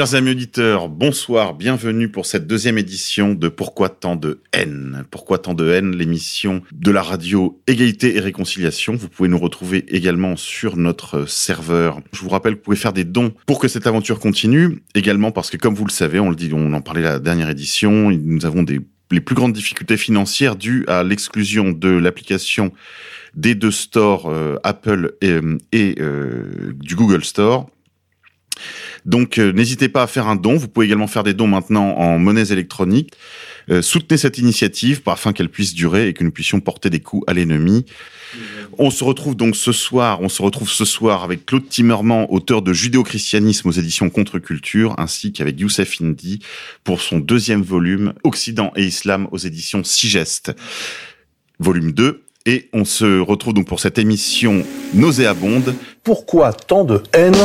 Chers amis auditeurs, bonsoir, bienvenue pour cette deuxième édition de Pourquoi tant de haine? Pourquoi tant de haine, l'émission de la radio Égalité et Réconciliation. Vous pouvez nous retrouver également sur notre serveur. Je vous rappelle que vous pouvez faire des dons pour que cette aventure continue, également parce que comme vous le savez, on le dit, on en parlait la dernière édition, nous avons les plus grandes difficultés financières dues à l'exclusion de l'application des deux stores euh, Apple et, et euh, du Google Store. Donc euh, n'hésitez pas à faire un don. Vous pouvez également faire des dons maintenant en monnaies électroniques. Euh, soutenez cette initiative afin qu'elle puisse durer et que nous puissions porter des coups à l'ennemi. On se retrouve donc ce soir, on se retrouve ce soir avec Claude Timmerman, auteur de Judéo-christianisme aux éditions Contre-Culture, ainsi qu'avec Youssef Indy pour son deuxième volume Occident et Islam aux éditions Sigeste. Volume 2, et on se retrouve donc pour cette émission nauséabonde. Pourquoi tant de haine?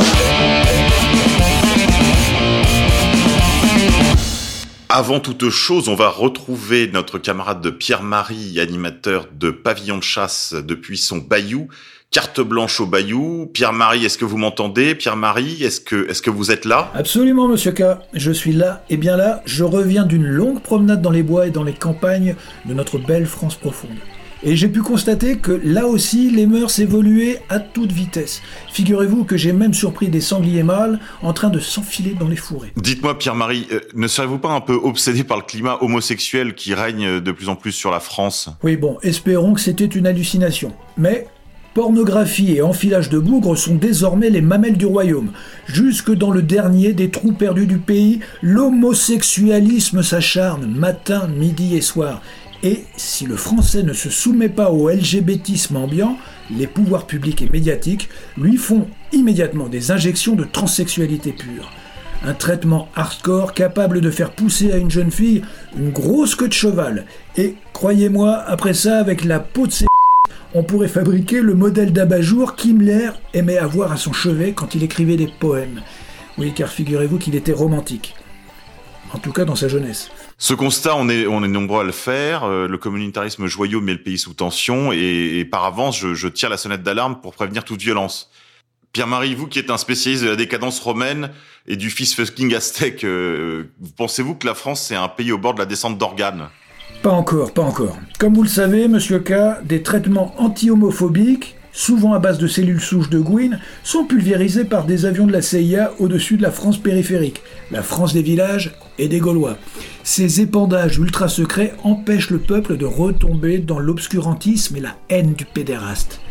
Avant toute chose, on va retrouver notre camarade de Pierre-Marie, animateur de Pavillon de chasse depuis son bayou. Carte blanche au bayou. Pierre-Marie, est-ce que vous m'entendez? Pierre-Marie, est-ce que, est-ce que vous êtes là? Absolument, monsieur K. Je suis là, et bien là, je reviens d'une longue promenade dans les bois et dans les campagnes de notre belle France profonde. Et j'ai pu constater que là aussi, les mœurs évoluaient à toute vitesse. Figurez-vous que j'ai même surpris des sangliers mâles en train de s'enfiler dans les fourrés. Dites-moi, Pierre-Marie, euh, ne serez-vous pas un peu obsédé par le climat homosexuel qui règne de plus en plus sur la France? Oui, bon, espérons que c'était une hallucination. Mais Pornographie et enfilage de bougres sont désormais les mamelles du royaume. Jusque dans le dernier des trous perdus du pays, l'homosexualisme s'acharne matin, midi et soir. Et si le français ne se soumet pas au LGBTisme ambiant, les pouvoirs publics et médiatiques lui font immédiatement des injections de transsexualité pure. Un traitement hardcore capable de faire pousser à une jeune fille une grosse queue de cheval. Et croyez-moi, après ça, avec la peau de ses on pourrait fabriquer le modèle d'abat-jour qu'Himmler aimait avoir à son chevet quand il écrivait des poèmes. Oui, car figurez-vous qu'il était romantique. En tout cas dans sa jeunesse. Ce constat, on est, on est nombreux à le faire. Euh, le communautarisme joyeux met le pays sous tension et, et par avance, je, je tire la sonnette d'alarme pour prévenir toute violence. Pierre-Marie, vous qui êtes un spécialiste de la décadence romaine et du fils fucking aztèque, euh, pensez-vous que la France c'est un pays au bord de la descente d'organes? Pas encore, pas encore. Comme vous le savez, monsieur K, des traitements anti-homophobiques, souvent à base de cellules souches de Gwyn, sont pulvérisés par des avions de la CIA au-dessus de la France périphérique, la France des villages et des Gaulois. Ces épandages ultra secrets empêchent le peuple de retomber dans l'obscurantisme et la haine du pédéraste.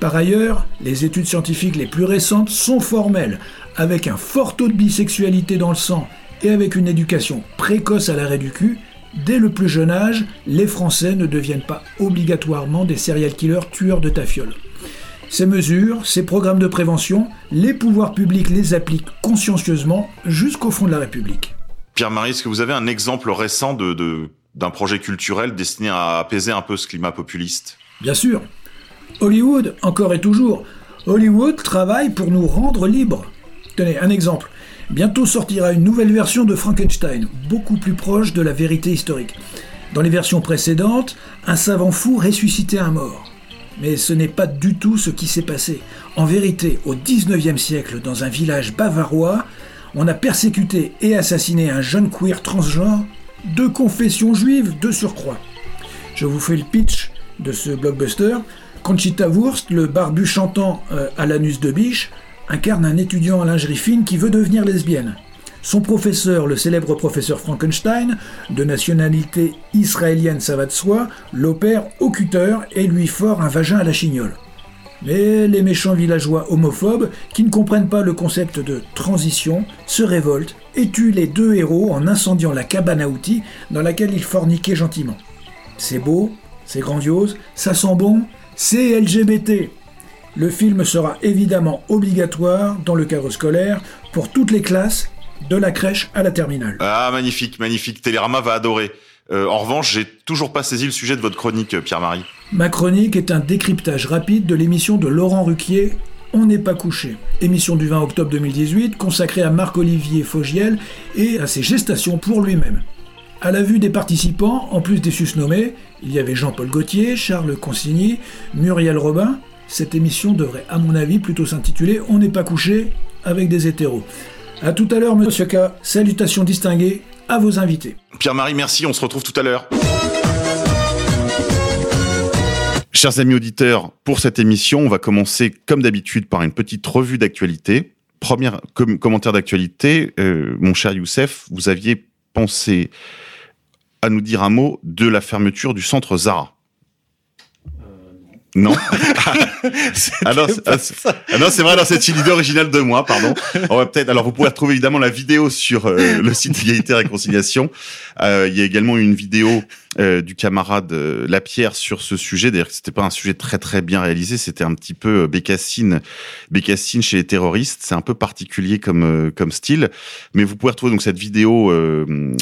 Par ailleurs, les études scientifiques les plus récentes sont formelles, avec un fort taux de bisexualité dans le sang et avec une éducation précoce à l'arrêt du cul, dès le plus jeune âge, les Français ne deviennent pas obligatoirement des serial killers tueurs de tafioles. Ces mesures, ces programmes de prévention, les pouvoirs publics les appliquent consciencieusement jusqu'au fond de la République. Pierre-Marie, est-ce que vous avez un exemple récent de, de, d'un projet culturel destiné à apaiser un peu ce climat populiste? Bien sûr. Hollywood, encore et toujours. Hollywood travaille pour nous rendre libres. Tenez, un exemple. Bientôt sortira une nouvelle version de Frankenstein, beaucoup plus proche de la vérité historique. Dans les versions précédentes, un savant fou ressuscitait un mort. Mais ce n'est pas du tout ce qui s'est passé. En vérité, au XIXe siècle, dans un village bavarois, on a persécuté et assassiné un jeune queer transgenre de confession juive de surcroît. Je vous fais le pitch de ce blockbuster. Conchita Wurst, le barbu chantant euh, à l'anus de biche, incarne un étudiant à lingerie fine qui veut devenir lesbienne. Son professeur, le célèbre professeur Frankenstein, de nationalité israélienne ça va de soi, l'opère au cutter et lui fore un vagin à la chignole. Mais les méchants villageois homophobes, qui ne comprennent pas le concept de transition, se révoltent et tuent les deux héros en incendiant la cabane à outils dans laquelle ils forniquaient gentiment. C'est beau, c'est grandiose, ça sent bon, c'est LGBT. Le film sera évidemment obligatoire dans le cadre scolaire pour toutes les classes, de la crèche à la terminale. Ah, magnifique, magnifique. Télérama va adorer. Euh, en revanche, j'ai toujours pas saisi le sujet de votre chronique, euh, Pierre-Marie. Ma chronique est un décryptage rapide de l'émission de Laurent Ruquier, On n'est pas couché. Émission du 20 octobre 2018 consacrée à Marc-Olivier Fogiel et à ses gestations pour lui-même. À la vue des participants, en plus des susnommés, il y avait Jean-Paul Gaultier, Charles Consigny, Muriel Robin. Cette émission devrait, à mon avis, plutôt s'intituler On n'est pas couché avec des hétéros. À tout à l'heure, monsieur K. Salutations distinguées à vos invités. Pierre-Marie, merci. On se retrouve tout à l'heure. Chers amis auditeurs, pour cette émission, on va commencer comme d'habitude par une petite revue d'actualité. Premier com- commentaire d'actualité, euh, mon cher Youssef, vous aviez pensé à nous dire un mot de la fermeture du centre Zara. Non. ah non, c'est- ah, c'est- ah non, c'est vrai, non, c'est une idée originale de moi, pardon. On va peut-être. Alors, vous pouvez retrouver évidemment la vidéo sur euh, le site Égalité et Réconciliation. Euh, il y a également une vidéo euh, du camarade euh, Lapierre sur ce sujet. D'ailleurs, c'était pas un sujet très très bien réalisé. C'était un petit peu euh, bécassine, bécassine chez les terroristes. C'est un peu particulier comme comme style. Mais vous pouvez retrouver donc cette vidéo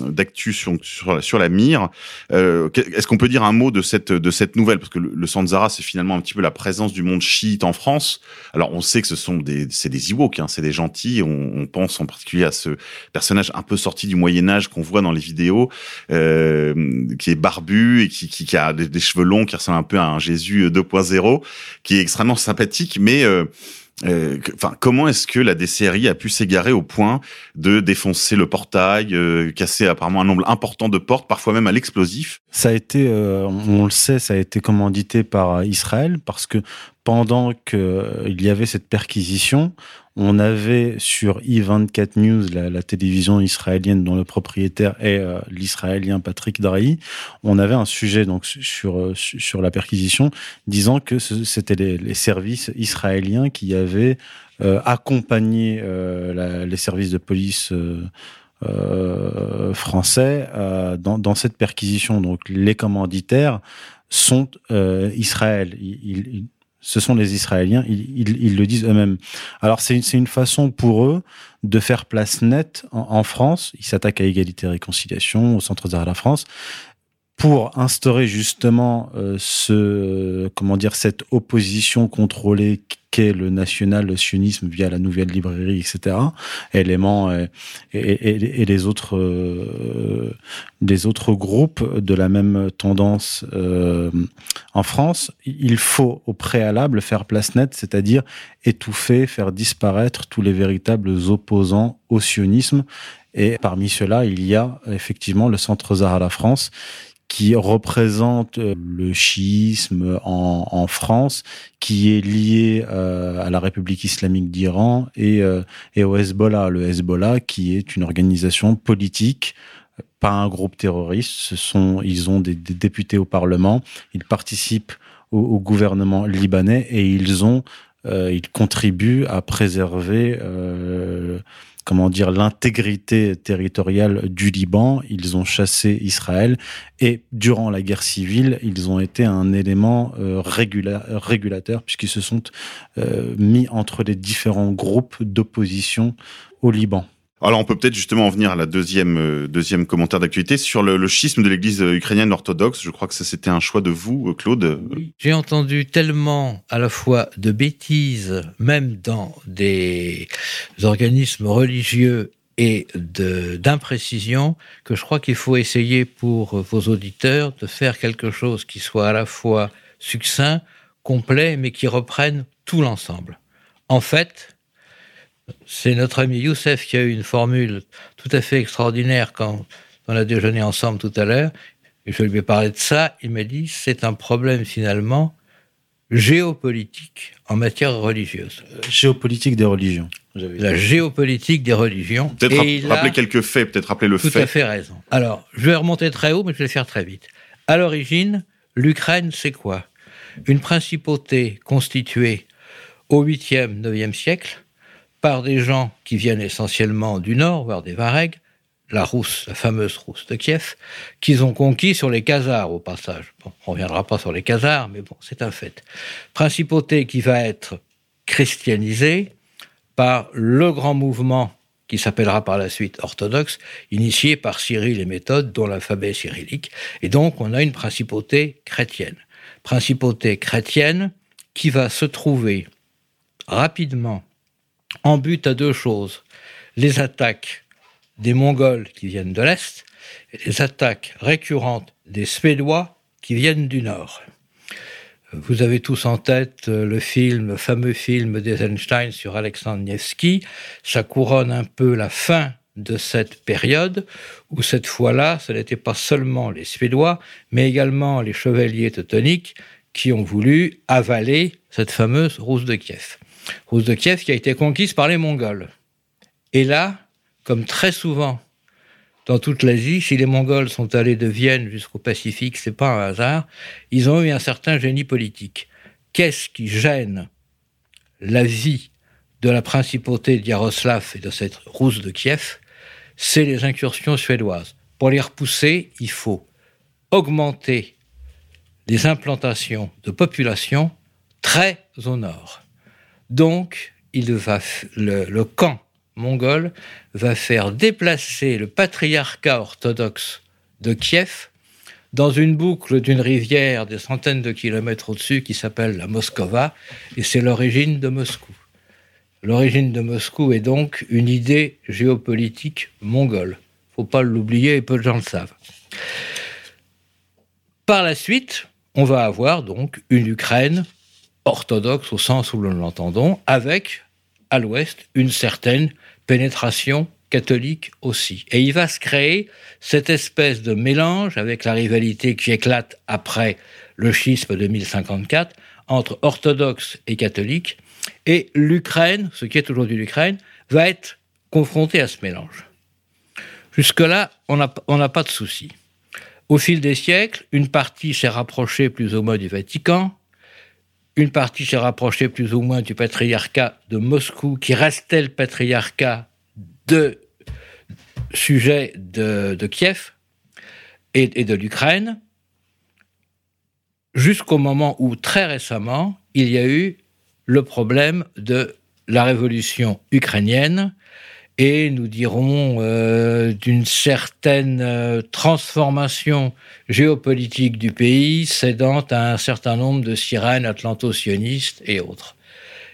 d'actu sur, sur sur la mire. Est-ce qu'on peut dire un mot de cette de cette nouvelle? Parce que le, le centre Zara c'est finalement un petit peu la présence du monde chiite en France. Alors on sait que ce sont des c'est des Ewoks, hein, c'est des gentils. On, on pense en particulier à ce personnage un peu sorti du Moyen Âge qu'on voit dans les vidéos, euh, qui est barbu et qui, a des, cheveux longs, qui ressemble un peu à un Jésus 2.0, qui est extrêmement sympathique, mais euh, euh, Enfin, comment est-ce que la DCRI a pu s'égarer au point de défoncer le portail, euh, casser apparemment un nombre important de portes, parfois même à l'explosif? Ça a été, euh, on le sait, ça a été commandité par Israël parce que pendant qu'il y avait cette perquisition, on avait sur i24 News, la, télévision israélienne dont le propriétaire est euh, l'israélien Patrick Drahi, on avait un sujet donc sur euh, su- sur la perquisition disant que c'était les, services israéliens qui avaient euh, accompagné euh, les services de police euh, euh, français euh, dans, cette perquisition. Donc les commanditaires sont euh, Israël. Ce sont les Israéliens, ils, le disent eux-mêmes. Alors c'est une, façon pour eux de faire place nette en, France. Ils s'attaquent à égalité et réconciliation, au centre de la France, pour instaurer justement euh, ce comment dire cette opposition contrôlée qu'est le national le sionisme via la nouvelle librairie etc éléments et, et, et- et les autres euh, les autres groupes de la même tendance euh, en France il faut au préalable faire place nette c'est-à-dire étouffer faire disparaître tous les véritables opposants au sionisme. Et parmi ceux-là il y a effectivement le centre Zahara France qui représente euh, le chiisme en, en France, qui est lié euh, à la République islamique d'Iran et, euh, et au Hezbollah. Le Hezbollah, qui est une organisation politique, pas un groupe terroriste. Ce sont, ils ont des, des députés au Parlement, ils participent au, au gouvernement libanais et ils ont, euh, ils contribuent à préserver. Comment dire l'intégrité territoriale du Liban. Ils ont chassé Israël et durant la guerre civile, ils ont été un élément euh, régula régulateur puisqu'ils se sont euh, mis entre les différents groupes d'opposition au Liban. Alors on peut peut-être justement en venir à la deuxième euh, deuxième commentaire d'actualité sur le, schisme de l'Église euh, ukrainienne orthodoxe. Je crois que ça c'était un choix de vous, euh, Claude. J'ai entendu tellement à la fois de bêtises, même dans des organismes religieux et d'imprécisions, que je crois qu'il faut essayer pour vos auditeurs de faire quelque chose qui soit à la fois succinct, complet, mais qui reprenne tout l'ensemble. En fait, c'est notre ami Youssef qui a eu une formule tout à fait extraordinaire quand on a déjeuné ensemble tout à l'heure. Je lui ai parlé de ça. Il m'a dit c'est un problème finalement géopolitique en matière religieuse. Géopolitique des religions. La géopolitique des religions. Peut-être rap- rappeler quelques faits, peut-être rappeler le tout fait. à fait raison. Alors, je vais remonter très haut, mais je vais le faire très vite. À l'origine, l'Ukraine, c'est quoi? Une principauté constituée au 8e, 9e siècle par des gens qui viennent essentiellement du nord, voire des Varegs, la rousse, la fameuse rousse de Kiev, qu'ils ont conquis sur les Khazars au passage. On ne reviendra pas sur les Khazars, mais bon, c'est un fait. Principauté qui va être christianisée par le grand mouvement qui s'appellera par la suite orthodoxe, initié par Cyril et méthode, dont l'alphabet cyrillique. Et donc, on a une principauté chrétienne. Principauté chrétienne qui va se trouver rapidement en but à deux choses. Les attaques des Mongols qui viennent de l'Est et les attaques récurrentes des Suédois qui viennent du Nord. Vous avez tous en tête euh, le film, fameux film d'Eisenstein sur Alexandre Nevsky. Ça couronne un peu la fin de cette période où cette fois-là, ce n'était pas seulement les Suédois, mais également les chevaliers teutoniques qui ont voulu avaler cette fameuse Rousse de Kiev. Rousse de Kiev qui a été conquise par les Mongols. Et là, comme très souvent dans toute l'Asie, si les Mongols sont allés de Vienne jusqu'au Pacifique, c'est pas un hasard, ils ont eu un certain génie politique. Qu'est-ce qui gêne la vie de la principauté de Yaroslav et de cette rousse de Kiev? C'est les incursions suédoises. Pour les repousser, il faut augmenter les implantations de population très au nord. Donc, il le, camp mongol va faire déplacer le patriarcat orthodoxe de Kiev dans une boucle d'une rivière des centaines de kilomètres au-dessus qui s'appelle la Moskova, et c'est l'origine de Moscou. L'origine de Moscou est donc une idée géopolitique mongole. Faut pas l'oublier, et peu de gens le savent. Par la suite, on va avoir donc une Ukraine orthodoxe au sens où nous l'entendons, avec à l'ouest une certaine pénétration catholique aussi. Et il va se créer cette espèce de mélange avec la rivalité qui éclate après le schisme de 1054 entre orthodoxes et catholiques. Et l'Ukraine, ce qui est aujourd'hui l'Ukraine, va être confrontée à ce mélange. Jusque-là, on n'a pas de souci. Au fil des siècles, une partie s'est rapprochée plus ou moins du Vatican, une partie s'est rapprochée plus ou moins du patriarcat de Moscou, qui restait le patriarcat de sujet de, Kiev et, et de l'Ukraine, jusqu'au moment où, très récemment, il y a eu le problème de la révolution ukrainienne et nous dirons euh, d'une certaine euh, transformation géopolitique du pays cédant à un certain nombre de sirènes atlanto-sionistes et autres.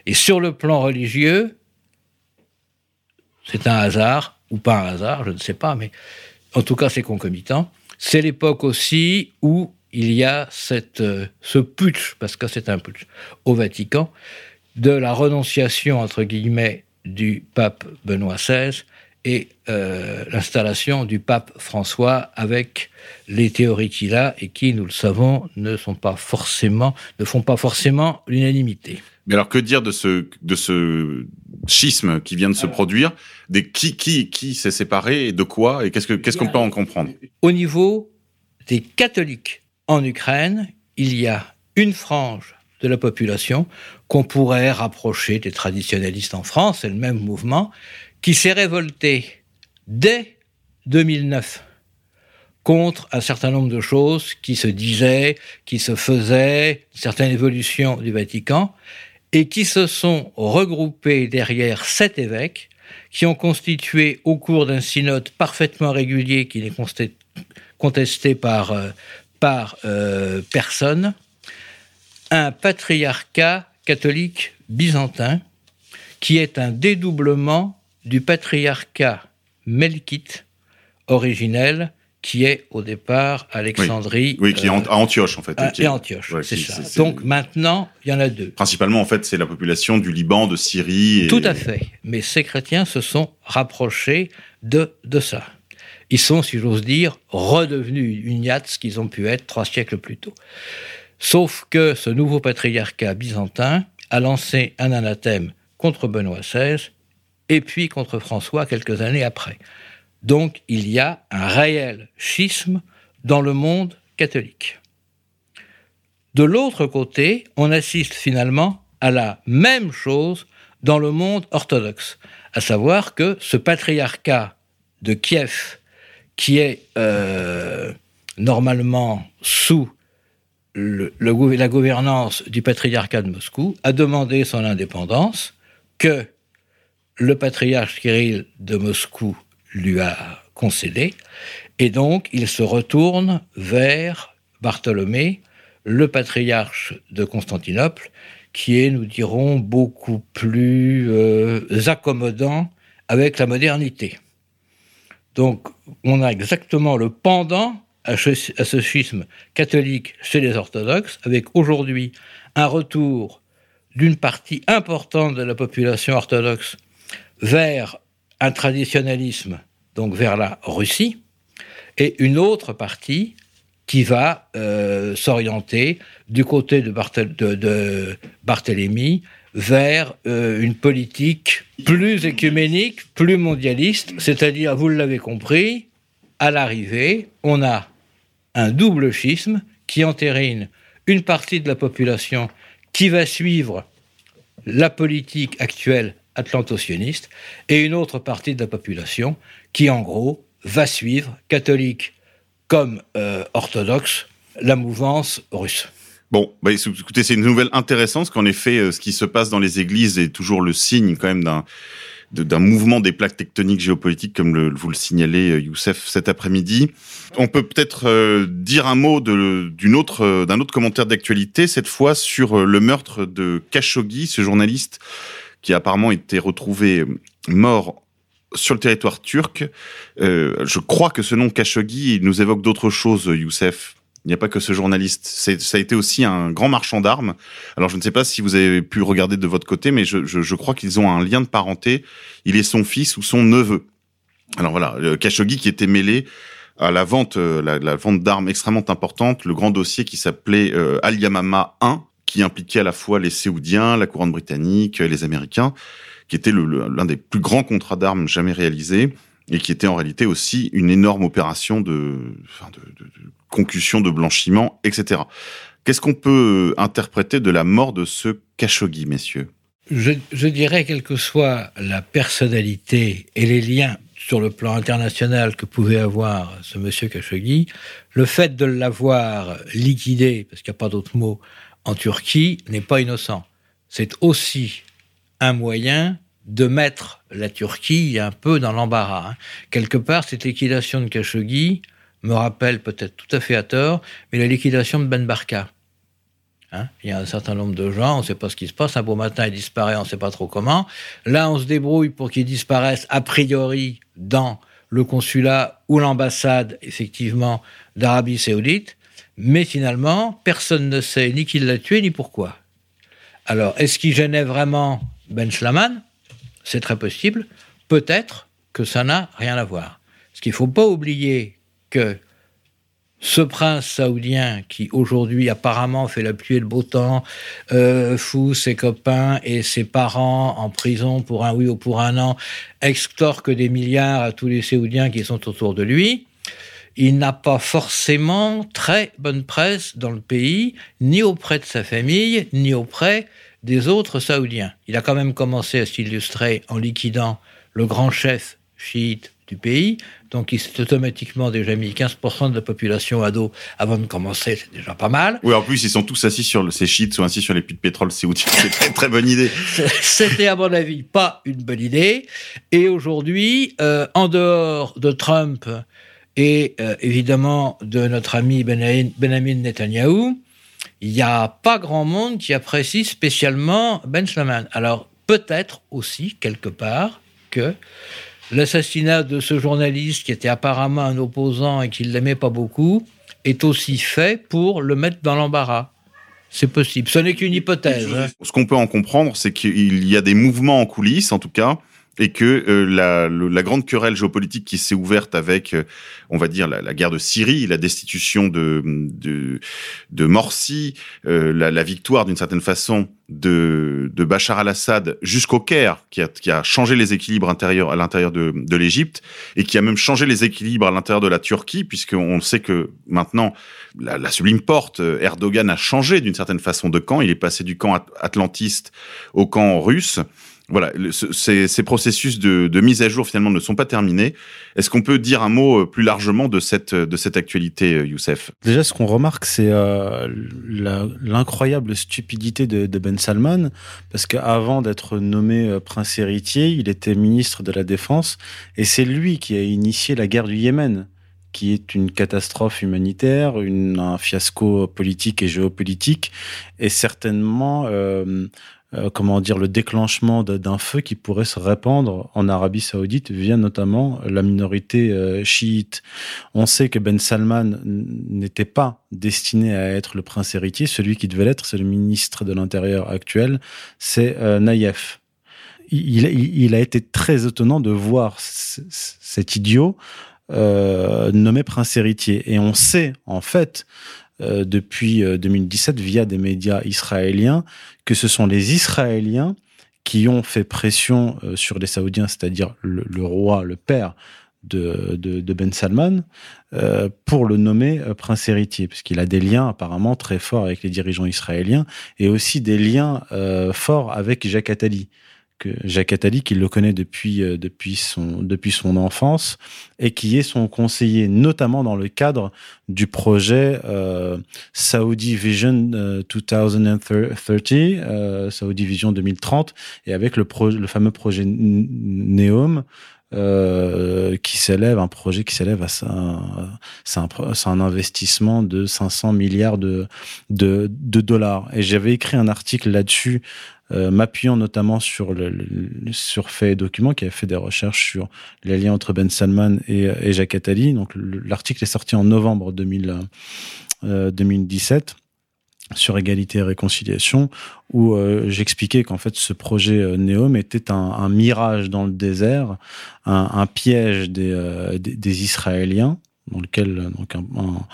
Et sur le plan religieux, c'est un hasard, ou pas un hasard, je ne sais pas, mais en tout cas c'est concomitant. C'est l'époque aussi où il y a cette, euh, ce putsch, parce que c'est un putsch, au Vatican, de la renonciation, entre guillemets, du pape Benoît XVI et euh, l'installation du pape François avec les théories qu'il a et qui, nous le savons, ne sont pas forcément, ne font pas forcément l'unanimité. Mais alors que dire de ce de ce schisme qui vient de se produire? Des qui qui qui s'est séparé et de quoi? Et qu'est-ce que qu'est-ce qu'on peut en comprendre? Au niveau des catholiques en Ukraine, il y a une frange de la population qu'on pourrait rapprocher des traditionnalistes en France, c'est le même mouvement, qui s'est révolté dès 2009 contre un certain nombre de choses qui se disaient, qui se faisaient, certaines évolutions du Vatican, et qui se sont regroupés derrière sept évêques qui ont constitué au cours d'un synode parfaitement régulier qui n'est contesté par, euh, euh, personne, un patriarcat catholique byzantin qui est un dédoublement du patriarcat melkite originel qui est au départ Alexandrie. Oui, qui est à Antioche en fait. À, et Antioche, c'est ça. Donc maintenant, il y en a deux. Principalement en fait, c'est la population du Liban, de Syrie. Et... Tout à fait. Mais ces chrétiens se sont rapprochés de, de ça. Ils sont, si j'ose dire, redevenus uniats qu'ils ont pu être trois siècles plus tôt. Sauf que ce nouveau patriarcat byzantin a lancé un anathème contre Benoît XVI et puis contre François quelques années après. Donc il y a un réel schisme dans le monde catholique. De l'autre côté, on assiste finalement à la même chose dans le monde orthodoxe, à savoir que ce patriarcat de Kiev, qui est euh, normalement sous la gouvernance du patriarcat de Moscou, a demandé son indépendance, que le patriarche Kirill de Moscou lui a concédé, et donc il se retourne vers Bartholomé, le patriarche de Constantinople, qui est, nous dirons, beaucoup plus euh, accommodant avec la modernité. Donc, on a exactement le pendant à ce, schisme catholique chez les orthodoxes, avec aujourd'hui un retour d'une partie importante de la population orthodoxe vers un traditionnalisme, donc vers la Russie, et une autre partie qui va euh, s'orienter du côté de, Barthélemy vers euh, une politique plus écuménique, plus mondialiste, c'est-à-dire, vous l'avez compris, à l'arrivée, on a un double schisme qui entérine une partie de la population qui va suivre la politique actuelle atlanto-sioniste et une autre partie de la population qui, en gros, va suivre, catholique comme euh, orthodoxe, la mouvance russe. Bon, bah, écoutez, c'est une nouvelle intéressante, parce qu'en effet, euh, ce qui se passe dans les églises est toujours le signe quand même d'un d'un mouvement des plaques tectoniques géopolitiques, comme le, vous le signalez, euh, Youssef, cet après-midi. On peut peut-être euh, dire un mot d'une autre, d'un autre commentaire d'actualité, cette fois sur le meurtre de Khashoggi, ce journaliste qui a apparemment été retrouvé mort sur le territoire turc. Euh, je crois que ce nom Khashoggi nous évoque d'autres choses, Youssef. Il n'y a pas que ce journaliste. Ça a été aussi un grand marchand d'armes. Alors je ne sais pas si vous avez pu regarder de votre côté, mais je, je, je crois qu'ils ont un lien de parenté. Il est son fils ou son neveu. Alors voilà, Khashoggi qui était mêlé à la vente, euh, la, vente d'armes extrêmement importante, le grand dossier qui s'appelait euh, Al Yamama 1, qui impliquait à la fois les Séoudiens, la couronne britannique, les Américains, qui était l'un des plus grands contrats d'armes jamais réalisés et qui était en réalité aussi une énorme opération de, enfin de, de concussion, de blanchiment, etc. Qu'est-ce qu'on peut interpréter de la mort de ce Khashoggi, messieurs? Je, je, dirais, quelle que soit la personnalité et les liens sur le plan international que pouvait avoir ce monsieur Khashoggi, le fait de l'avoir liquidé, parce qu'il n'y a pas d'autre mot, en Turquie, n'est pas innocent. C'est aussi un moyen de mettre la Turquie un peu dans l'embarras. Hein. Quelque part, cette liquidation de Khashoggi me rappelle peut-être tout à fait à tort, mais la liquidation de Ben Barka. Hein il y a un certain nombre de gens, on ne sait pas ce qui se passe. Un beau matin, il disparaît, on ne sait pas trop comment. Là, on se débrouille pour qu'il disparaisse a priori dans le consulat ou l'ambassade, effectivement, d'Arabie Saoudite. Mais finalement, personne ne sait ni qui l'a tué, ni pourquoi. Alors, est-ce qu'il gênait vraiment Ben Schlaman C'est très possible. Peut-être que ça n'a rien à voir. Ce qu'il ne faut pas oublier que ce prince saoudien qui aujourd'hui apparemment fait la pluie et le beau temps, euh, fout ses copains et ses parents en prison pour un oui ou pour un an, extorque des milliards à tous les saoudiens qui sont autour de lui, il n'a pas forcément très bonne presse dans le pays, ni auprès de sa famille, ni auprès des autres saoudiens. Il a quand même commencé à s'illustrer en liquidant le grand chef chiite du pays, donc il s'est automatiquement déjà mis 15% de la population à dos avant de commencer, c'est déjà pas mal. Oui, en plus, ils sont tous assis sur le, ces chiites sont assis sur les puits de pétrole c'est C'est très, très bonne idée. C'était, à mon avis, pas une bonne idée. Et aujourd'hui, euh, en dehors de Trump et euh, évidemment de notre ami Benjamin Netanyahu, il n'y a pas grand monde qui apprécie spécialement Ben Shloman. Alors, peut-être aussi, quelque part, que l'assassinat de ce journaliste qui était apparemment un opposant et qui ne l'aimait pas beaucoup est aussi fait pour le mettre dans l'embarras. C'est possible. Ce n'est qu'une hypothèse. Hein. Ce qu'on peut en comprendre, c'est qu'il y a des mouvements en coulisses, en tout cas, et que euh, la, grande querelle géopolitique qui s'est ouverte avec, euh, on va dire, la, guerre de Syrie, la destitution de, de, Morsi, euh, la, victoire d'une certaine façon de, Bachar al-Assad jusqu'au Caire, qui a, changé les équilibres intérieurs à l'intérieur de, l'Égypte et qui a même changé les équilibres à l'intérieur de la Turquie, puisqu'on sait que maintenant la, sublime porte, Erdogan a changé d'une certaine façon de camp. Il est passé du camp at- atlantiste au camp russe. Voilà, ces, ces processus de, mise à jour finalement ne sont pas terminés. Est-ce qu'on peut dire un mot euh, plus largement de cette de cette actualité, euh, Youssef? Déjà, ce qu'on remarque, c'est euh, l'incroyable stupidité de, Ben Salman, parce qu'avant d'être nommé euh, prince héritier, il était ministre de la Défense, et c'est lui qui a initié la guerre du Yémen, qui est une catastrophe humanitaire, une, un fiasco politique et géopolitique, et certainement, euh, euh, comment dire, le déclenchement d'un feu qui pourrait se répandre en Arabie Saoudite via notamment la minorité euh, chiite. On sait que Ben Salman n'était pas destiné à être le prince héritier. Celui qui devait l'être, c'est le ministre de l'Intérieur actuel, c'est euh, Naïef. Il, il- il a été très étonnant de voir cet idiot euh, nommé prince héritier. Et on sait, en fait, euh, depuis euh, 2017, via des médias israéliens, que ce sont les Israéliens qui ont fait pression euh, sur les Saoudiens, c'est-à-dire le, le roi, le père de, de, de Ben Salman, euh, pour le nommer euh, prince héritier, parce qu'il a des liens apparemment très forts avec les dirigeants israéliens et aussi des liens euh, forts avec Jacques Attali. Que Jacques Attali, qui le connaît depuis, euh, depuis, son, depuis son enfance et qui est son conseiller, notamment dans le cadre du projet euh, Saudi Vision euh, 2030, euh, Saudi Vision 2030, et avec le, le fameux projet Neom, euh, qui s'élève, un projet qui s'élève à c'est un, un investissement de 500 milliards de, de, de dollars. Et j'avais écrit un article là-dessus, euh, m'appuyant notamment sur le, le- sur Fait et qui avait fait des recherches sur les liens entre Ben Salman et, et Jacques Attali. Donc le- l'article est sorti en novembre 2000, euh, 2017 sur égalité et réconciliation, où euh, j'expliquais qu'en fait ce projet euh, Neom était un, un mirage dans le désert, un, un piège des, euh, des, Israéliens, dans lequel donc un, un-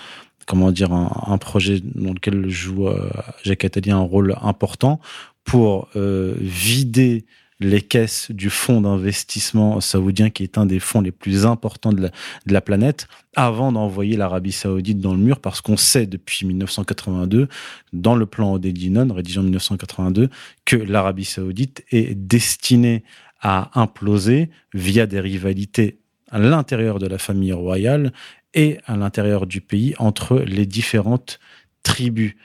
comment dire un projet dans lequel joue euh, Jacques Attali un rôle important pour euh, vider les caisses du fonds d'investissement saoudien, qui est un des fonds les plus importants de la, planète, avant d'envoyer l'Arabie saoudite dans le mur, parce qu'on sait depuis 1982, dans le plan Odedinon, rédigé en 1982, que l'Arabie saoudite est destinée à imploser via des rivalités à l'intérieur de la famille royale et à l'intérieur du pays entre les différentes tribus.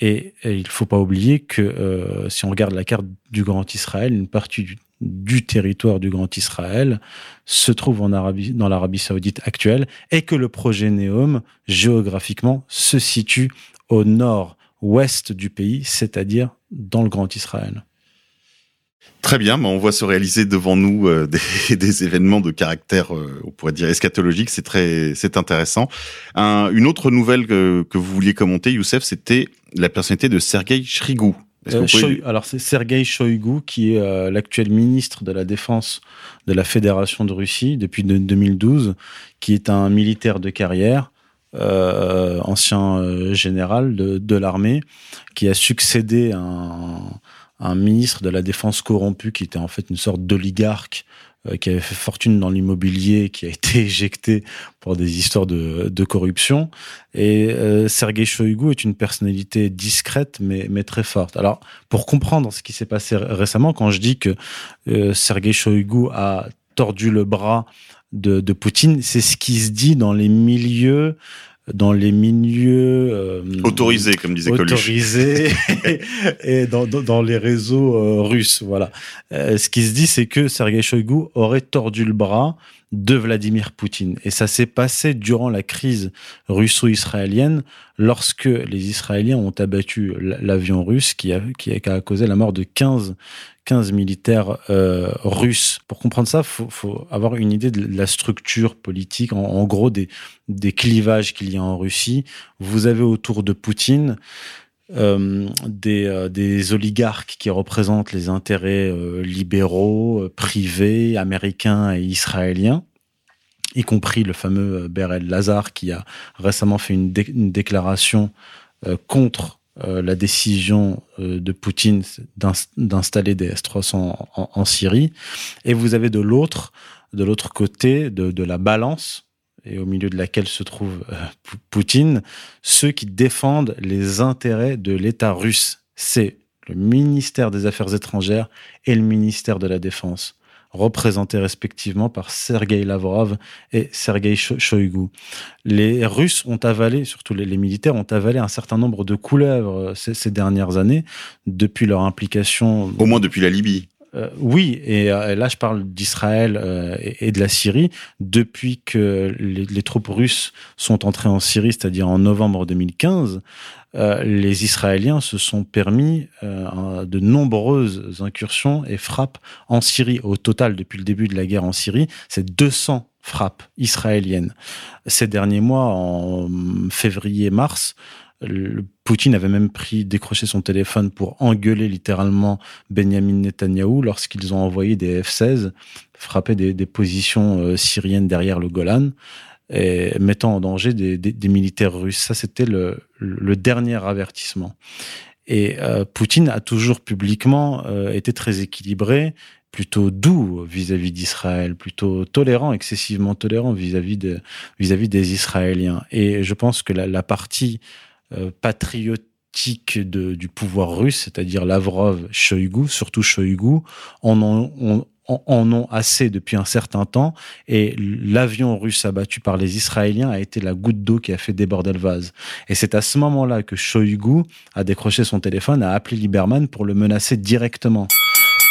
Et, il faut pas oublier que euh, si on regarde la carte du Grand Israël, une partie du, du territoire du Grand Israël se trouve en Arabie, dans l'Arabie saoudite actuelle et que le projet Neom, géographiquement, se situe au nord-ouest du pays, c'est-à-dire dans le Grand Israël. Très bien, mais on voit se réaliser devant nous euh, des, des événements de caractère, euh, on pourrait dire eschatologique. C'est très, c'est intéressant. Un- une autre nouvelle que, que vous vouliez commenter, Youssef, c'était la personnalité de Sergei Shrigou. Euh, pouvez- alors c'est Sergei Shoigu qui est l'actuel ministre de la Défense de la Fédération de Russie depuis de- 2012, qui est un militaire de carrière, ancien général de, de l'armée, qui a succédé à un, un ministre de la Défense corrompu qui était en fait une sorte d'oligarque euh, qui avait fait fortune dans l'immobilier, qui a été éjecté pour des histoires de, de corruption. Et euh, Sergei Shoigu est une personnalité discrète mais, mais très forte. Alors, pour comprendre ce qui s'est passé ré- récemment, quand je dis que euh, Sergei Shoigu a tordu le bras de, de Poutine, c'est ce qui se dit dans les milieux dans les milieux euh, Autorisé, comme disait Coluche. autorisés et dans, dans, dans les réseaux euh, russes. Voilà. Euh, ce qui se dit, c'est que Sergei Shoigu aurait tordu le bras de Vladimir Poutine. Et ça s'est passé durant la crise russo-israélienne, lorsque les Israéliens ont abattu l'avion russe qui a causé la mort de 15, 15 militaires euh, russes. Pour comprendre ça, faut, faut avoir une idée de la structure politique, en, en gros des, des clivages qu'il y a en Russie. Vous avez autour de Poutine euh, des, euh, des, oligarques qui représentent les intérêts euh, libéraux, privés, américains et israéliens, y compris le fameux Berel Lazar qui a récemment fait une, déclaration contre la décision de Poutine d'installer des S-300 en, Syrie. Et vous avez de l'autre, côté de la balance et au milieu de laquelle se trouve euh, Poutine, ceux qui défendent les intérêts de l'État russe. C'est le ministère des Affaires étrangères et le ministère de la Défense, représentés respectivement par Sergei Lavrov et Sergei Shoigu. Les Russes ont avalé, surtout les, militaires, ont avalé un certain nombre de couleuvres euh, ces dernières années, depuis leur implication. Au moins depuis la Libye. Euh, oui, euh, et là je parle d'Israël euh, et, de la Syrie. Depuis que les, troupes russes sont entrées en Syrie, c'est-à-dire en novembre 2015, les Israéliens se sont permis de nombreuses incursions et frappes en Syrie. Au total, depuis le début de la guerre en Syrie, c'est 200 frappes israéliennes. Ces derniers mois, en février-mars, le, Poutine avait même pris, décroché son téléphone pour engueuler littéralement Benjamin Netanyahou lorsqu'ils ont envoyé des F-16 frapper des, positions euh, syriennes derrière le Golan et mettant en danger des, militaires russes. Ça, c'était le, dernier avertissement. Et euh, Poutine a toujours publiquement euh, été très équilibré, plutôt doux vis-à-vis d'Israël, plutôt tolérant, excessivement tolérant vis-à-vis de, vis-à-vis des Israéliens. Et je pense que la, la partie patriotique de, du pouvoir russe, c'est-à-dire Lavrov, Shoigu, surtout Shoigu, en ont, en ont assez depuis un certain temps et l'avion russe abattu par les Israéliens a été la goutte d'eau qui a fait déborder le vase. Et c'est à ce moment-là que Shoigu a décroché son téléphone, a appelé Lieberman pour le menacer directement.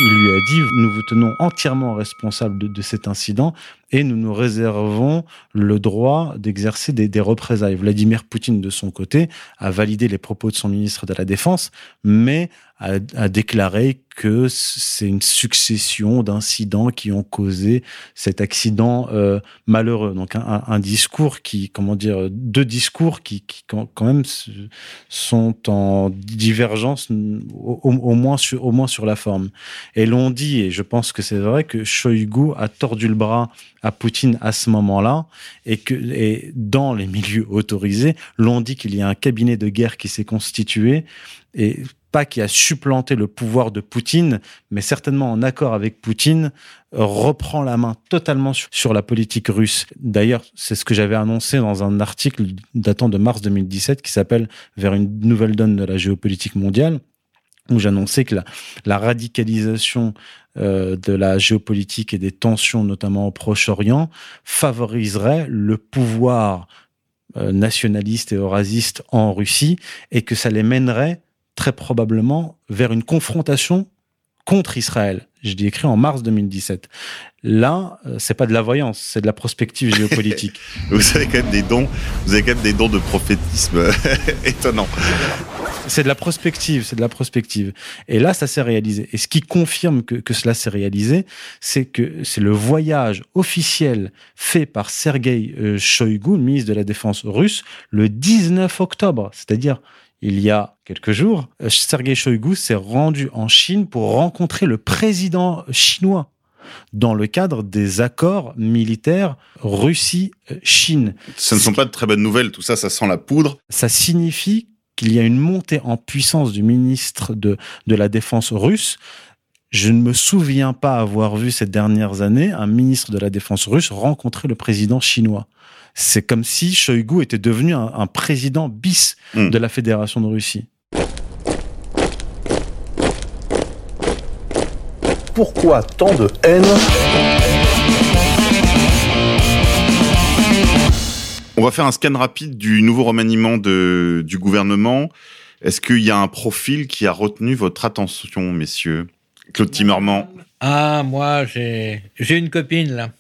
Il lui a dit, nous vous tenons entièrement responsable de, cet incident et nous nous réservons le droit d'exercer des, des, représailles. Vladimir Poutine, de son côté, a validé les propos de son ministre de la Défense, mais a, a déclaré que c'est une succession d'incidents qui ont causé cet accident euh, malheureux. Donc un, un, discours qui, comment dire, deux discours qui, qui quand même sont en divergence au, au, moins sur, au moins sur la forme. Et l'on dit, et je pense que c'est vrai, que Shoigu a tordu le bras à Poutine à ce moment-là et que et dans les milieux autorisés, l'on dit qu'il y a un cabinet de guerre qui s'est constitué et pas qui a supplanté le pouvoir de Poutine, mais certainement en accord avec Poutine, reprend la main totalement sur la politique russe. D'ailleurs, c'est ce que j'avais annoncé dans un article datant de mars 2017 qui s'appelle Vers une nouvelle donne de la géopolitique mondiale où j'annonçais que la, la radicalisation euh, de la géopolitique et des tensions, notamment au Proche-Orient, favoriserait le pouvoir euh, nationaliste et eurasiste en Russie et que ça les mènerait très probablement vers une confrontation contre Israël. Je l'ai écrit en mars 2017. Là, euh, c'est pas de la voyance, c'est de la prospective géopolitique. vous avez quand même des dons, vous avez quand même des dons de prophétisme étonnants. C'est de la prospective, c'est de la prospective. Et là, ça s'est réalisé. Et ce qui confirme que, que cela s'est réalisé, c'est que c'est le voyage officiel fait par Sergei euh, Shoigu, ministre de la Défense russe, le 19 octobre. C'est-à-dire, il y a quelques jours, euh, Sergei Shoigu s'est rendu en Chine pour rencontrer le président chinois dans le cadre des accords militaires Russie-Chine. Ce ne sont pas de très bonnes nouvelles, tout ça, ça sent la poudre. Ça signifie qu'il y a une montée en puissance du ministre de, de la Défense russe. Je ne me souviens pas avoir vu ces dernières années un ministre de la Défense russe rencontrer le président chinois. C'est comme si Shoigu était devenu un, un président bis mm. de la Fédération de Russie. Pourquoi tant de haine? On va faire un scan rapide du nouveau remaniement de, du gouvernement. Est-ce qu'il y a un profil qui a retenu votre attention, messieurs? Claude Timmerman. Ah, moi, j'ai une copine, là,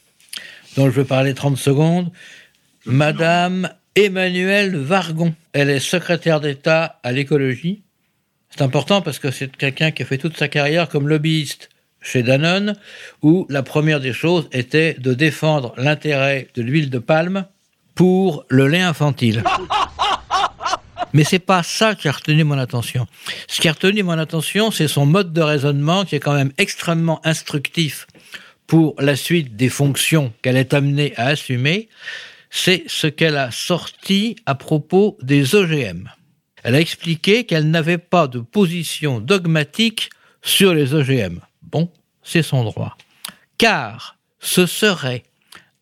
dont je veux parler 30 secondes. Madame Emmanuelle Vargon. Elle est secrétaire d'État à l'écologie. C'est important parce que c'est quelqu'un qui a fait toute sa carrière comme lobbyiste chez Danone, où la première des choses était de défendre l'intérêt de l'huile de palme pour le lait infantile. Mais c'est pas ça qui a retenu mon attention. Ce qui a retenu mon attention, c'est son mode de raisonnement qui est quand même extrêmement instructif pour la suite des fonctions qu'elle est amenée à assumer. C'est ce qu'elle a sorti à propos des OGM. Elle a expliqué qu'elle n'avait pas de position dogmatique sur les OGM. Bon, c'est son droit. Car ce serait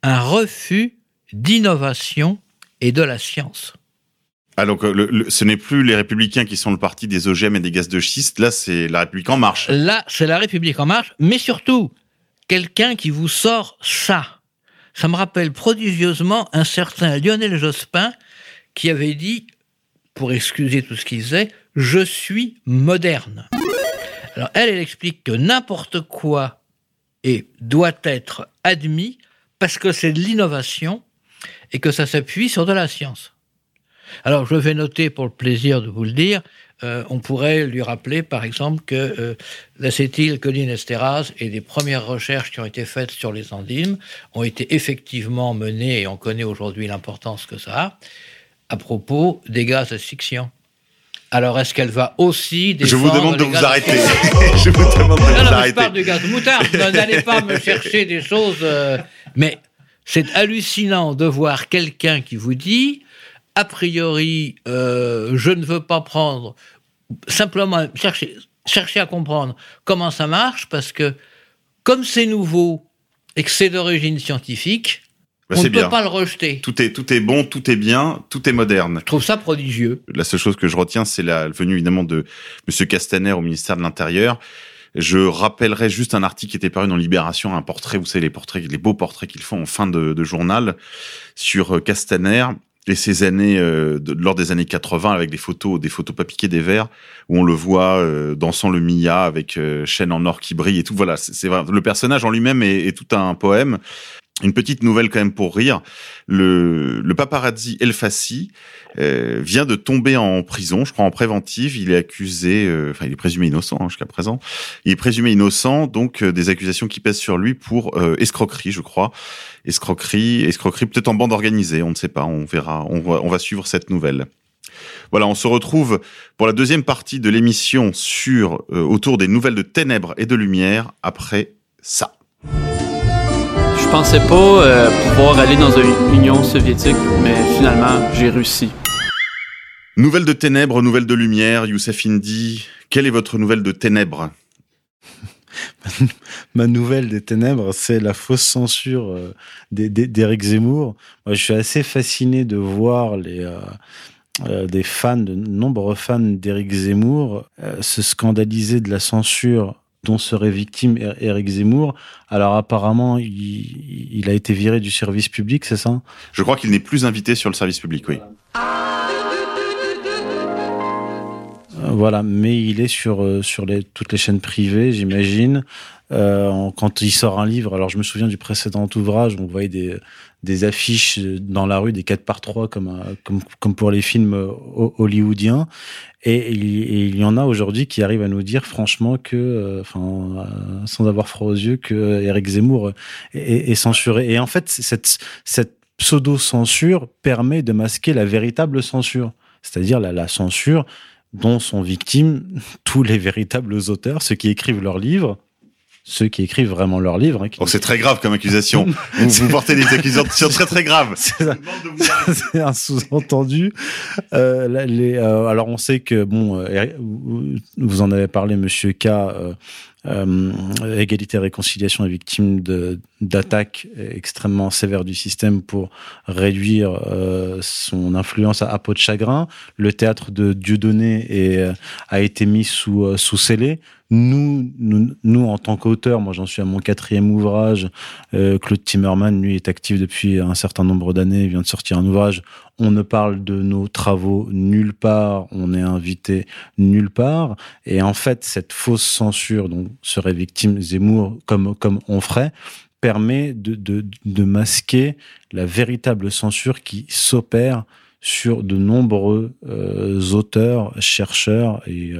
un refus d'innovation et de la science. Alors, ah, le, ce n'est plus les Républicains qui sont le parti des OGM et des gaz de schiste. Là, c'est la République en marche. Là, c'est la République en marche, mais surtout, quelqu'un qui vous sort ça. Ça me rappelle prodigieusement un certain Lionel Jospin qui avait dit, pour excuser tout ce qu'il faisait, je suis moderne. Alors elle, elle explique que n'importe quoi et doit être admis parce que c'est de l'innovation et que ça s'appuie sur de la science. Alors, je vais noter pour le plaisir de vous le dire, euh, on pourrait lui rappeler, par exemple, que euh, l'acétylcholinesterase et des premières recherches qui ont été faites sur les enzymes ont été effectivement menées, et on connaît aujourd'hui l'importance que ça a, à propos des gaz asphyxiants. Alors, est-ce qu'elle va aussi Je vous demande de vous arrêter. je vous demande de vous non, arrêter. Je parle du gaz moutarde. N'allez pas me chercher des choses. Euh, mais c'est hallucinant de voir quelqu'un qui vous dit a priori, euh, je ne veux pas prendre, simplement chercher, chercher à comprendre comment ça marche, parce que comme c'est nouveau et que c'est d'origine scientifique, bah, on ne peut pas le rejeter. Tout est, tout est bon, tout est bien, tout est moderne. Je trouve ça prodigieux. La seule chose que je retiens, c'est la venue évidemment de M. Castaner au ministère de l'Intérieur. Je rappellerai juste un article qui était paru dans Libération, un portrait, vous savez, les portraits, les beaux portraits qu'ils font en fin de, de journal sur Castaner et ces années, euh, lors des années 80, avec des photos, des photos pas piquées des verres, où on le voit euh, dansant le Mia avec euh, chaîne en or qui brille et tout. Voilà, c'est le personnage en lui-même est, tout un poème. Une petite nouvelle quand même pour rire. Le, le paparazzi El Fassi euh, vient de tomber en prison, je crois en préventive. Il est accusé, euh, enfin il est présumé innocent hein, jusqu'à présent. Il est présumé innocent, donc euh, des accusations qui pèsent sur lui pour escroquerie, je crois. Escroquerie, escroquerie peut-être en bande organisée, on ne sait pas. On verra. On va, on va suivre cette nouvelle. Voilà, on se retrouve pour la deuxième partie de l'émission sur autour des nouvelles de ténèbres et de lumière après ça. Je pensais pas euh, pouvoir aller dans une Union soviétique, mais finalement, j'ai réussi. Nouvelle de ténèbres, nouvelle de lumière, Youssef Indy, quelle est votre nouvelle de ténèbres? Ma nouvelle des ténèbres, c'est la fausse censure euh, d'Éric Zemmour. Moi, je suis assez fasciné de voir les... Euh, des fans, de nombreux fans d'Éric Zemmour se scandaliser de la censure dont serait victime Éric Zemmour. Alors apparemment, il, a été viré du service public, c'est ça? Je crois qu'il n'est plus invité sur le service public, oui. Euh, voilà, mais il est sur, euh, sur toutes les chaînes privées, j'imagine. Euh, quand il sort un livre, alors je me souviens du précédent ouvrage, on voyait des, affiches dans la rue, des 4 par 3 comme, comme, comme pour les films hollywoodiens. Et, il y en a aujourd'hui qui arrivent à nous dire franchement que, euh, euh, sans avoir froid aux yeux, que Eric Zemmour est, censuré. Et en fait, cette, cette pseudo-censure permet de masquer la véritable censure, c'est-à-dire la censure dont sont victimes tous les véritables auteurs, ceux qui écrivent leurs livres, ceux qui écrivent vraiment leurs livres. Hein, oh, c'est très grave comme accusation. vous, portez des accusations très très graves. C'est un sous-entendu. Euh, euh, alors on sait que bon, euh, vous en avez parlé, Monsieur K. Égalité et réconciliation est victime d'attaques extrêmement sévères du système pour réduire son influence à, à, peau de chagrin. Le théâtre de Dieudonné a été mis sous, sous scellé. Nous, nous, en tant qu'auteur, moi j'en suis à mon quatrième ouvrage. Euh, Claude Timmerman, lui, est actif depuis un certain nombre d'années, il vient de sortir un ouvrage. On ne parle de nos travaux nulle part, on est invité nulle part. Et en fait, cette fausse censure dont serait victime Zemmour, comme, comme on ferait, permet de, de, de masquer la véritable censure qui s'opère sur de nombreux euh, auteurs, chercheurs et,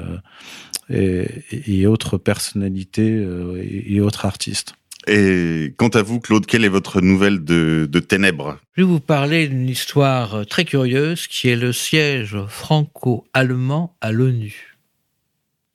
euh, et, autres personnalités euh, et, autres artistes. Et quant à vous, Claude, quelle est votre nouvelle de, de ténèbres? Je vais vous parler d'une histoire très curieuse qui est le siège franco-allemand à l'ONU.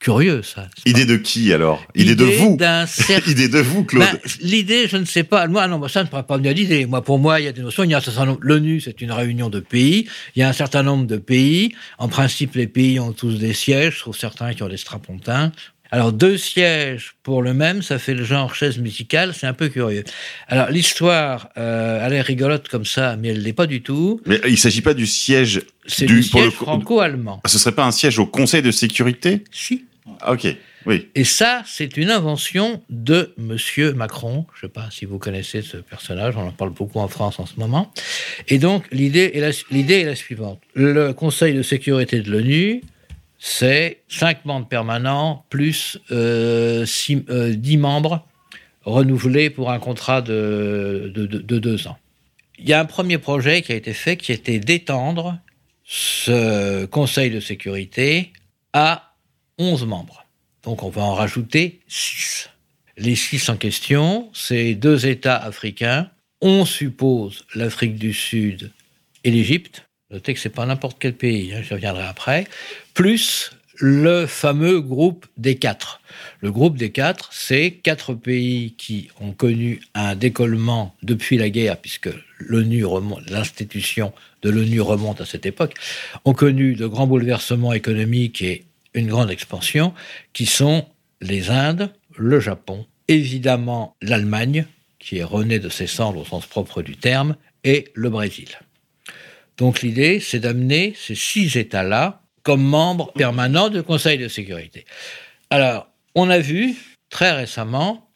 Curieux, ça. Idée de qui alors? Idée de vous certain- Idée de vous, Claude Ben, l'idée, je ne sais pas. Moi, non, ça ne pourrait pas venir d'idée. Moi, pour moi, il y a des notions. Il y a un certain nombre. L'ONU, c'est une réunion de pays. Il y a un certain nombre de pays. En principe, les pays ont tous des sièges, sauf certains qui ont des strapontins. Alors, deux sièges pour le même, ça fait le genre chaise musicale. C'est un peu curieux. Alors, l'histoire, euh, elle est rigolote comme ça, mais elle l'est pas du tout. Mais il s'agit pas du siège C'est du le siège co- franco-allemand. Ce serait pas un siège au Conseil de sécurité? Si. Ah, Ok, oui. Et ça, c'est une invention de Monsieur Macron. Je ne sais pas si vous connaissez ce personnage, on en parle beaucoup en France en ce moment. Et donc, l'idée est, la, suivante. Le Conseil de sécurité de l'ONU, c'est cinq membres permanents plus euh, six- euh, dix membres renouvelés pour un contrat de, de, de- ans. Il y a un premier projet qui a été fait qui était d'étendre ce Conseil de sécurité à 11 membres. Donc on va en rajouter 6. Les 6 en question, c'est deux États africains. On suppose l'Afrique du Sud et l'Égypte. Notez que c'est pas n'importe quel pays, hein, j'y reviendrai après. Plus le fameux groupe des quatre. Le groupe des quatre, c'est quatre pays qui ont connu un décollement depuis la guerre, puisque l'ONU l'institution de l'ONU remonte à cette époque, ont connu de grands bouleversements économiques et une grande expansion, qui sont les Indes, le Japon, évidemment l'Allemagne, qui est renée de ses cendres au sens propre du terme, et le Brésil. Donc l'idée, c'est d'amener ces six États-là comme membres permanents du Conseil de sécurité. Alors, on a vu très récemment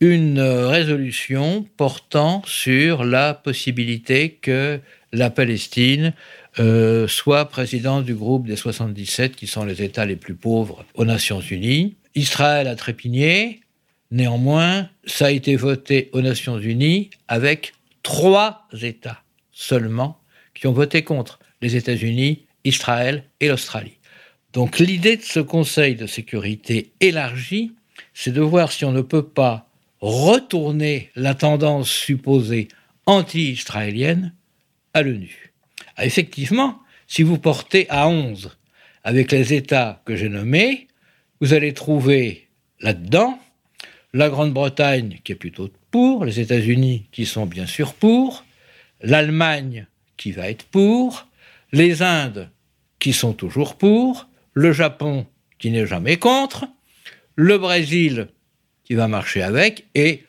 une résolution portant sur la possibilité que la Palestine euh, soit président du groupe des 77 qui sont les États les plus pauvres aux Nations Unies. Israël a trépigné, néanmoins, ça a été voté aux Nations Unies avec trois États seulement qui ont voté contre les États-Unis, Israël et l'Australie. Donc l'idée de ce Conseil de sécurité élargi, c'est de voir si on ne peut pas retourner la tendance supposée anti-israélienne à l'ONU. Ah, effectivement, si vous portez à 11 avec les États que j'ai nommés, vous allez trouver là-dedans la Grande-Bretagne qui est plutôt pour, les États-Unis qui sont bien sûr pour, l'Allemagne qui va être pour, les Indes qui sont toujours pour, le Japon qui n'est jamais contre, le Brésil qui va marcher avec, et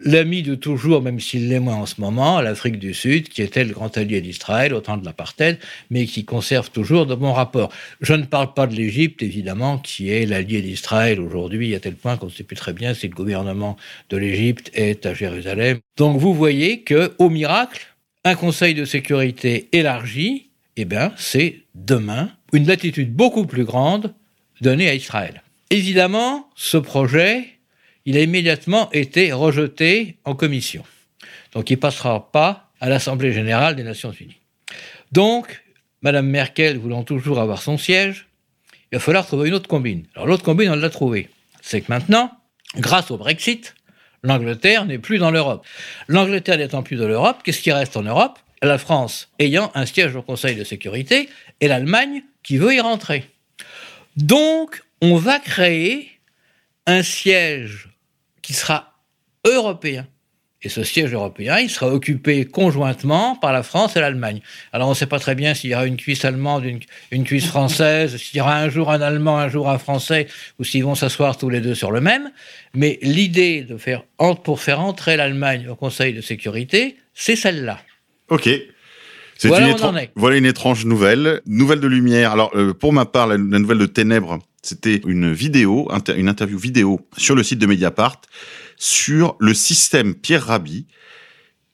l'ami de toujours, même s'il l'est moins en ce moment, l'Afrique du Sud, qui était le grand allié d'Israël au temps de l'apartheid, mais qui conserve toujours de bons rapports. Je ne parle pas de l'Égypte, évidemment, qui est l'allié d'Israël aujourd'hui, à tel point qu'on ne sait plus très bien si le gouvernement de l'Égypte est à Jérusalem. Donc vous voyez que, au miracle, un Conseil de sécurité élargi, eh bien, c'est demain une latitude beaucoup plus grande donnée à Israël. Évidemment, ce projet, il a immédiatement été rejeté en commission. Donc il ne passera pas à l'Assemblée générale des Nations unies. Donc, Madame Merkel voulant toujours avoir son siège, il va falloir trouver une autre combine. Alors l'autre combine, on l'a trouvée. C'est que maintenant, grâce au Brexit, l'Angleterre n'est plus dans l'Europe. L'Angleterre n'étant plus dans l'Europe, qu'est-ce qui reste en Europe? La France ayant un siège au Conseil de sécurité et l'Allemagne qui veut y rentrer. Donc, on va créer un siège qui sera européen. Et ce siège européen, il sera occupé conjointement par la France et l'Allemagne. Alors on ne sait pas très bien s'il y aura une cuisse allemande, une, une cuisse française, s'il y aura un jour un Allemand, un jour un Français, ou s'ils vont s'asseoir tous les deux sur le même. Mais l'idée de faire, pour faire entrer l'Allemagne au Conseil de sécurité, c'est celle-là. Ok. Voilà une. Voilà étrange nouvelle. Nouvelle de lumière. Alors, euh, pour ma part, la, la nouvelle de Ténèbres, c'était une vidéo, une interview vidéo sur le site de Mediapart sur le système Pierre Rabhi,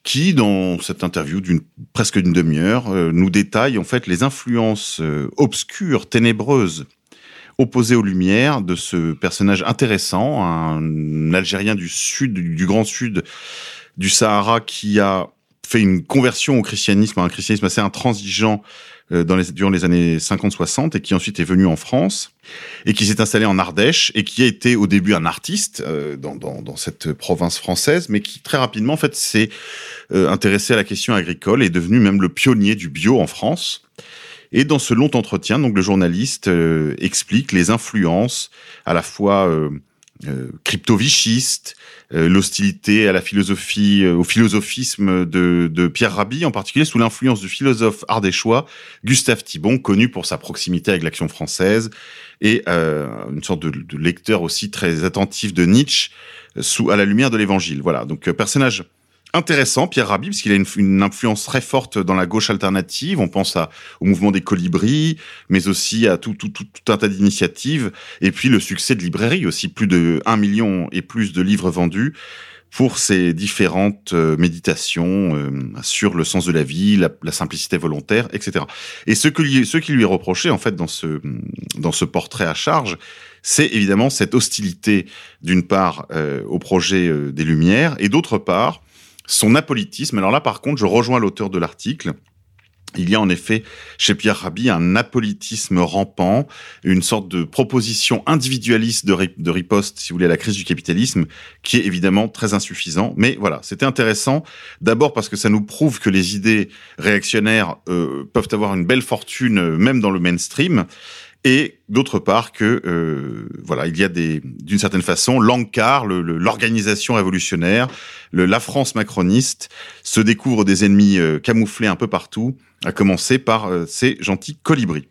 qui, dans cette interview d'une presque d'une demi-heure, euh, nous détaille en fait les influences euh, obscures, ténébreuses, opposées aux lumières de ce personnage intéressant, un Algérien du sud, du, grand sud du Sahara, qui a fait une conversion au christianisme, un christianisme assez intransigeant dans les, durant les années 50-60 et qui ensuite est venu en France et qui s'est installé en Ardèche et qui a été au début un artiste euh, dans, dans, dans, cette province française, mais qui très rapidement en fait s'est euh, intéressé à la question agricole et est devenu même le pionnier du bio en France. Et dans ce long entretien, donc le journaliste euh, explique les influences à la fois euh, euh, crypto-vichistes, euh, l'hostilité à la philosophie, euh, au philosophisme de, de, Pierre Rabhi, en particulier sous l'influence du philosophe ardéchois Gustave Thibon, connu pour sa proximité avec l'action française, et euh, une sorte de, de, lecteur aussi très attentif de Nietzsche, sous à la lumière de l'Évangile. Voilà, donc personnage intéressant, Pierre Rabhi, parce qu'il a une, influence très forte dans la gauche alternative. On pense au mouvement des colibris, mais aussi à tout, un tas d'initiatives. Et puis le succès de librairie aussi, plus de 1 million et plus de livres vendus pour ses différentes euh, méditations euh, sur le sens de la vie, la, simplicité volontaire, etc. Et ce, que ce qui lui est reproché, en fait, dans ce, dans ce portrait à charge, c'est évidemment cette hostilité, d'une part, euh, au projet des Lumières, et d'autre part, son apolitisme. Alors là, par contre, je rejoins l'auteur de l'article. Il y a en effet chez Pierre Rabhi un apolitisme rampant, une sorte de proposition individualiste de, ri de, riposte, si vous voulez, à la crise du capitalisme, qui est évidemment très insuffisant. Mais voilà, c'était intéressant. D'abord parce que ça nous prouve que les idées réactionnaires euh, peuvent avoir une belle fortune, euh, même dans le mainstream et d'autre part que euh, voilà il y a des d'une certaine façon l'encart l'organisation révolutionnaire le, la France macroniste se découvre des ennemis euh, camouflés un peu partout à commencer par euh, ces gentils colibris.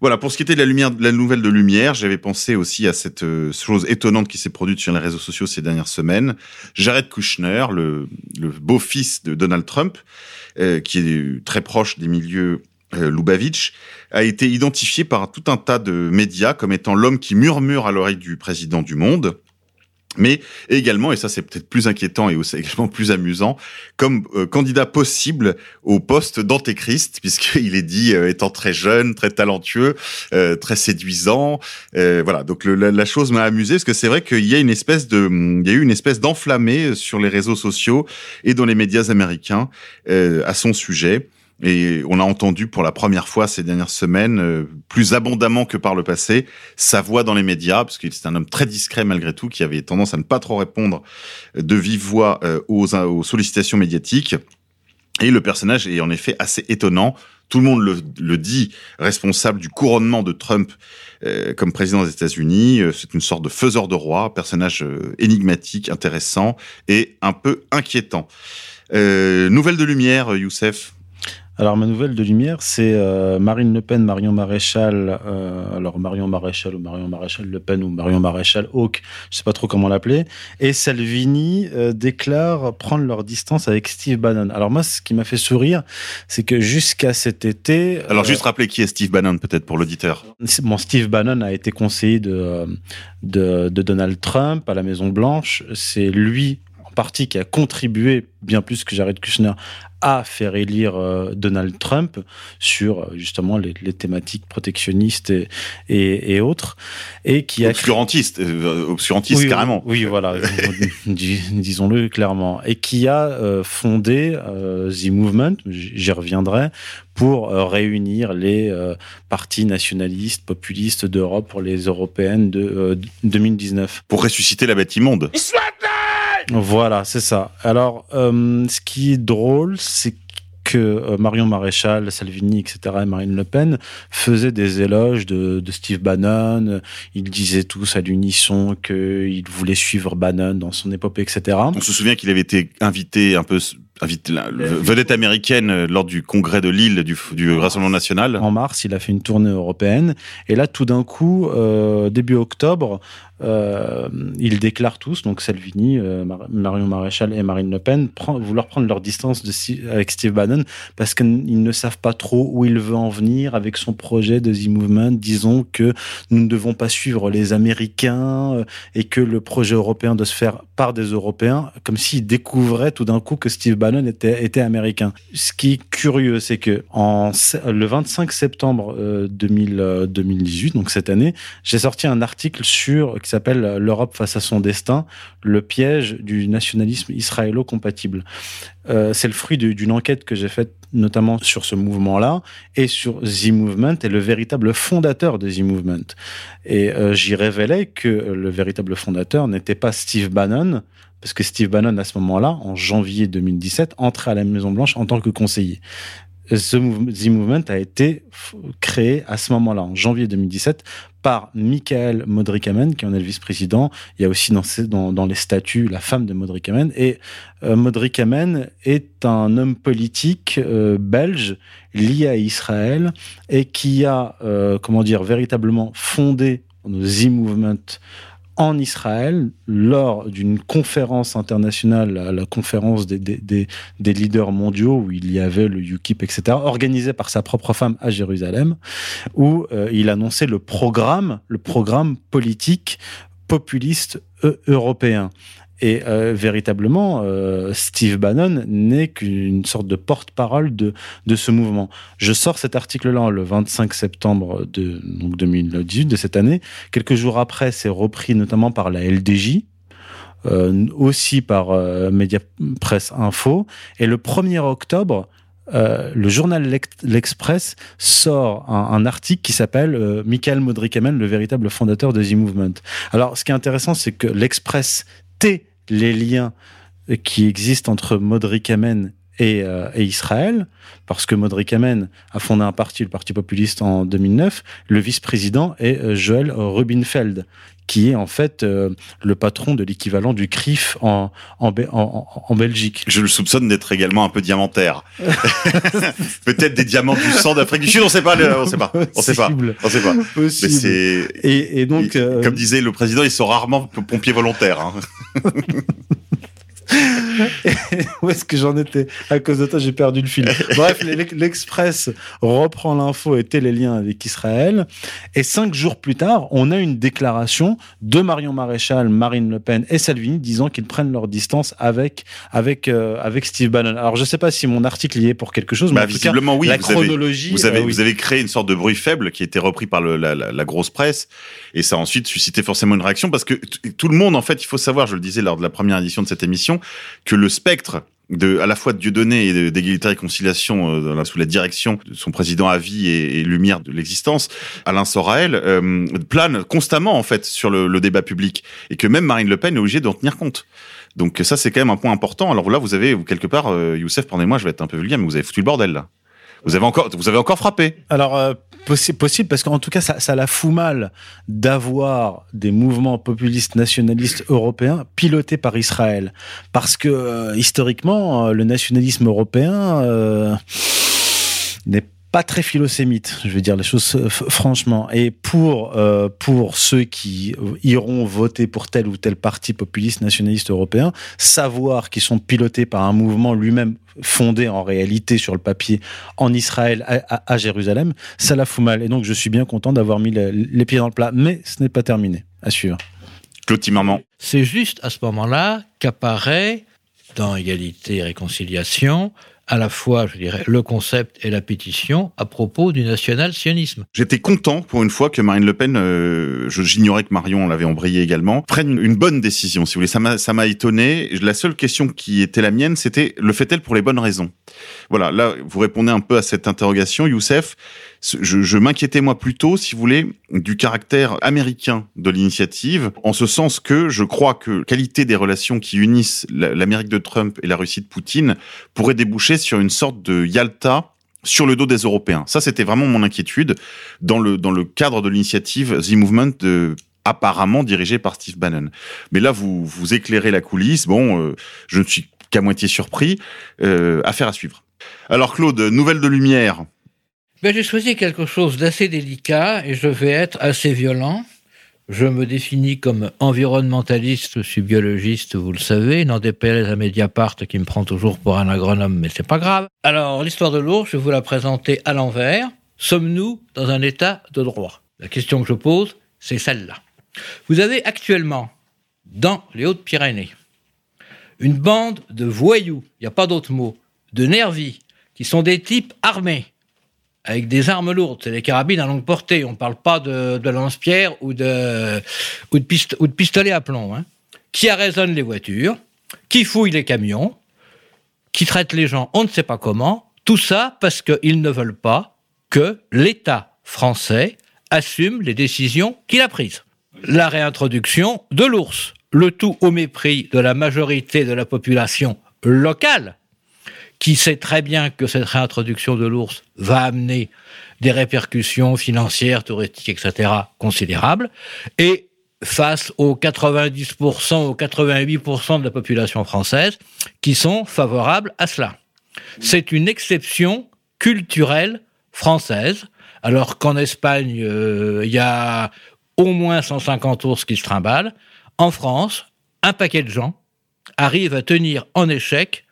Voilà pour ce qui était de la lumière de la nouvelle de lumière j'avais pensé aussi à cette euh, chose étonnante qui s'est produite sur les réseaux sociaux ces dernières semaines. Jared Kushner le, le beau-fils de Donald Trump euh, qui est très proche des milieux euh, Lubavitch, a été identifié par tout un tas de médias comme étant l'homme qui murmure à l'oreille du président du monde, mais également, et ça c'est peut-être plus inquiétant et aussi également plus amusant, comme euh, candidat possible au poste d'antéchrist, puisqu'il est dit euh, étant très jeune, très talentueux, euh, très séduisant. Euh, voilà, donc le, la, chose m'a amusé, parce que c'est vrai qu'il y a une espèce de, il y a eu une espèce d'enflammé sur les réseaux sociaux et dans les médias américains à son sujet. Et on a entendu pour la première fois ces dernières semaines, euh, plus abondamment que par le passé, sa voix dans les médias, parce qu'il c'est un homme très discret malgré tout, qui avait tendance à ne pas trop répondre de vive voix euh, aux, sollicitations médiatiques. Et le personnage est en effet assez étonnant. Tout le monde le, dit responsable du couronnement de Trump euh, comme président des États-Unis. C'est une sorte de faiseur de roi, personnage énigmatique, intéressant et un peu inquiétant. nouvelle de lumière, Youssef alors ma nouvelle de lumière, c'est euh, Marine Le Pen, Marion Maréchal, euh, alors Marion Maréchal ou Marion Maréchal Le Pen ou Marion Maréchal Hawk, je sais pas trop comment l'appeler, et Salvini euh, déclare prendre leur distance avec Steve Bannon. Alors moi, ce qui m'a fait sourire, c'est que jusqu'à cet été... Alors juste rappeler qui est Steve Bannon peut-être pour l'auditeur. Bon, Steve Bannon a été conseiller de, de, de Donald Trump à la Maison Blanche. C'est lui en partie qui a contribué bien plus que Jared Kushner à faire élire euh, Donald Trump sur euh, justement les, les thématiques protectionnistes et, et, et, autres et qui obscurantiste euh, obscurantiste oui, carrément. oui voilà dis, disons-le clairement. Et qui a euh, fondé euh, The Movement j'y reviendrai pour réunir les euh, partis nationalistes populistes d'Europe pour les européennes de 2019 pour ressusciter la bête immonde voilà, c'est ça. Alors, euh, ce qui est drôle, c'est que euh, Marion Maréchal, Salvini, etc., et Marine Le Pen faisaient des éloges de, de Steve Bannon. Ils disaient tous à l'unisson qu'ils voulaient suivre Bannon dans son épopée, etc. On se souvient qu'il avait été invité un peu invite la, vedette américaine euh, lors du congrès de Lille du, du Rassemblement national. En mars, il a fait une tournée européenne. Et là, tout d'un coup, euh, début octobre, euh, ils déclarent tous, donc Salvini, euh, Marion Maréchal et Marine Le Pen, prend, vouloir prendre leur distance de, avec Steve Bannon parce qu'ils ne savent pas trop où il veut en venir avec son projet de The Movement. Disons que nous ne devons pas suivre les Américains euh, et que le projet européen doit se faire par des Européens, comme s'ils découvraient tout d'un coup que Steve Bannon Bannon était, américain. Ce qui est curieux, c'est que le 25 septembre 2000, 2018, donc cette année, j'ai sorti un article sur qui s'appelle L'Europe face à son destin, le piège du nationalisme israélo-compatible. Euh, c'est le fruit d'une enquête que j'ai faite notamment sur ce mouvement-là et sur The Movement et le véritable fondateur de The Movement. Et euh, j'y révélais que le véritable fondateur n'était pas Steve Bannon, parce que Steve Bannon, à ce moment-là, en janvier 2017, entrait à la Maison-Blanche en tant que conseiller. The Movement a été créé à ce moment-là, en janvier 2017, par Michael Modrikamen, qui en est le vice-président. Il y a aussi dans, les statuts la femme de Modrikamen. Et euh, est un homme politique euh, belge lié à Israël et qui a, euh, comment dire, véritablement fondé le Movement en Israël lors d'une conférence internationale, la, conférence des, leaders mondiaux, où il y avait le UKIP, etc., organisée par sa propre femme à Jérusalem, où euh, il annonçait programme, le programme politique populiste européen. Et euh, véritablement, euh, Steve Bannon n'est qu'une sorte de porte-parole de, de ce mouvement. Je sors cet article-là le 25 septembre de, donc 2018 de cette année. Quelques jours après, c'est repris notamment par la LDJ, euh, aussi par euh, Info. Et le 1er octobre, euh, le journal L'Express sort un, un, article qui s'appelle euh, Michael Modrikamen, le véritable fondateur de The Movement. Alors, ce qui est intéressant, c'est que l'Express tait les liens qui existent entre Modric Amen et, euh, et, Israël, parce que Modric Amen a fondé un parti, le Parti populiste, en 2009. Le vice-président est euh, Joël Rubinfeld, qui est en fait euh, le patron de l'équivalent du CRIF en, en, en, en, Belgique. Je le soupçonne d'être également un peu diamantaire. Peut-être des diamants du sang d'Afrique du Sud, on sait pas, on sait pas, on sait pas, on sait pas. Mais et, et, donc, comme disait le président, ils sont rarement pompiers volontaires. Hein. Où est-ce que j'en étais À cause de toi, j'ai perdu le fil. Bref, l'Express reprend l'info et les liens avec Israël. Et cinq jours plus tard, on a une déclaration de Marion Maréchal, Marine Le Pen et Salvini disant qu'ils prennent leur distance avec avec euh, avec Steve Bannon. Alors, je sais pas si mon article y est pour quelque chose, mais bah, visiblement oui. La vous chronologie. Avez, vous avez, euh, oui. vous avez créé une sorte de bruit faible qui a été repris par le, la, la, la, grosse presse et ça a ensuite suscité forcément une réaction parce que tout le monde, en fait, il faut savoir, je le disais lors de la première édition de cette émission, que le spectre de, à la fois de Dieudonné et d'égalité et réconciliation euh, sous la direction de son président à vie et, lumière de l'existence, Alain Soraël, euh, plane constamment en fait sur le, débat public et que même Marine Le Pen est obligée d'en tenir compte. Donc ça c'est quand même un point important. Alors là vous avez quelque part, euh, Youssef, pardonnez-moi, je vais être un peu vulgaire, mais vous avez foutu le bordel là. Vous avez encore, vous avez encore frappé. Alors euh, possible, parce qu'en tout cas ça, ça la fout mal d'avoir des mouvements populistes nationalistes européens pilotés par Israël, parce que euh, historiquement euh, le nationalisme européen euh, n'est pas très philosémite, je vais dire les choses franchement. Et pour euh, pour ceux qui iront voter pour tel ou tel parti populiste nationaliste européen, savoir qu'ils sont pilotés par un mouvement lui-même fondé en réalité sur le papier en Israël à, à, à, Jérusalem, ça la fout mal. Et donc je suis bien content d'avoir mis le, les pieds dans le plat, mais ce n'est pas terminé, à suivre. Claude Timmerman. C'est juste à ce moment-là qu'apparaît dans Égalité et Réconciliation à la fois, je dirais, le concept et la pétition à propos du national-sionisme. J'étais content pour une fois que Marine Le Pen, euh, j'ignorais que Marion l'avait embrayé également, prenne une bonne décision. Si vous voulez, ça m'a étonné. La seule question qui était la mienne, c'était le fait-elle pour les bonnes raisons? Voilà, là vous répondez un peu à cette interrogation, Youssef. Je, je m'inquiétais moi plutôt, si vous voulez, du caractère américain de l'initiative, en ce sens que je crois que qualité des relations qui unissent l'Amérique de Trump et la Russie de Poutine pourrait déboucher sur une sorte de Yalta sur le dos des Européens. Ça, c'était vraiment mon inquiétude dans le dans le cadre de l'initiative The Movement apparemment dirigée par Steve Bannon. Mais là, vous vous éclairez la coulisse. Bon, euh, je ne suis qu'à moitié surpris. Euh, affaire à suivre. Alors Claude, nouvelle de lumière. Ben, j'ai choisi quelque chose d'assez délicat et je vais être assez violent. Je me définis comme environnementaliste, je suis biologiste, vous le savez, n'en déplaise à Mediapart qui me prend toujours pour un agronome, mais c'est pas grave. Alors, l'histoire de l'ours, je vais vous la présenter à l'envers. Sommes-nous dans un état de droit? La question que je pose, c'est celle-là. Vous avez actuellement, dans les Hautes-Pyrénées, une bande de voyous, il n'y a pas d'autre mot, de nervis, qui sont des types armés, avec des armes lourdes, c'est des carabines à longue portée, on ne parle pas de, lance-pierre ou de pistolet à plomb, hein, qui arraisonnent les voitures, qui fouillent les camions, qui traitent les gens on ne sait pas comment, tout ça parce qu'ils ne veulent pas que l'État français assume les décisions qu'il a prises. La réintroduction de l'ours, le tout au mépris de la majorité de la population locale, qui sait très bien que cette réintroduction de l'ours va amener des répercussions financières, touristiques, etc. considérables, et face aux 90%, aux 88% de la population française qui sont favorables à cela. C'est une exception culturelle française, alors qu'en Espagne, euh, il y a au moins 150 ours qui se trimballent. En France, un paquet de gens arrivent à tenir en échec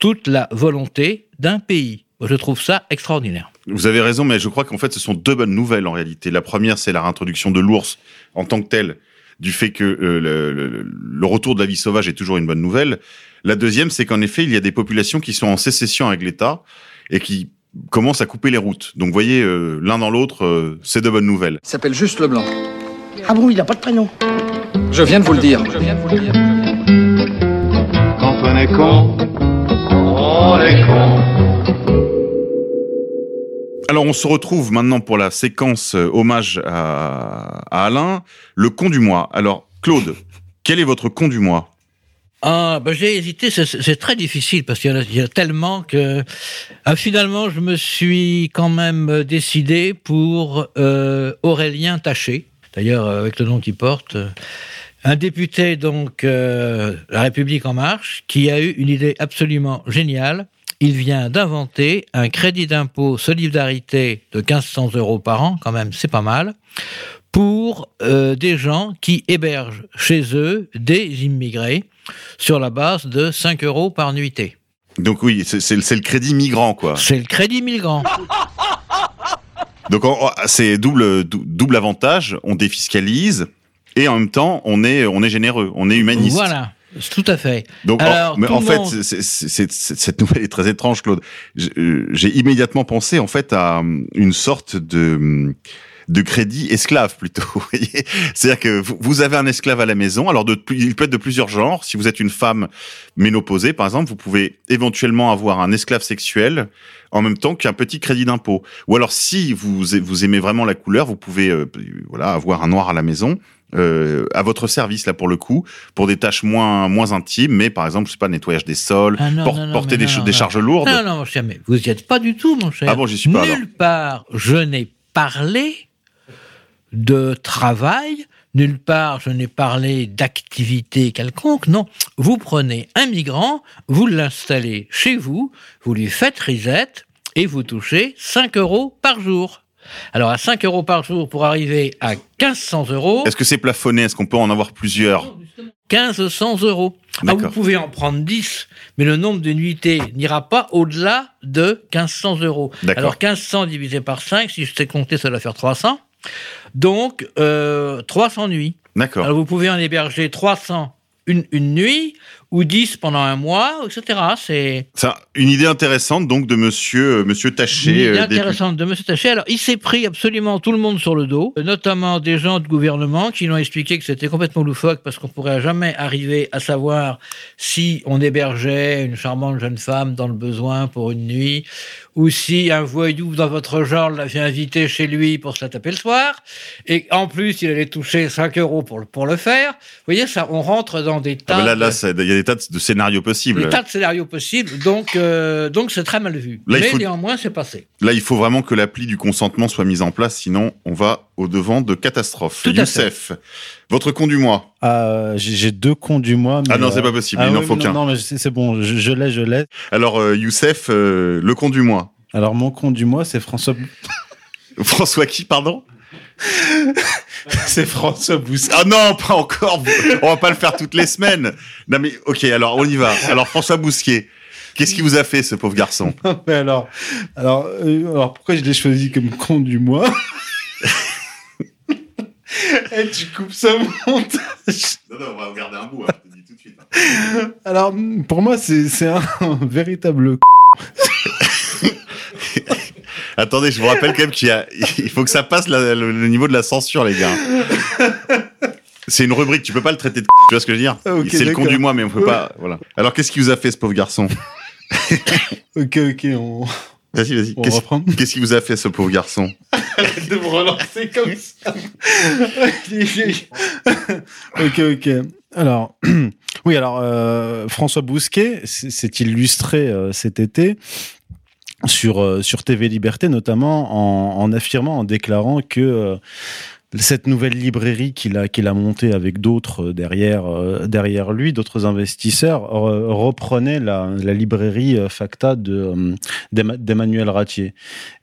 toute la volonté d'un pays. Je trouve ça extraordinaire. Vous avez raison, mais je crois qu'en fait, ce sont deux bonnes nouvelles en réalité. La première, c'est la réintroduction de l'ours en tant que tel, du fait que euh, le, le- le retour de la vie sauvage est toujours une bonne nouvelle. La deuxième, c'est qu'en effet, il y a des populations qui sont en sécession avec l'État et qui commencent à couper les routes. Donc, vous voyez, euh, l'un dans l'autre, euh, c'est de bonnes nouvelles. Il s'appelle juste Leblanc. Ah bon, il n'a pas de prénom Je viens de vous le dire. Quand on est con, on est con. Alors, on se retrouve maintenant pour la séquence euh, hommage à, à Alain, le con du mois. Alors, Claude, quel est votre con du mois? Ah, ben j'ai hésité, c'est- très difficile parce qu'il y, en a- il y a tellement que ah, finalement je me suis quand même décidé pour euh, Aurélien Taché, d'ailleurs euh, avec le nom qu'il porte, euh, un député donc euh, La République en marche qui a eu une idée absolument géniale. Il vient d'inventer un crédit d'impôt solidarité de 1500 euros par an, quand même, c'est pas mal, pour euh, des gens qui hébergent chez eux des immigrés sur la base de 5 euros par nuitée. Donc oui, c'est le crédit migrant, quoi. C'est le crédit migrant. Donc c'est double dou- double avantage, on défiscalise et en même temps on est on est généreux, on est humaniste. Voilà, tout à fait. Donc, Alors, en, mais en fait, monde- cette nouvelle est très étrange, Claude. Euh, J'ai immédiatement pensé en fait à hum, une sorte de hum, de crédit esclave plutôt. C'est-à-dire que vous, avez un esclave à la maison. Alors, de, il peut être de plusieurs genres. Si vous êtes une femme ménopausée, par exemple, vous pouvez éventuellement avoir un esclave sexuel en même temps qu'un petit crédit d'impôt. Ou alors, si vous vous aimez vraiment la couleur, vous pouvez euh, voilà avoir un noir à la maison. Euh, à votre service là pour le coup pour des tâches moins moins intimes mais par exemple je sais pas nettoyage des sols Ah non, por- non, non, porter des, des charges lourdes Non, non, mon cher, mais vous n'y êtes pas du tout, mon cher. Ah bon, j'y suis pas, Nulle part, je n'ai parlé de travail, nulle part, je n'ai parlé d'activité quelconque. Non, vous prenez un migrant, vous l'installez chez vous, vous lui faites risette et vous touchez 5 euros par jour. Alors, à 5 euros par jour pour arriver à 1500 euros. est-ce que c'est plafonné? Est-ce qu'on peut en avoir plusieurs? 1500 euros. Ah, vous pouvez en prendre 10, mais le nombre de nuitées n'ira pas au-delà de 1500 euros. Alors 1500 divisé par 5, si je sais compter, ça doit faire 300. Donc, euh, 300 nuits. d'accord Alors vous pouvez en héberger 300 une, une nuit, ou 10 pendant un mois, etc. C'est une idée intéressante donc de monsieur euh, monsieur une Taché idée euh, député. intéressante de M. Taché. Alors, il s'est pris absolument tout le monde sur le dos, notamment des gens de gouvernement qui l'ont expliqué que c'était complètement loufoque parce qu'on pourrait jamais arriver à savoir si on hébergeait une charmante jeune femme dans le besoin pour une nuit ou si un voyou dans votre genre l'avait invité chez lui pour se la taper le soir et en plus il allait toucher 5 euros pour, le- pour le faire. Vous voyez, ça, on rentre dans des tas Ah, mais là il y a des tas de, scénarios possibles des tas de scénarios possibles, donc euh, donc c'est très mal vu. Là, Mais faut- néanmoins, c'est passé. là il faut vraiment que l'appli du consentement soit mise en place sinon on va au devant de catastrophes Youssef votre con du mois Ah, j'ai deux cons du mois. Mais Ah non, euh, c'est pas possible, ah il n'en oui, faut qu'un. Non, mais c'est bon, je, je l'ai, je l'ai. alors euh, Youssef euh, le con du mois Alors, mon con du mois, c'est François. François qui pardon c'est François Bousquet. Ah non, pas encore. On va pas le faire toutes les semaines. Non mais ok, alors on y va. Alors François Bousquier, qu'est-ce qui vous a fait ce pauvre garçon? Mais alors, alors, euh, alors, pourquoi je l'ai choisi comme con du mois? Eh, tu coupes ça au montage. Non non, on va regarder un bout. hein, je te dis tout de suite. Alors, pour moi, c'est un véritable. Attendez, je vous rappelle quand même qu'il y a, il faut que ça passe la- le, niveau de la censure, les gars. C'est une rubrique, tu peux pas le traiter de tu vois ce que je veux dire? Ah, C'est le con du mois, mais on peut pas, voilà. Alors, qu'est-ce qui vous a fait, ce pauvre garçon? Ok, ok, on, Vas-y, vas-y. Qu'est-ce reprend. qu'est-ce qui vous a fait, ce pauvre garçon? De me relancer comme ça. ok, ok. Alors, oui, alors euh, François Bousquet s'est illustré euh, cet été sur euh, sur TV Liberté, notamment en, affirmant, en déclarant que cette nouvelle librairie qu'il a qu'il a montée avec d'autres euh, derrière euh, derrière lui, d'autres investisseurs, re- reprenait la, la librairie euh, Facta de d'Emma- d'Emmanuel Ratier.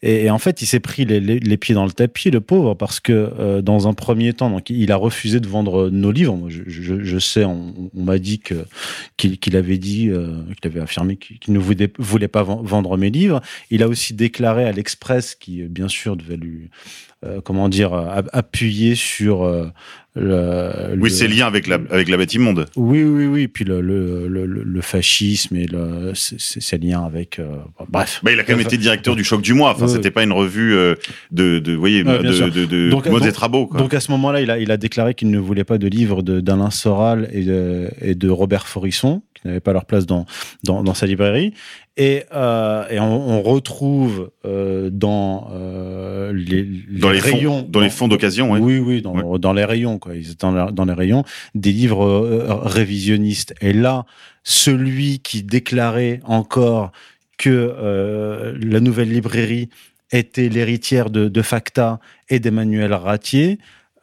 Et, en fait, il s'est pris les, pieds dans le tapis, le pauvre, parce que euh, dans un premier temps, donc il a refusé de vendre nos livres. Je, je, je sais, on, on m'a dit que qu'il avait dit, qu'il avait affirmé qu'il ne voulait, voulait pas ven- vendre mes livres. Il a aussi déclaré à l'Express, qui bien sûr devait lui, comment dire, euh, appuyer sur euh, le, Oui, c'est lié avec la, avec la bête immonde. oui, oui, oui. Puis le, le, le, le fascisme et le, c'est liens avec. euh, bref. Bah, il a quand même été directeur du choc du mois. Enfin, Ouais, c'était pas une revue euh, de, de, voyez, Ouais, de, de, de, Donc, donc- quoi. Donc à ce moment-là, il a, il a déclaré qu'il ne voulait pas de livres de- d'Alain Soral et de, et de Robert Forisson, qui n'avaient pas leur place dans, dans, dans sa librairie. Et, euh, et on, on retrouve euh, dans euh, les, les dans les rayons, fonds, dans les fonds d'occasion, ouais. oui, oui, dans, dans les rayons, quoi. Ils étaient dans, la- dans les rayons des livres révisionnistes. Et là, celui qui déclarait encore que la nouvelle librairie était l'héritière de, de Facta et d'Emmanuel Ratier,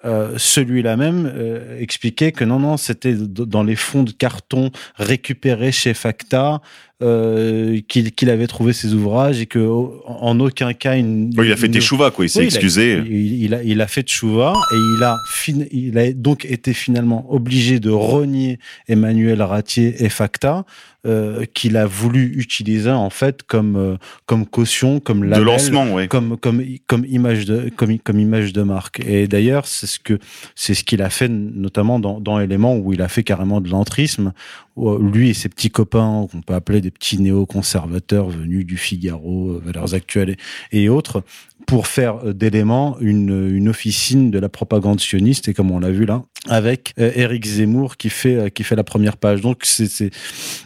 euh, celui-là même euh, expliquait que non, non, c'était dans les fonds de carton récupérés chez Facta euh, qu'il avait trouvé ses ouvrages et que en aucun cas il, Oui, il a fait ne- teshuva, quoi. Il s'est oui, excusé. Il, il a, il a fait tchouva et il a, fin- il a donc été finalement obligé de renier Emmanuel Ratier et Facta, euh, qu'il a voulu utiliser en fait comme euh, comme caution, comme de lancement, ouais. comme comme comme image de comme comme image de marque. Et d'ailleurs, c'est ce que c'est ce qu'il a fait notamment dans dans Éléments où il a fait carrément de l'entrisme. Euh, Lui et ses petits copains qu'on peut appeler des petits néoconservateurs venus du Figaro, euh, Valeurs Actuelles et, autres, pour faire euh, d'éléments une, une officine de la propagande sioniste et comme on l'a vu là avec euh, Éric Zemmour qui fait euh, qui fait la première page. Donc c'est c'est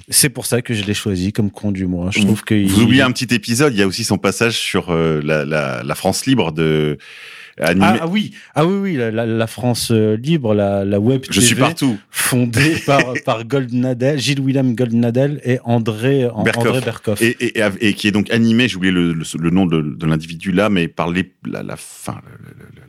c'est pour ça que je l'ai choisi comme con du mois je trouve que Vous il- oubliez un petit épisode, il y a aussi son passage sur euh, la, la, la France libre de animé. ah, ah oui ah oui oui la, la- la France euh, libre la, la web Je suis TV, partout. fondée par par Goldnadel Gilles William Goldnadel et André Berkoff. André Berkoff Et, et, et- et qui est donc animé, j'ai oublié le, le, le nom de, de l'individu là, mais par les, la, la, fin,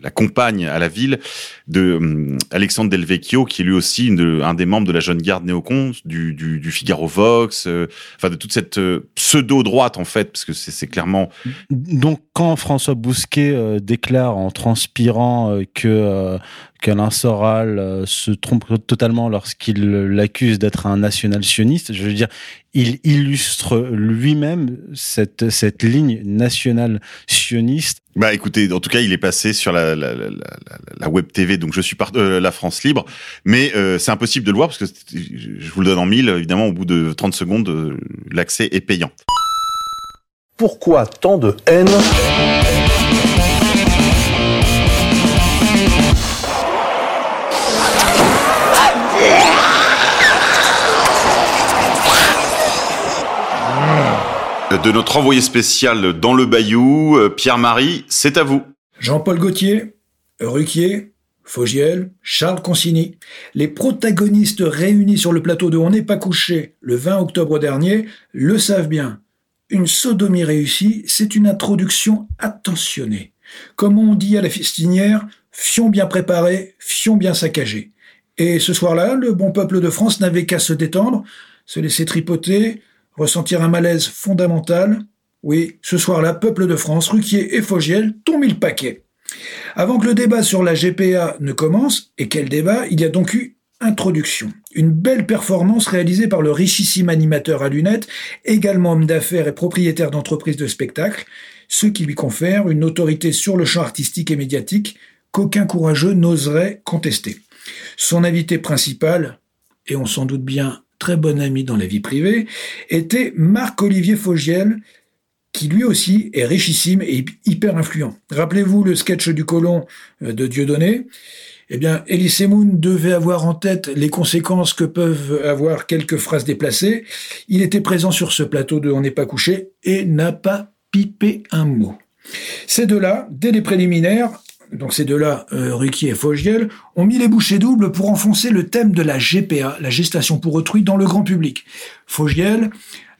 la compagne à la ville de hum, Alexandre Delvecchio, qui est lui aussi un des membres de la jeune garde néocon, du, Figaro Vox, euh, enfin de toute cette euh, pseudo-droite en fait, parce que c'est clairement... Donc, quand François Bousquet euh, déclare en transpirant que qu'Alain Soral euh, se trompe totalement lorsqu'il l'accuse d'être un national sioniste, je veux dire, il illustre lui-même cette cette ligne nationale sioniste. Bah écoutez, en tout cas, il est passé sur la, la, la, la, la web TV, donc je suis par, euh, la France libre, mais euh, c'est impossible de le voir parce que je vous le donne en mille, évidemment, au bout de 30 secondes, euh, l'accès est payant. Pourquoi tant de haine? De notre envoyé spécial dans le Bayou, euh, Pierre-Marie, c'est à vous. Jean-Paul Gaultier, Ruquier, Fogiel, Charles Consigny, les protagonistes réunis sur le plateau de On n'est pas couché le 20 octobre dernier le savent bien. Une sodomie réussie, c'est une introduction attentionnée. Comme on dit à la fistinière, fion bien préparé, fion bien saccagé. Et ce soir-là, le bon peuple de France n'avait qu'à se détendre, se laisser tripoter, ressentir un malaise fondamental. Oui, ce soir-là, peuple de France, Ruquier et Fogiel mis le paquet. Avant que le débat sur la GPA ne commence, et quel débat, il y a donc eu introduction. Une belle performance réalisée par le richissime animateur à lunettes, également homme d'affaires et propriétaire d'entreprises de spectacle, ce qui lui confère une autorité sur le champ artistique et médiatique qu'aucun courageux n'oserait contester. Son invité principal, et on s'en doute bien très bon ami dans la vie privée, était Marc-Olivier Fogiel, qui lui aussi est richissime et hyper influent. Rappelez-vous le sketch du colon euh, de Dieudonné eh bien, Elie Moon devait avoir en tête les conséquences que peuvent avoir quelques phrases déplacées. Il était présent sur ce plateau de On n'est pas couché et n'a pas pipé un mot. Ces deux-là, dès les préliminaires, donc ces deux-là, euh, et Fogiel, ont mis les bouchées doubles pour enfoncer le thème de la GPA, la gestation pour autrui, dans le grand public. Fogiel,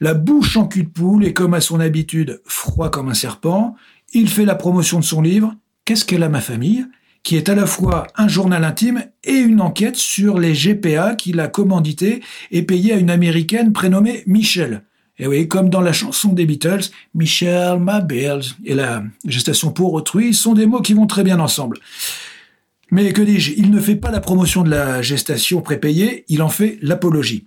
la bouche en cul de poule et comme à son habitude, froid comme un serpent, il fait la promotion de son livre Qu'est-ce qu'elle a ma famille? qui est à la fois un journal intime et une enquête sur les GPA qu'il a commandité et payé à une américaine prénommée Michelle. Et oui, comme dans la chanson des Beatles, Michelle, my bills et la gestation pour autrui sont des mots qui vont très bien ensemble. Mais que dis-je, il ne fait pas la promotion de la gestation prépayée, il en fait l'apologie.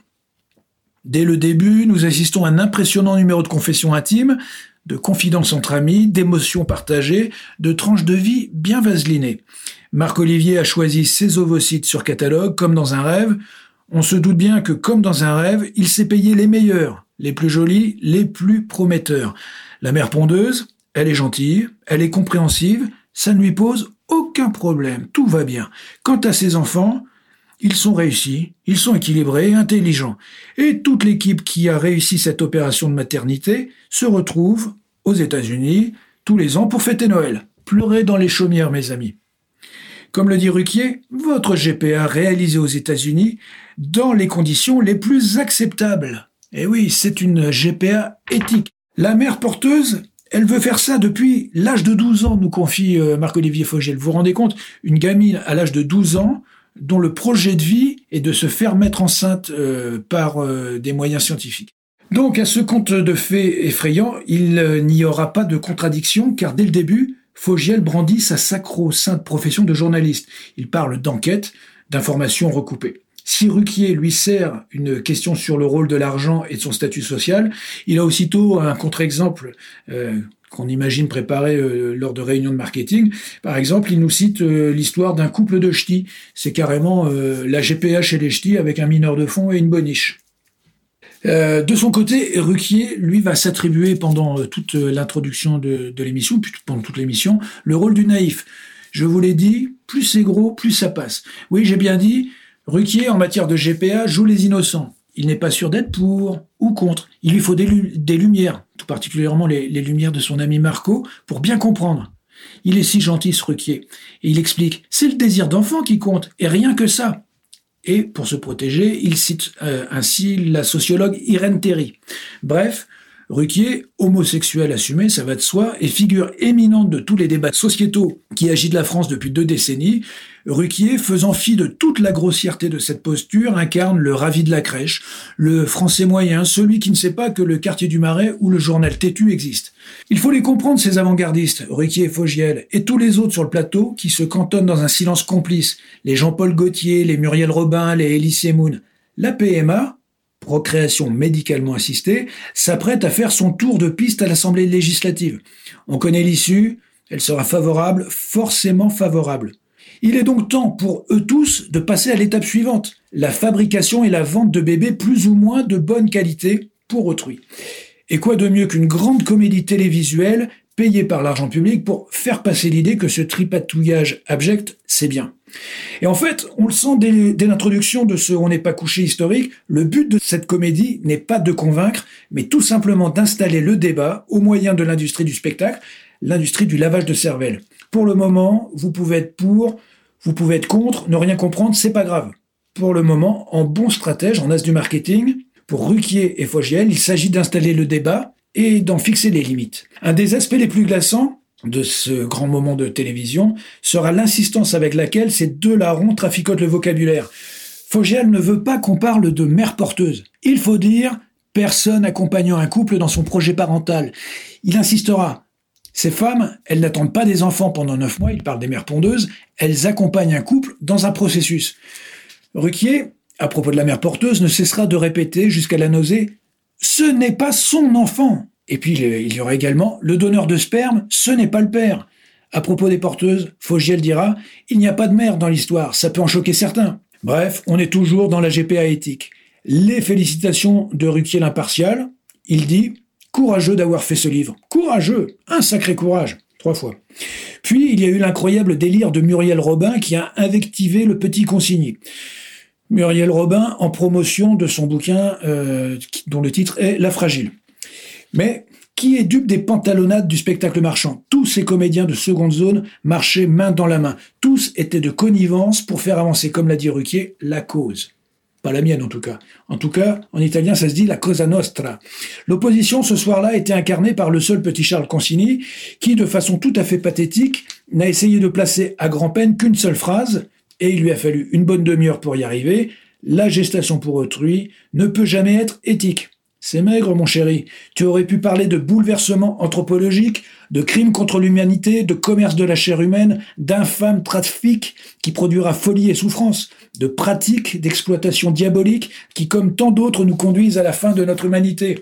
Dès le début, nous assistons à un impressionnant numéro de confession intime, de confidences entre amis, d'émotions partagées, de tranches de vie bien vaselinées. Marc-Olivier a choisi ses ovocytes sur catalogue comme dans un rêve. On se doute bien que comme dans un rêve, il s'est payé les meilleurs, les plus jolis, les plus prometteurs. La mère pondeuse, elle est gentille, elle est compréhensive, ça ne lui pose aucun problème, tout va bien. Quant à ses enfants, ils sont réussis, ils sont équilibrés, intelligents. Et toute l'équipe qui a réussi cette opération de maternité se retrouve aux États-Unis tous les ans pour fêter Noël. Pleurez dans les chaumières, mes amis. Comme le dit Ruquier, votre GPA réalisé aux États-Unis dans les conditions les plus acceptables. Et oui, c'est une GPA éthique. La mère porteuse, elle veut faire ça depuis l'âge de 12 ans, nous confie euh, Marc-Olivier Fogel. Vous vous rendez compte Une gamine à l'âge de 12 ans dont le projet de vie est de se faire mettre enceinte euh, par euh, des moyens scientifiques. Donc à ce conte de fées effrayant, il n'y aura pas de contradiction car dès le début, Fogiel brandit sa sacro-sainte profession de journaliste. Il parle d'enquête, d'informations recoupées. Si Ruquier lui sert une question sur le rôle de l'argent et de son statut social, il a aussitôt un contre-exemple qu'on imagine préparer euh, lors de réunions de marketing. Par exemple, il nous cite euh, l'histoire d'un couple de ch'tis. C'est carrément euh, la GPH et les ch'tis avec un mineur de fond et une boniche. de son côté, Ruquier, lui, va s'attribuer pendant toute l'introduction de, de l'émission, pendant toute l'émission, le rôle du naïf. Je vous l'ai dit, plus c'est gros, plus ça passe. Oui, j'ai bien dit, Ruquier, en matière de GPA, joue les innocents. Il n'est pas sûr d'être pour ou contre. Il lui faut des, lumières, tout particulièrement les, lumières de son ami Marco, pour bien comprendre. Il est si gentil, ce Ruquier. Et il explique, c'est le désir d'enfant qui compte, et rien que ça. Et pour se protéger, il cite euh, ainsi la sociologue Irène Terry. Bref, Ruquier, homosexuel assumé, ça va de soi, et figure éminente de tous les débats sociétaux qui agitent la France depuis deux décennies, Ruquier, faisant fi de toute la grossièreté de cette posture, incarne le ravi de la crèche, le français moyen, celui qui ne sait pas que le quartier du Marais ou le journal têtu existent. Il faut les comprendre, ces avant-gardistes, Ruquier et Fogiel, et tous les autres sur le plateau qui se cantonnent dans un silence complice, les Jean-Paul Gaultier, les Muriel Robin, les Elie Moon. La PMA, procréation médicalement assistée, s'apprête à faire son tour de piste à l'Assemblée législative. On connaît l'issue, elle sera favorable, forcément favorable. Il est donc temps pour eux tous de passer à l'étape suivante, la fabrication et la vente de bébés plus ou moins de bonne qualité pour autrui. Et quoi de mieux qu'une grande comédie télévisuelle payée par l'argent public pour faire passer l'idée que ce tripatouillage abject, c'est bien. Et en fait, on le sent dès, l'introduction de ce On n'est pas couché historique, le but de cette comédie n'est pas de convaincre, mais tout simplement d'installer le débat au moyen de l'industrie du spectacle, l'industrie du lavage de cervelle. Pour le moment, vous pouvez être pour, vous pouvez être contre, ne rien comprendre, c'est pas grave. Pour le moment, en bon stratège, en as du marketing, pour Ruquier et Fogiel, il s'agit d'installer le débat et d'en fixer les limites. Un des aspects les plus glaçants de ce grand moment de télévision sera l'insistance avec laquelle ces deux larrons traficotent le vocabulaire. Fogiel ne veut pas qu'on parle de mère porteuse. Il faut dire personne accompagnant un couple dans son projet parental. Il insistera. Ces femmes, elles n'attendent pas des enfants pendant neuf mois, il parle des mères pondeuses, elles accompagnent un couple dans un processus. Ruquier, à propos de la mère porteuse, ne cessera de répéter jusqu'à la nausée Ce n'est pas son enfant et puis il y aura également le donneur de sperme, ce n'est pas le père. À propos des porteuses, Fogiel dira Il n'y a pas de mère dans l'histoire, ça peut en choquer certains. Bref, on est toujours dans la GPA éthique. Les félicitations de Ruquier l'impartial. Il dit Courageux d'avoir fait ce livre. Courageux Un sacré courage Trois fois. Puis il y a eu l'incroyable délire de Muriel Robin qui a invectivé le petit consigné. Muriel Robin en promotion de son bouquin euh, dont le titre est La fragile. Mais qui est dupe des pantalonnades du spectacle marchand? Tous ces comédiens de seconde zone marchaient main dans la main. Tous étaient de connivence pour faire avancer, comme l'a dit Ruquier, la cause. Pas la mienne en tout cas. En tout cas, en italien, ça se dit la cosa nostra. L'opposition ce soir-là était incarnée par le seul petit Charles Consigny, qui, de façon tout à fait pathétique, n'a essayé de placer à grand-peine qu'une seule phrase, et il lui a fallu une bonne demi-heure pour y arriver. La gestation pour autrui ne peut jamais être éthique. C'est maigre, mon chéri. Tu aurais pu parler de bouleversement anthropologique, de crimes contre l'humanité, de commerce de la chair humaine, d'infâme trafic qui produira folie et souffrance, de pratiques d'exploitation diabolique qui, comme tant d'autres, nous conduisent à la fin de notre humanité.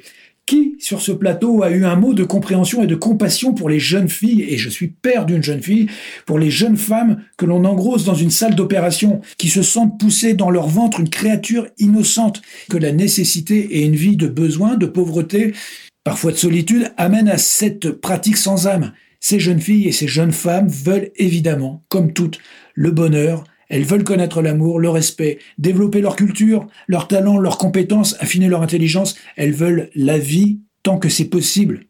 Qui, sur ce plateau, a eu un mot de compréhension et de compassion pour les jeunes filles, et je suis père d'une jeune fille, pour les jeunes femmes que l'on engrosse dans une salle d'opération, qui se sentent pousser dans leur ventre une créature innocente, que la nécessité et une vie de besoin, de pauvreté, parfois de solitude, amènent à cette pratique sans âme. Ces jeunes filles et ces jeunes femmes veulent évidemment, comme toutes, le bonheur, elles veulent connaître l'amour, le respect, développer leur culture, leur talent, leurs compétences, affiner leur intelligence. Elles veulent la vie tant que c'est possible.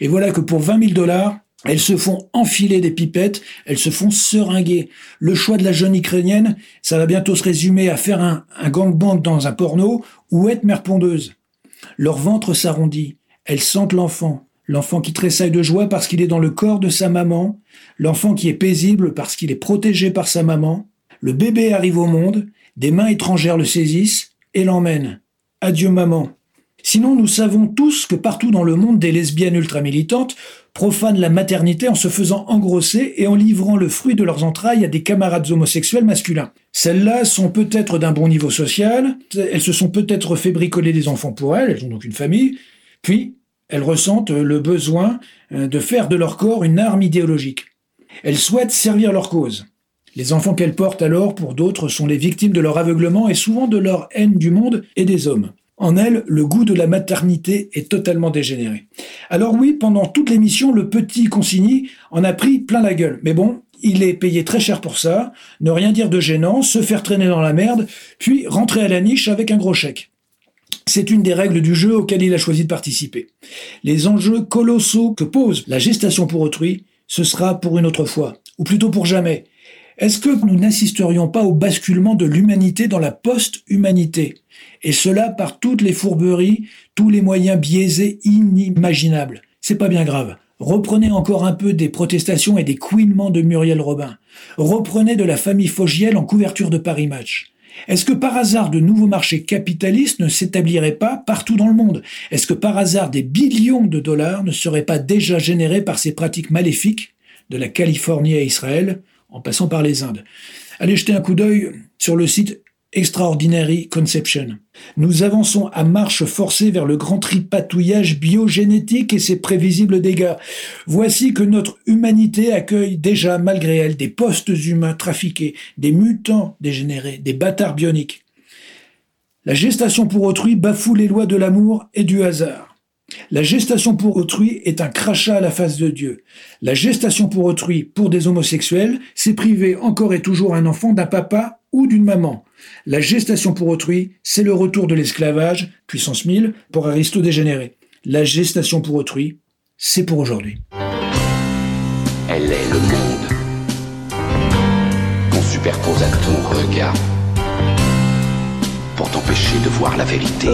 Et voilà que pour 20 000 dollars, elles se font enfiler des pipettes, elles se font seringuer. Le choix de la jeune ukrainienne, ça va bientôt se résumer à faire un, un gangbang dans un porno ou être mère pondeuse. Leur ventre s'arrondit, elles sentent l'enfant, l'enfant qui tressaille de joie parce qu'il est dans le corps de sa maman, l'enfant qui est paisible parce qu'il est protégé par sa maman, le bébé arrive au monde, des mains étrangères le saisissent et l'emmènent. Adieu maman. Sinon, nous savons tous que partout dans le monde, des lesbiennes ultra-militantes profanent la maternité en se faisant engrosser et en livrant le fruit de leurs entrailles à des camarades homosexuels masculins. Celles-là sont peut-être d'un bon niveau social, elles se sont peut-être fait bricoler des enfants pour elles, elles ont donc une famille, puis elles ressentent le besoin euh, de faire de leur corps une arme idéologique. Elles souhaitent servir leur cause. Les enfants qu'elles portent alors, pour d'autres, sont les victimes de leur aveuglement et souvent de leur haine du monde et des hommes. En elles, le goût de la maternité est totalement dégénéré. Alors oui, pendant toute l'émission, le petit consigny en a pris plein la gueule. Mais bon, il est payé très cher pour ça, ne rien dire de gênant, se faire traîner dans la merde, puis rentrer à la niche avec un gros chèque. C'est une des règles du jeu auquel il a choisi de participer. Les enjeux colossaux que pose la gestation pour autrui, ce sera pour une autre fois, ou plutôt pour jamais. Est-ce que nous n'assisterions pas au basculement de l'humanité dans la post-humanité? Et cela par toutes les fourberies, tous les moyens biaisés inimaginables. C'est pas bien grave. Reprenez encore un peu des protestations et des couinements de Muriel Robin. Reprenez de la famille Fogiel en couverture de Paris Match. Est-ce que par hasard de nouveaux marchés capitalistes ne s'établiraient pas partout dans le monde? Est-ce que par hasard des billions de dollars ne seraient pas déjà générés par ces pratiques maléfiques de la Californie à Israël? En passant par les Indes. Allez jeter un coup d'œil sur le site Extraordinary Conception. Nous avançons à marche forcée vers le grand tripatouillage biogénétique et ses prévisibles dégâts. Voici que notre humanité accueille déjà, malgré elle, des postes humains trafiqués, des mutants dégénérés, des bâtards bioniques. La gestation pour autrui bafoue les lois de l'amour et du hasard. La gestation pour autrui est un crachat à la face de Dieu. La gestation pour autrui pour des homosexuels, c'est priver encore et toujours un enfant d'un papa ou d'une maman. La gestation pour autrui, c'est le retour de l'esclavage, puissance 1000, pour Aristo dégénéré. La gestation pour autrui, c'est pour aujourd'hui. Elle est le monde qu'on superpose à ton regard pour t'empêcher de voir la vérité.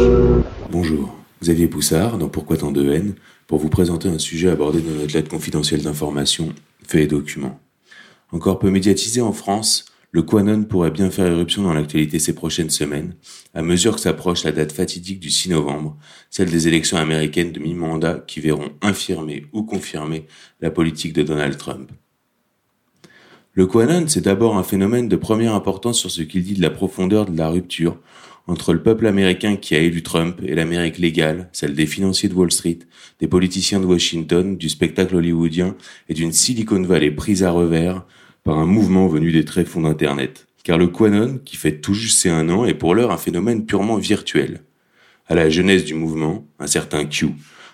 Bonjour. Xavier Poussard, dans Pourquoi tant de haine, pour vous présenter un sujet abordé dans notre lettre confidentielle d'information, Faits et documents. Encore peu médiatisé en France, le Quanon pourrait bien faire éruption dans l'actualité ces prochaines semaines, à mesure que s'approche la date fatidique du 6 novembre, celle des élections américaines de mi-mandat qui verront infirmer ou confirmer la politique de Donald Trump. Le Quanon, c'est d'abord un phénomène de première importance sur ce qu'il dit de la profondeur de la rupture entre le peuple américain qui a élu Trump et l'Amérique légale, celle des financiers de Wall Street, des politiciens de Washington, du spectacle hollywoodien et d'une Silicon Valley prise à revers par un mouvement venu des tréfonds d'Internet. car le Quanon, qui fête tout juste un an, est pour l'heure un phénomène purement virtuel. À la jeunesse du mouvement, un certain Q,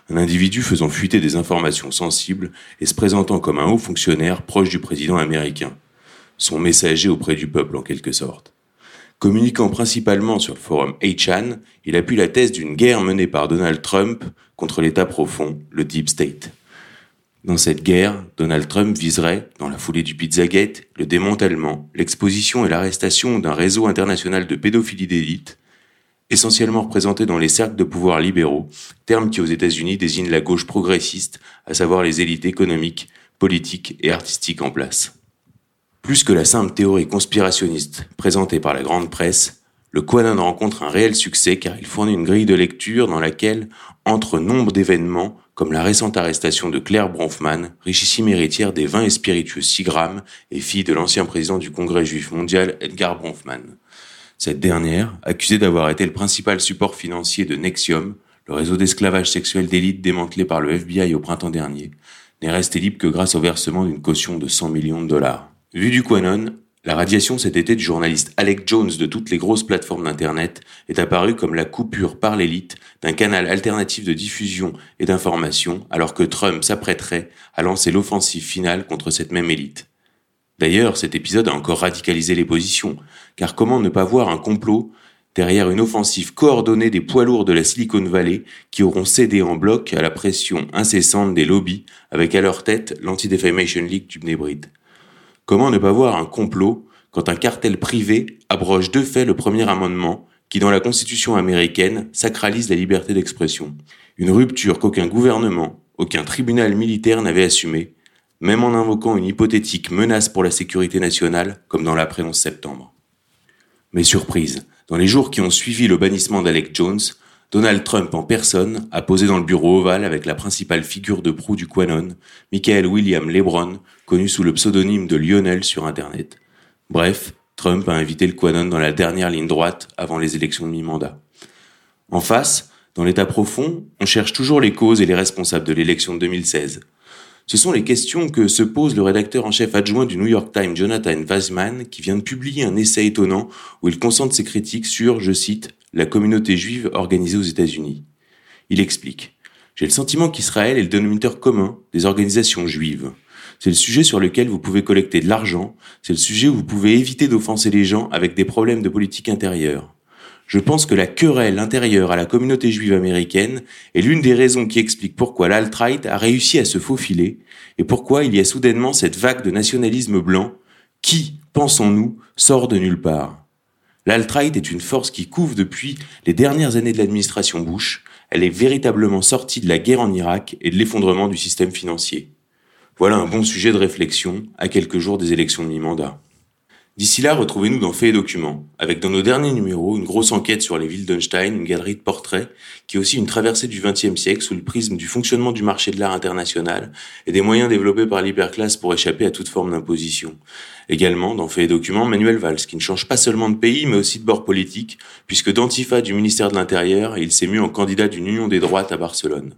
un individu faisant fuiter des informations sensibles et se présentant comme un haut fonctionnaire proche du président américain, son messager auprès du peuple en quelque sorte. Communiquant principalement sur le forum 8chan, il appuie la thèse d'une guerre menée par Donald Trump contre l'État profond, le Deep State. Dans cette guerre, Donald Trump viserait, dans la foulée du Pizzagate, le démantèlement, l'exposition et l'arrestation d'un réseau international de pédophilie d'élite, essentiellement représenté dans les cercles de pouvoir libéraux, terme qui aux États-Unis désigne la gauche progressiste, à savoir les élites économiques, politiques et artistiques en place. Plus que la simple théorie conspirationniste présentée par la grande presse, le Quanon rencontre un réel succès car il fournit une grille de lecture dans laquelle entre nombre d'événements comme la récente arrestation de Claire Bronfman, richissime héritière des vins et spiritueux Sigram et fille de l'ancien président du Congrès juif mondial Edgar Bronfman. Cette dernière, accusée d'avoir été le principal support financier de Nexium, le réseau d'esclavage sexuel d'élite démantelé par le FBI au printemps dernier, n'est restée libre que grâce au versement d'une caution de 100 millions de dollars. Vu du Quanon, la radiation cet été du journaliste Alec Jones de toutes les grosses plateformes d'Internet est apparue comme la coupure par l'élite d'un canal alternatif de diffusion et d'information alors que Trump s'apprêterait à lancer l'offensive finale contre cette même élite. D'ailleurs, cet épisode a encore radicalisé les positions, car comment ne pas voir un complot derrière une offensive coordonnée des poids lourds de la Silicon Valley qui auront cédé en bloc à la pression incessante des lobbies avec à leur tête l'Anti-Defamation League du Bnebrid. Comment ne pas voir un complot quand un cartel privé abroge de fait le premier amendement qui, dans la Constitution américaine, sacralise la liberté d'expression? Une rupture qu'aucun gouvernement, aucun tribunal militaire n'avait assumée, même en invoquant une hypothétique menace pour la sécurité nationale, comme dans l'après 11 septembre. Mais surprise, dans les jours qui ont suivi le bannissement d'Alec Jones, Donald Trump en personne a posé dans le bureau ovale avec la principale figure de proue du Quanon, Michael William Lebron, connu sous le pseudonyme de Lionel sur Internet. Bref, Trump a invité le Quanon dans la dernière ligne droite avant les élections de mi-mandat. En face, dans l'état profond, on cherche toujours les causes et les responsables de l'élection de 2016. Ce sont les questions que se pose le rédacteur en chef adjoint du New York Times, Jonathan Weissman, qui vient de publier un essai étonnant où il concentre ses critiques sur, je cite, la communauté juive organisée aux États-Unis. Il explique J'ai le sentiment qu'Israël est le dénominateur commun des organisations juives. C'est le sujet sur lequel vous pouvez collecter de l'argent, c'est le sujet où vous pouvez éviter d'offenser les gens avec des problèmes de politique intérieure. Je pense que la querelle intérieure à la communauté juive américaine est l'une des raisons qui explique pourquoi l'alt-right a réussi à se faufiler et pourquoi il y a soudainement cette vague de nationalisme blanc qui, pensons-nous, sort de nulle part. L'alt-right est une force qui couvre depuis les dernières années de l'administration Bush. Elle est véritablement sortie de la guerre en Irak et de l'effondrement du système financier. Voilà un bon sujet de réflexion à quelques jours des élections de mi-mandat. D'ici là, retrouvez-nous dans Faits et Documents, avec dans nos derniers numéros une grosse enquête sur les villes d'Einstein, une galerie de portraits, qui est aussi une traversée du XXe siècle sous le prisme du fonctionnement du marché de l'art international et des moyens développés par l'hyperclasse pour échapper à toute forme d'imposition. Également, dans Faits et Documents, Manuel Valls, qui ne change pas seulement de pays, mais aussi de bord politique, puisque d'antifa du ministère de l'Intérieur, il s'est mis en candidat d'une union des droites à Barcelone.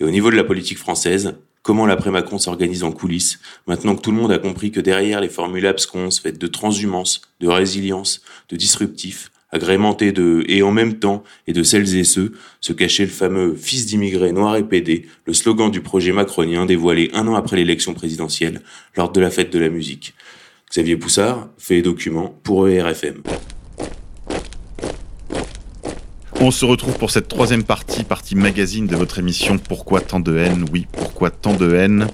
Et au niveau de la politique française, comment l'après-Macron s'organise en coulisses, maintenant que tout le monde a compris que derrière les formules absconses faites de transhumance, de résilience, de disruptif, agrémentés de et en même temps et de celles et ceux, se cachait le fameux fils d'immigrés noir et pédé, le slogan du projet macronien dévoilé un an après l'élection présidentielle lors de la fête de la musique. Xavier Poussard fait document pour ERFM. On se retrouve pour cette troisième partie, partie magazine de votre émission Pourquoi tant de haine? Oui, pourquoi tant de haine?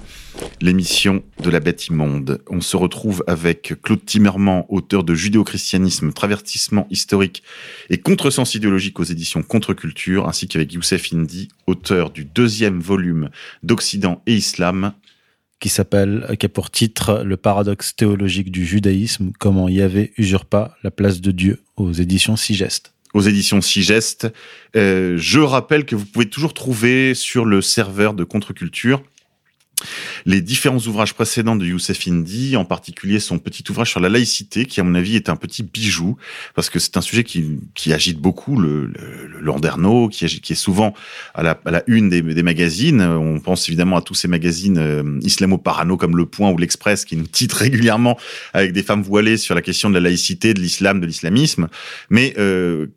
L'émission de la bête immonde. On se retrouve avec Claude Timmerman, auteur de Judéo-christianisme, Travertissement historique et contresens idéologique aux éditions Contre-culture, ainsi qu'avec Youssef Indy, auteur du deuxième volume d'Occident et Islam, qui s'appelle, qui a pour titre Le paradoxe théologique du judaïsme, comment Yahvé usurpa la place de Dieu aux éditions Sigeste aux éditions Sigeste. Euh, je rappelle que vous pouvez toujours trouver sur le serveur de Contre-Culture les différents ouvrages précédents de Youssef Indy, en particulier son petit ouvrage sur la laïcité, qui à mon avis est un petit bijou, parce que c'est un sujet qui, qui agite beaucoup le, le, le Landerneau, qui, agite, qui est souvent à la, à la une des, des, magazines. On pense évidemment à tous ces magazines euh, islamo-parano comme Le Point ou l'Express, qui nous titrent régulièrement avec des femmes voilées sur la question de la laïcité, de l'islam, de l'islamisme. Mais euh,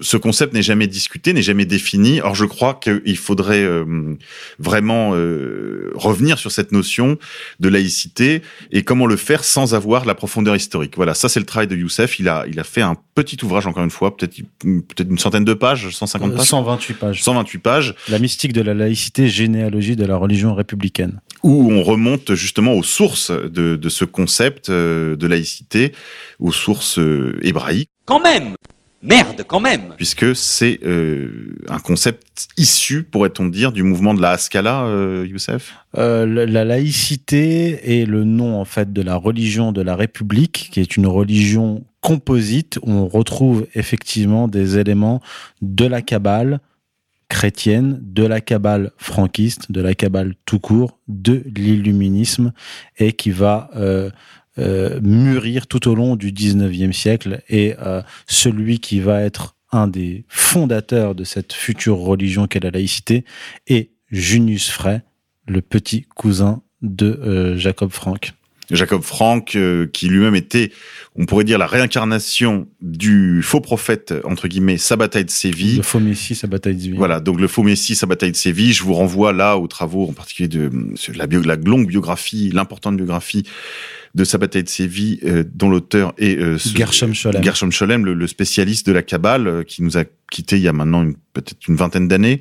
ce concept n'est jamais discuté, n'est jamais défini. Or, je crois qu'il faudrait euh, vraiment euh, revenir sur cette notion de laïcité et comment le faire sans avoir la profondeur historique. Voilà, ça c'est le travail de Youssef. Il a, il a fait un petit ouvrage, encore une fois, peut-être peut-être une centaine de pages, 150 pages 128 pages. 128 pages. La mystique de la laïcité, généalogie de la religion républicaine. Où on remonte justement aux sources de, de ce concept euh, de laïcité, aux sources euh, hébraïques. Quand même Merde, quand même. Puisque c'est euh, un concept issu, pourrait-on dire, du mouvement de la Haskalah, euh, Youssef? Euh, La laïcité est le nom, en fait, de la religion de la République, qui est une religion composite, où on retrouve effectivement des éléments de la Kabbale chrétienne, de la Kabbale franquiste, de la Kabbale tout court, de l'illuminisme, et qui va... Euh, mûrir tout au long du 19e siècle et euh, celui qui va être un des fondateurs de cette future religion qu'est la laïcité est Junius Frey, le petit cousin de euh, Jacob Frank. Jacob Frank, euh, qui lui-même était, on pourrait dire, la réincarnation du faux prophète, entre guillemets, Sabbatai de Séville. Le faux messie Sabbatai de Séville. Voilà, donc le faux messie Sabbatai de Séville. Je vous renvoie là aux travaux, en particulier de, la, bio, la longue biographie, l'importante biographie de Sabbatai de Séville, euh, dont l'auteur est euh, ce, Gershom Scholem, Gershom Scholem le, le, spécialiste de la Kabbale, euh, qui nous a quitté il y a maintenant peut-être une vingtaine d'années,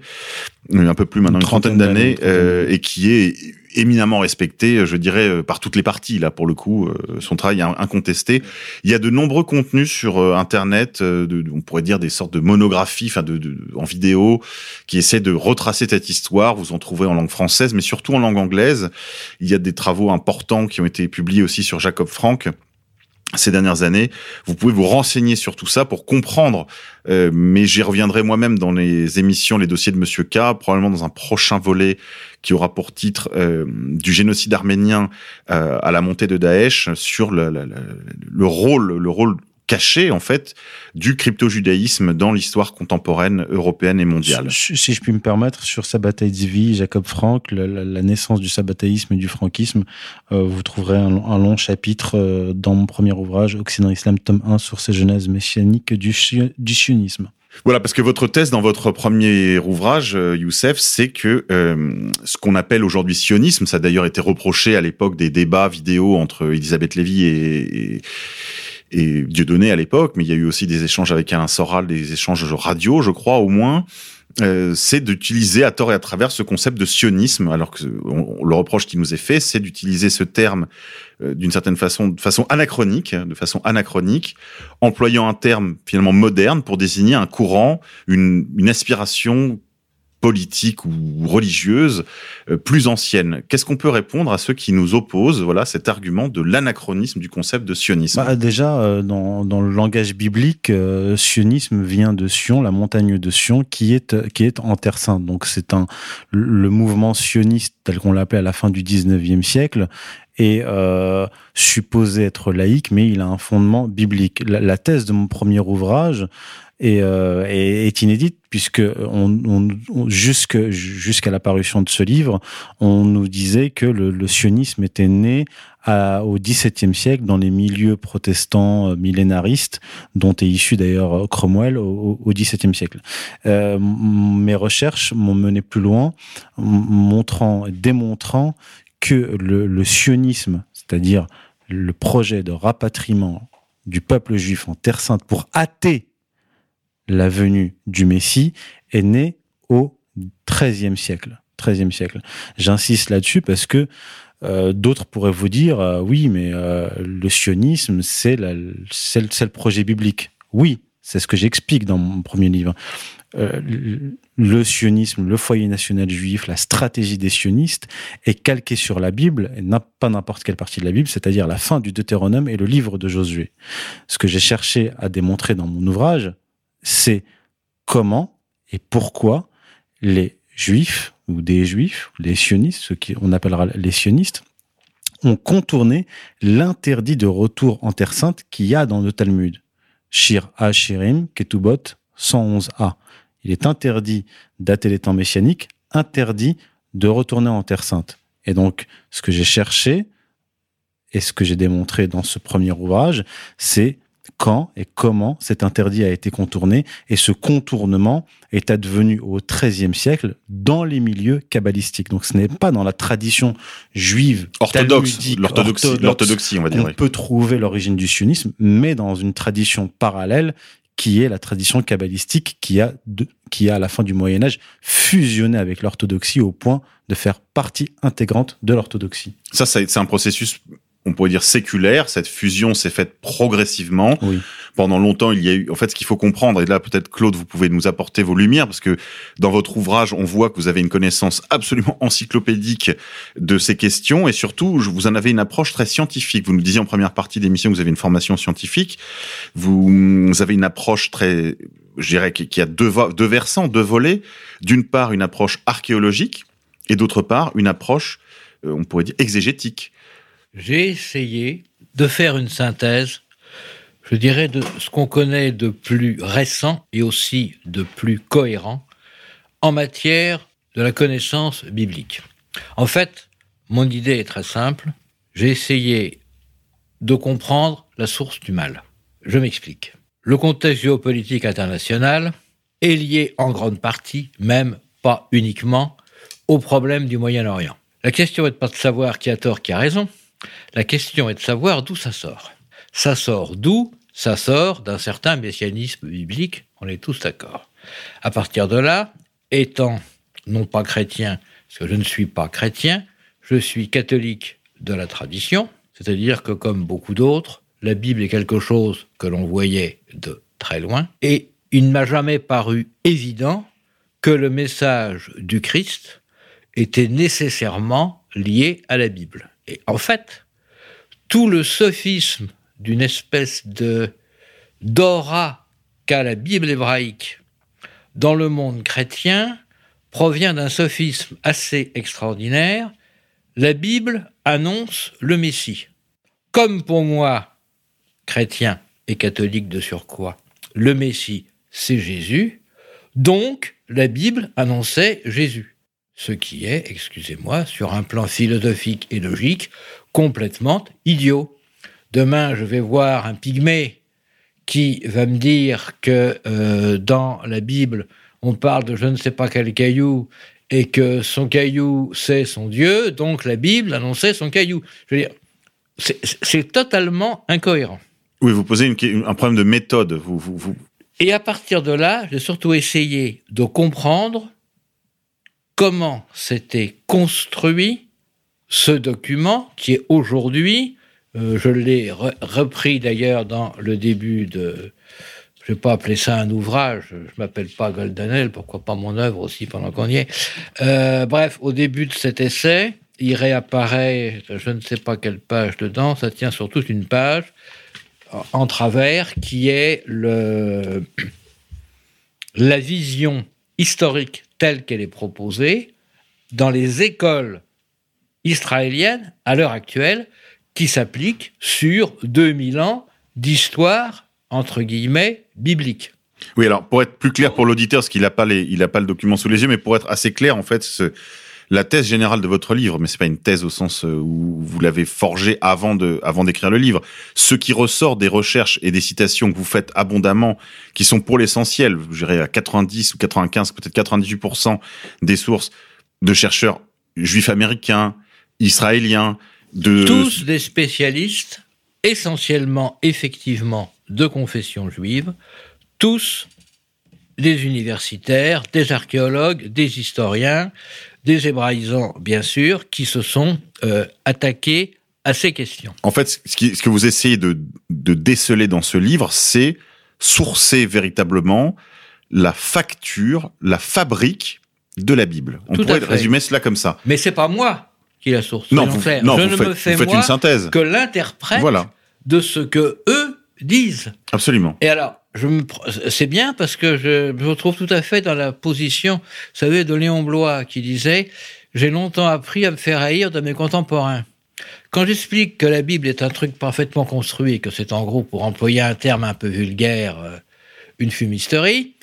un peu plus maintenant, une, une trentaine d'années, euh, et qui est éminemment respecté, je dirais, par toutes les parties. Là, pour le coup, son travail est incontesté. Il y a de nombreux contenus sur Internet, on pourrait dire des sortes de monographies, enfin, de, de, en vidéo, qui essaient de retracer cette histoire. Vous en trouverez en langue française, mais surtout en langue anglaise. Il y a des travaux importants qui ont été publiés aussi sur Jacob Frank ces dernières années. Vous pouvez vous renseigner sur tout ça pour comprendre, euh, mais j'y reviendrai moi-même dans les émissions, les dossiers de Monsieur K, probablement dans un prochain volet qui aura pour titre euh, du génocide arménien euh, à la montée de Daesh sur le, le, le rôle, le rôle caché en fait du crypto-judaïsme dans l'histoire contemporaine européenne et mondiale. Si je puis me permettre, sur Sabbatai Zvi, Jacob Frank, la, naissance du sabbatéisme et du franquisme, euh, vous trouverez un, un, long chapitre euh, dans mon premier ouvrage, Occident Islam, tome 1, sur ces genèses messianiques du, du sionisme. Voilà, parce que votre thèse dans votre premier ouvrage, euh, Youssef, c'est que euh, ce qu'on appelle aujourd'hui sionisme, ça a d'ailleurs été reproché à l'époque des débats vidéo entre Elisabeth Lévy et, et et Dieudonné à l'époque, mais il y a eu aussi des échanges avec Alain Soral, des échanges radio, je crois, au moins. Euh, c'est d'utiliser à tort et à travers ce concept de sionisme, alors que le reproche qui nous est fait, c'est d'utiliser ce terme euh, d'une certaine façon, de façon anachronique, de façon anachronique, employant un terme finalement moderne pour désigner un courant, une, une aspiration politique ou religieuse euh, plus ancienne. Qu'est-ce qu'on peut répondre à ceux qui nous opposent voilà cet argument de l'anachronisme du concept de sionisme? Bah, Déjà, euh, dans, le langage biblique, euh, sionisme vient de Sion, la montagne de Sion, qui est, qui est en Terre Sainte. Donc c'est un le mouvement sioniste tel qu'on l'appelait à la fin du 19e siècle est supposé être laïque, mais il a un fondement biblique. La thèse de mon premier ouvrage est, euh, est, inédite puisque on, on, on jusqu'à l'apparition de ce livre, on nous disait que le, le sionisme était né à, au XVIIe siècle dans les milieux protestants millénaristes, dont est issu d'ailleurs Cromwell au, au XVIIe siècle. Euh, mes recherches m'ont mené plus loin, montrant, démontrant que le, le sionisme, c'est-à-dire le projet de rapatriement du peuple juif en Terre Sainte pour hâter la venue du Messie est née au XIIIe siècle. XIIIe siècle. J'insiste là-dessus parce que euh, d'autres pourraient vous dire euh, oui, mais euh, le sionisme, c'est le projet biblique. Oui, c'est ce que j'explique dans mon premier livre. Euh, le sionisme, le foyer national juif, la stratégie des sionistes est calquée sur la Bible, et pas n'importe quelle partie de la Bible, c'est-à-dire la fin du Deutéronome et le livre de Josué. Ce que j'ai cherché à démontrer dans mon ouvrage, c'est comment et pourquoi les juifs ou des juifs, les sionistes, ceux qu'on appellera les sionistes, ont contourné l'interdit de retour en Terre Sainte qu'il y a dans le Talmud. Shir A. Shirim, Ketubot 111a. Il est interdit dater les temps messianiques, interdit de retourner en Terre Sainte. Et donc, ce que j'ai cherché et ce que j'ai démontré dans ce premier ouvrage, c'est quand et comment cet interdit a été contourné et ce contournement est advenu au XIIIe siècle dans les milieux kabbalistiques. Donc ce n'est pas dans la tradition juive orthodoxe, l'orthodoxie, on va dire. On peut trouver l'origine du sionisme, mais dans une tradition parallèle qui est la tradition kabbalistique qui a, qui a à la fin du Moyen Âge fusionné avec l'orthodoxie au point de faire partie intégrante de l'orthodoxie. Ça, c'est un processus on pourrait dire séculaire. Cette fusion s'est faite progressivement. Pendant longtemps, il y a eu, en fait, ce qu'il faut comprendre, et là, peut-être, Claude, vous pouvez nous apporter vos lumières, parce que dans votre ouvrage, on voit que vous avez une connaissance absolument encyclopédique de ces questions, et surtout, vous en avez une approche très scientifique. Vous nous disiez en première partie d'émission que vous avez une formation scientifique. Vous, avez une approche très, je dirais, qui a deux, deux versants, deux volets. D'une part, une approche archéologique, et d'autre part, une approche, euh, on pourrait dire, exégétique j'ai essayé de faire une synthèse, je dirais, de ce qu'on connaît de plus récent et aussi de plus cohérent en matière de la connaissance biblique. En fait, mon idée est très simple. J'ai essayé de comprendre la source du mal. Je m'explique. Le contexte géopolitique international est lié en grande partie, même pas uniquement, au problème du Moyen-Orient. La question n'est pas de savoir qui a tort, qui a raison, la question est de savoir d'où ça sort. Ça sort d'où Ça sort d'un certain messianisme biblique, on est tous d'accord. À partir de là, étant non pas chrétien, parce que je ne suis pas chrétien, je suis catholique de la tradition, c'est-à-dire que comme beaucoup d'autres, la Bible est quelque chose que l'on voyait de très loin, et il ne m'a jamais paru évident que le message du Christ était nécessairement lié à la Bible. Et en fait, tout le sophisme d'une espèce de d'aura qu'a la Bible hébraïque dans le monde chrétien provient d'un sophisme assez extraordinaire. La Bible annonce le Messie. Comme pour moi, chrétien et catholique de surcroît, le Messie, c'est Jésus, donc la Bible annonçait Jésus ce qui est, excusez-moi, sur un plan philosophique et logique, complètement idiot. Demain, je vais voir un pygmée qui va me dire que euh, dans la Bible, on parle de je ne sais pas quel caillou et que son caillou, c'est son Dieu, donc la Bible annonçait son caillou. Je veux dire, c'est totalement incohérent. Oui, vous posez un problème de méthode. Vous, vous, vous... Et à partir de là, j'ai surtout essayé de comprendre comment s'était construit ce document qui est aujourd'hui, euh, je l'ai repris d'ailleurs dans le début de, je vais pas appeler ça un ouvrage, je m'appelle pas Goldanel, pourquoi pas mon œuvre aussi pendant qu'on y est. Euh, bref, au début de cet essai, il réapparaît, je ne sais pas quelle page dedans, ça tient sur toute une page en travers qui est le, la vision historique telle qu'elle est proposée dans les écoles israéliennes à l'heure actuelle qui s'appliquent sur 2000 ans d'histoire, entre guillemets, biblique. Oui, alors pour être plus clair pour l'auditeur, parce qu'il n'a pas, pas le document sous les yeux, mais pour être assez clair, en fait, ce, la thèse générale de votre livre, mais c'est pas une thèse au sens euh, où vous l'avez forgée avant de, avant d'écrire le livre. Ce qui ressort des recherches et des citations que vous faites abondamment, qui sont pour l'essentiel, je dirais à 90 ou 95, peut-être 98% des sources de chercheurs juifs américains, israéliens, de... Tous des spécialistes, essentiellement, effectivement, de confession juive, tous des universitaires, des archéologues, des historiens, des hébraïsants, bien sûr, qui se sont euh, attaqués à ces questions. En fait, ce, que vous essayez de, déceler dans ce livre, c'est sourcer véritablement la facture, la fabrique de la Bible. On pourrait résumer cela comme ça. Mais c'est pas moi qui la source. Non, vous, non, Je ne me fais une synthèse. que l'interprète de ce que eux disent. Absolument. Et alors, je me, c'est bien parce que je me retrouve tout à fait dans la position, vous savez, de Léon Blois qui disait J'ai longtemps appris à me faire haïr de mes contemporains. Quand j'explique que la Bible est un truc parfaitement construit et que c'est en gros, pour employer un terme un peu vulgaire, euh, une fumisterie,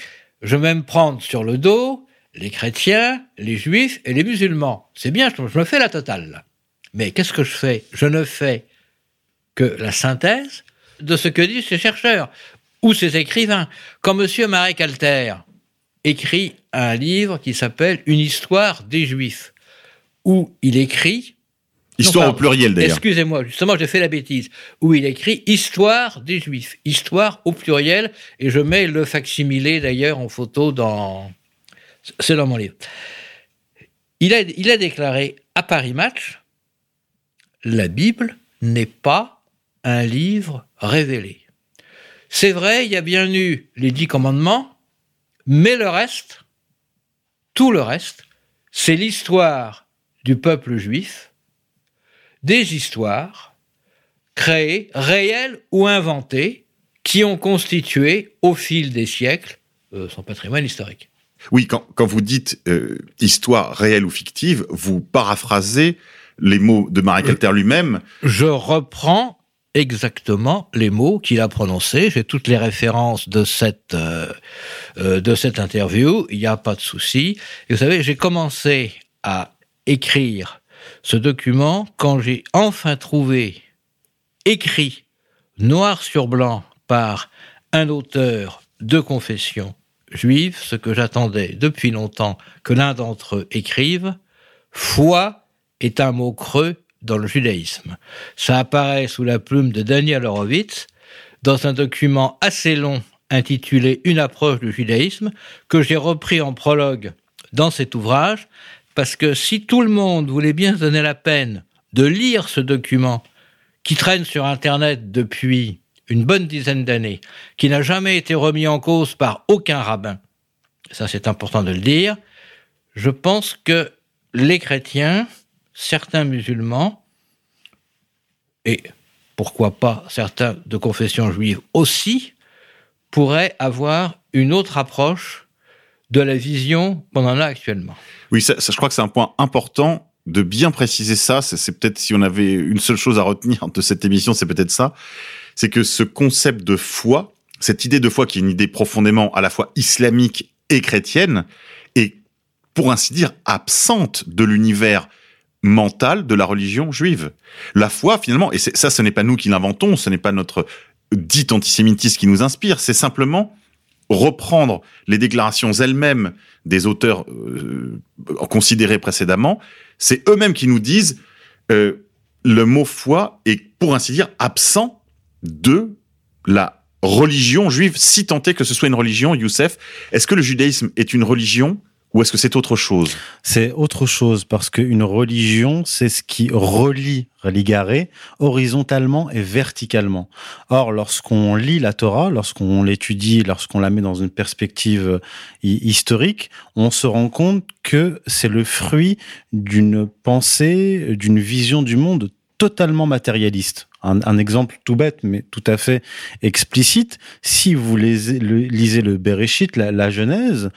je vais me prendre sur le dos les chrétiens, les juifs et les musulmans. C'est bien, je me fais la totale. Mais qu'est-ce que je fais? Je ne fais que la synthèse de ce que disent ces chercheurs ou ces écrivains. Quand M. Marek Alter écrit un livre qui s'appelle Une histoire des Juifs, où il écrit Histoire au pluriel d'ailleurs. Excusez-moi, justement, j'ai fait la bêtise. Où il écrit Histoire des Juifs. Histoire au pluriel. Et je mets le facsimilé d'ailleurs en photo dans. C'est dans mon livre. Il a, il a déclaré à Paris Match La Bible n'est pas un livre révélé. C'est vrai, il y a bien eu les dix commandements, mais le reste, tout le reste, c'est l'histoire du peuple juif des histoires créées, réelles ou inventées, qui ont constitué au fil des siècles euh, son patrimoine historique. Oui, quand, quand vous dites euh, histoire réelle ou fictive, vous paraphrasez les mots de Marek Alter lui-même. Je reprends exactement les mots qu'il a prononcés. J'ai toutes les références de cette euh, euh, de cette interview. Il n'y a pas de souci. Vous savez, j'ai commencé à écrire ce document quand j'ai enfin trouvé écrit noir sur blanc par un auteur de confession juive, ce que j'attendais depuis longtemps que l'un d'entre eux écrive, foi est un mot creux dans le judaïsme. Ça apparaît sous la plume de Daniel Horowitz dans un document assez long intitulé Une approche du judaïsme que j'ai repris en prologue dans cet ouvrage parce que si tout le monde voulait bien se donner la peine de lire ce document qui traîne sur Internet depuis une bonne dizaine d'années, qui n'a jamais été remis en cause par aucun rabbin, ça c'est important de le dire, je pense que les chrétiens, certains musulmans, et pourquoi pas certains de confession juive aussi, pourraient avoir une autre approche de la vision qu'on en a actuellement. Oui, je crois que c'est un point important de bien préciser ça. C'est peut-être si on avait une seule chose à retenir de cette émission, c'est peut-être ça. C'est que ce concept de foi, cette idée de foi qui est une idée profondément à la fois islamique et chrétienne, est pour ainsi dire absente de l'univers mental de la religion juive. La foi, finalement, et ça, ce n'est pas nous qui l'inventons, ce n'est pas notre dit antisémitisme qui nous inspire, c'est simplement reprendre les déclarations elles-mêmes des auteurs euh, considérés précédemment, c'est eux-mêmes qui nous disent euh, le mot foi est, pour ainsi dire, absent de la religion juive, si tant est que ce soit une religion, Youssef. Est-ce que le judaïsme est une religion ou est-ce que c'est autre chose? C'est autre chose parce qu'une religion, c'est ce qui relie, religaré, horizontalement et verticalement. Or, lorsqu'on lit la Torah, lorsqu'on l'étudie, lorsqu'on la met dans une perspective euh, historique, on se rend compte que c'est le fruit d'une pensée, d'une vision du monde totalement matérialiste. Un, exemple tout bête, mais tout à fait explicite. Si vous lisez le, lisez Bereshit, la Genèse,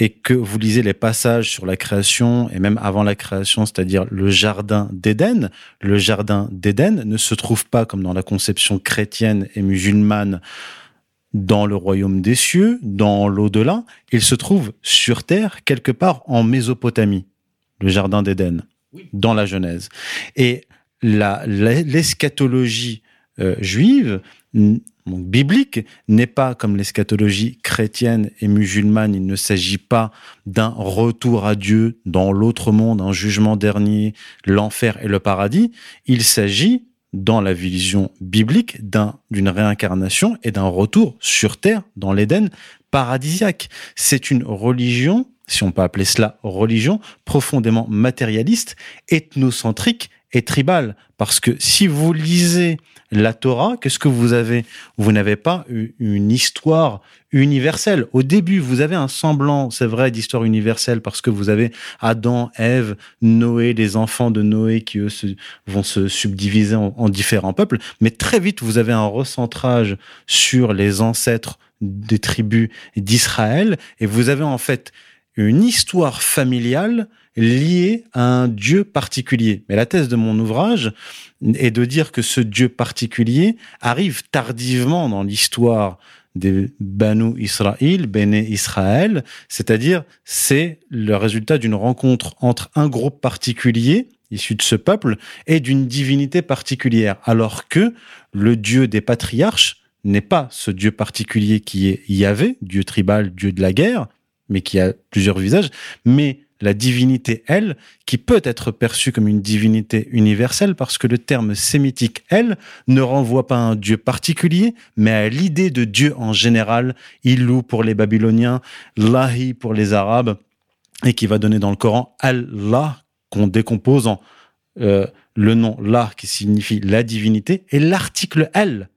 et que vous lisez les passages sur la création et même avant la création, c'est-à-dire le jardin d'Éden, le jardin d'Éden ne se trouve pas comme dans la conception chrétienne et musulmane dans le royaume des cieux, dans l'au-delà, il se trouve sur terre quelque part en Mésopotamie, le jardin d'Éden, oui. dans la Genèse. Et l'eschatologie euh, juive donc, biblique n'est pas comme l'eschatologie chrétienne et musulmane. Il ne s'agit pas d'un retour à Dieu dans l'autre monde, un jugement dernier, l'enfer et le paradis. Il s'agit, dans la vision biblique, d'une réincarnation et d'un retour sur terre dans l'Éden paradisiaque. C'est une religion, si on peut appeler cela religion, profondément matérialiste, ethnocentrique et tribale Parce que si vous lisez la Torah, qu'est-ce que vous avez? Vous n'avez pas une histoire universelle. Au début, vous avez un semblant, c'est vrai, d'histoire universelle parce que vous avez Adam, Ève, Noé, les enfants de Noé qui eux vont se subdiviser en, en différents peuples. Mais très vite, vous avez un recentrage sur les ancêtres des tribus d'Israël et vous avez en fait une histoire familiale liée à un Dieu particulier. Mais la thèse de mon ouvrage est de dire que ce Dieu particulier arrive tardivement dans l'histoire des Banu Israël, Béné Israël, c'est-à-dire c'est le résultat d'une rencontre entre un groupe particulier issu de ce peuple et d'une divinité particulière, alors que le Dieu des patriarches n'est pas ce Dieu particulier qui est Yahvé, Dieu tribal, Dieu de la guerre, mais qui a plusieurs visages, mais la divinité, elle, qui peut être perçue comme une divinité universelle parce que le terme sémitique, elle, ne renvoie pas à un dieu particulier, mais à l'idée de Dieu en général, Ilou pour les Babyloniens, Lahi pour les Arabes, et qui va donner dans le Coran Allah, qu'on décompose en euh, le nom La qui signifie la divinité, et l'article Elle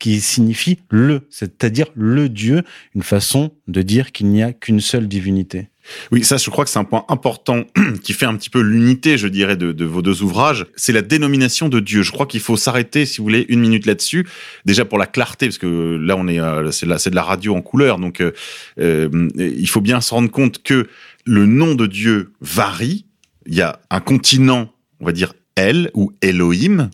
qui signifie le, c'est-à-dire le Dieu, une façon de dire qu'il n'y a qu'une seule divinité. Oui, ça, je crois que c'est un point important qui fait un petit peu l'unité, je dirais, de, vos deux ouvrages. C'est la dénomination de Dieu. Je crois qu'il faut s'arrêter, si vous voulez, une minute là-dessus. Déjà pour la clarté, parce que là, on est, euh, c'est de, la radio en couleur, donc euh, euh, il faut bien se rendre compte que le nom de Dieu varie. Il y a un continent, on va dire El ou Elohim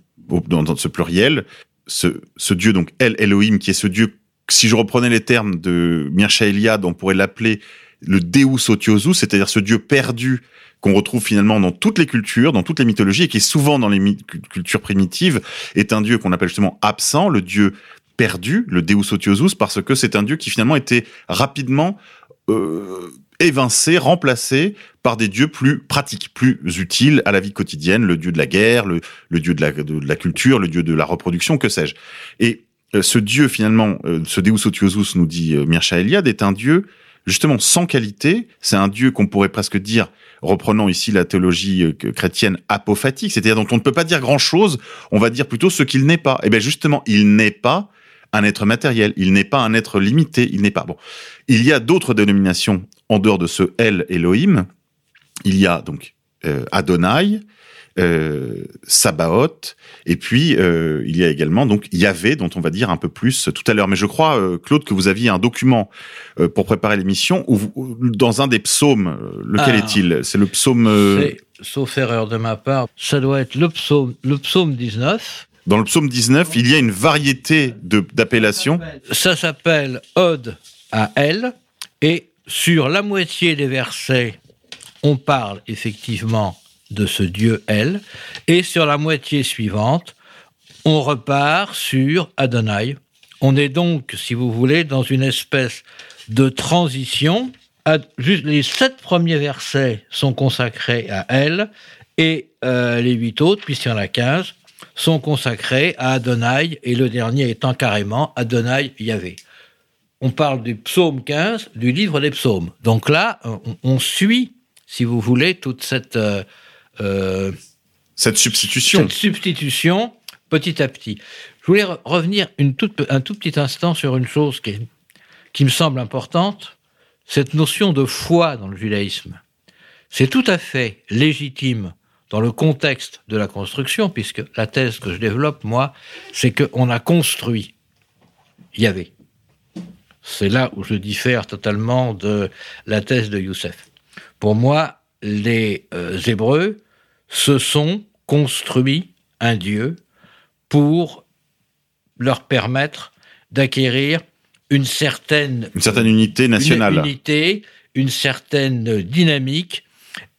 dans ce pluriel. Ce, ce Dieu, donc El Elohim, qui est ce Dieu. Si je reprenais les termes de Mircea Eliade, on pourrait l'appeler le Deus Otiosus, c'est-à-dire ce dieu perdu qu'on retrouve finalement dans toutes les cultures, dans toutes les mythologies, et qui est souvent dans les cultures primitives, est un dieu qu'on appelle justement absent, le dieu perdu, le Deus Otiosus, parce que c'est un dieu qui finalement était rapidement euh, évincé, remplacé par des dieux plus pratiques, plus utiles à la vie quotidienne, le dieu de la guerre, le, dieu de la, de la, culture, le dieu de la reproduction, que sais-je. Et euh, ce dieu finalement, euh, ce Deus Otiosus, nous dit Mircea Eliade, est un dieu justement sans qualité. C'est un Dieu qu'on pourrait presque dire, reprenant ici la théologie euh, chrétienne apophatique, c'est-à-dire dont on ne peut pas dire grand-chose, on va dire plutôt ce qu'il n'est pas. Et eh bien justement, il n'est pas un être matériel, il n'est pas un être limité, il n'est pas... Bon, il y a d'autres dénominations en dehors de ce El Elohim. Il y a donc euh, Adonai, euh, Sabaoth, et puis euh, il y a également donc Yahvé, dont on va dire un peu plus tout à l'heure. Mais je crois, euh, Claude, que vous aviez un document pour préparer l'émission, où dans un des psaumes, lequel ah. est-il? C'est le psaume... Sauf erreur de ma part, ça doit être le psaume, le psaume 19. Dans le psaume 19, il y a une variété d'appellations. Ça s'appelle Ode à elle, et sur la moitié des versets, on parle effectivement de ce Dieu elle, et sur la moitié suivante, on repart sur Adonai. On est donc, si vous voulez, dans une espèce de transition. Les sept premiers versets sont consacrés à elle, et euh, les huit autres, puisqu'il y en a quinze, sont consacrés à Adonai, et le dernier étant carrément Adonai Yahvé. On parle du psaume 15, du livre des psaumes. Donc là, on, suit, si vous voulez, toute cette... Euh, euh, cette substitution. Cette substitution, petit à petit. Je voulais revenir une toute, un tout petit instant sur une chose qui, qui me semble importante, cette notion de foi dans le judaïsme. C'est tout à fait légitime dans le contexte de la construction, puisque la thèse que je développe, moi, c'est qu'on a construit Yahvé. C'est là où je diffère totalement de la thèse de Youssef. Pour moi, les euh, Hébreux se sont construits un Dieu pour leur permettre d'acquérir une certaine, une certaine unité nationale. Une unité, une certaine dynamique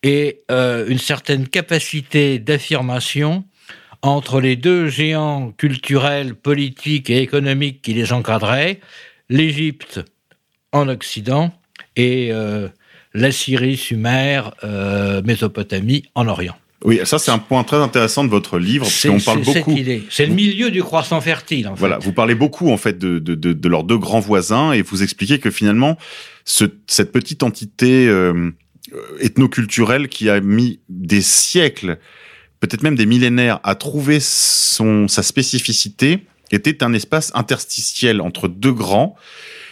et euh, une certaine capacité d'affirmation entre les deux géants culturels, politiques et économiques qui les encadraient, l'Égypte en Occident et euh, la Syrie, Sumer, euh, Mésopotamie en Orient. Oui, ça c'est un point très intéressant de votre livre parce qu'on parle beaucoup. C'est le milieu du croissant fertile. En fait. Voilà, vous parlez beaucoup en fait de, de, de, de, leurs deux grands voisins et vous expliquez que finalement ce, cette petite entité euh, ethnoculturelle qui a mis des siècles peut-être même des millénaires, à trouver son, sa spécificité, était un espace interstitiel entre deux grands.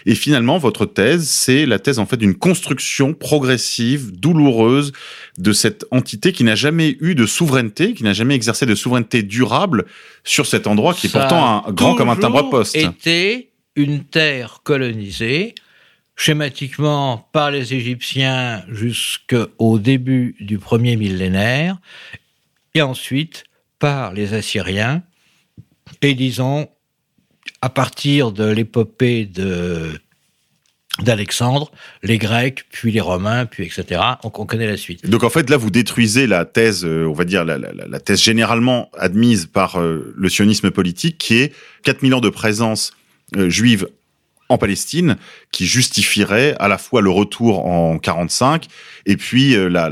Et finalement, votre thèse, c'est la thèse en fait d'une construction progressive, douloureuse de cette entité qui n'a jamais eu de souveraineté, qui n'a jamais exercé de souveraineté durable sur cet endroit qui est pourtant un, grand comme un timbre-poste. était une terre colonisée, schématiquement par les Égyptiens jusqu'au début du premier millénaire, et ensuite par les Assyriens, et disons à partir de l'épopée d'Alexandre, les Grecs, puis les Romains, puis etc. On connaît la suite. Donc en fait, là, vous détruisez la thèse, euh, on va dire la, thèse généralement admise par euh, le sionisme politique, qui est 4000 ans de présence euh, juive en Palestine, qui justifierait à la fois le retour en 45 et puis la,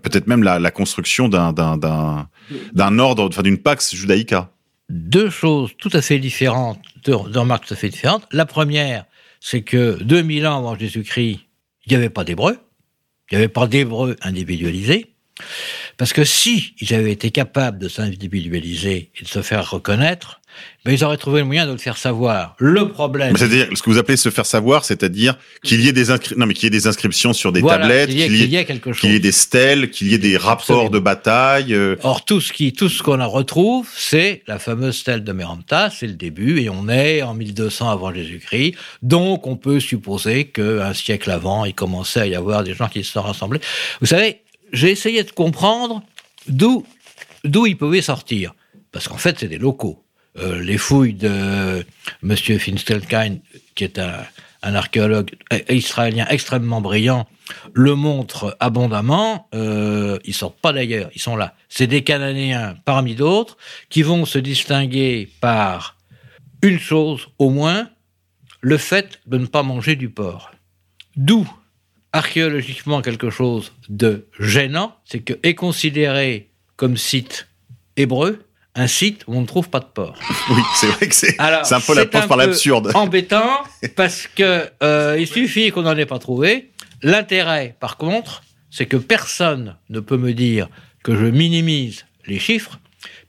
peut-être même la, construction d'un ordre, enfin d'une pax judaïca. Deux choses tout à fait différentes, deux, remarques tout à fait différentes. La première, c'est que 2000 ans avant Jésus-Christ, il n'y avait pas d'hébreux, il n'y avait pas d'hébreux individualisés, parce que si ils avaient été capables de s'individualiser et de se faire reconnaître, ben ils auraient trouvé le moyen de le faire savoir. Le problème, Mais C'est-à-dire ce que vous appelez se faire savoir, c'est-à-dire qu'il y ait des inscri- non mais qu'il y ait des inscriptions sur des Voilà, tablettes, qu'il y ait- qu'il y, qu'il y ait- ait quelque qu'il y ait chose. des stèles, qu'il y ait des rapports Absolument. de bataille. euh, Or, tout ce qui, tout ce qu'on en retrouve, c'est la fameuse stèle de Méramta, c'est le début, et on est en 1200 avant Jésus-Christ. Donc, on peut supposer qu'un siècle avant, il commençait à y avoir des gens qui se sont rassemblés. Vous savez, j'ai essayé de comprendre d'où, d'où ils pouvaient sortir. Parce qu'en fait, c'est des locaux. Euh, les fouilles de Monsieur Finstelkine, qui est un, un archéologue euh, israélien extrêmement brillant, le montrent abondamment. Euh, ils sortent pas d'ailleurs, ils sont là. C'est des Cananéens parmi d'autres qui vont se distinguer par une chose au moins, le fait de ne pas manger du porc. D'où archéologiquement quelque chose de gênant, c'est que est considéré comme site hébreu un site où on ne trouve pas de porc. Oui, c'est vrai que c'est un peu l'approche par peu l'absurde. Embêtant parce que euh, il suffit qu'on n'en ait pas trouvé. L'intérêt, par contre, c'est que personne ne peut me dire que je minimise les chiffres,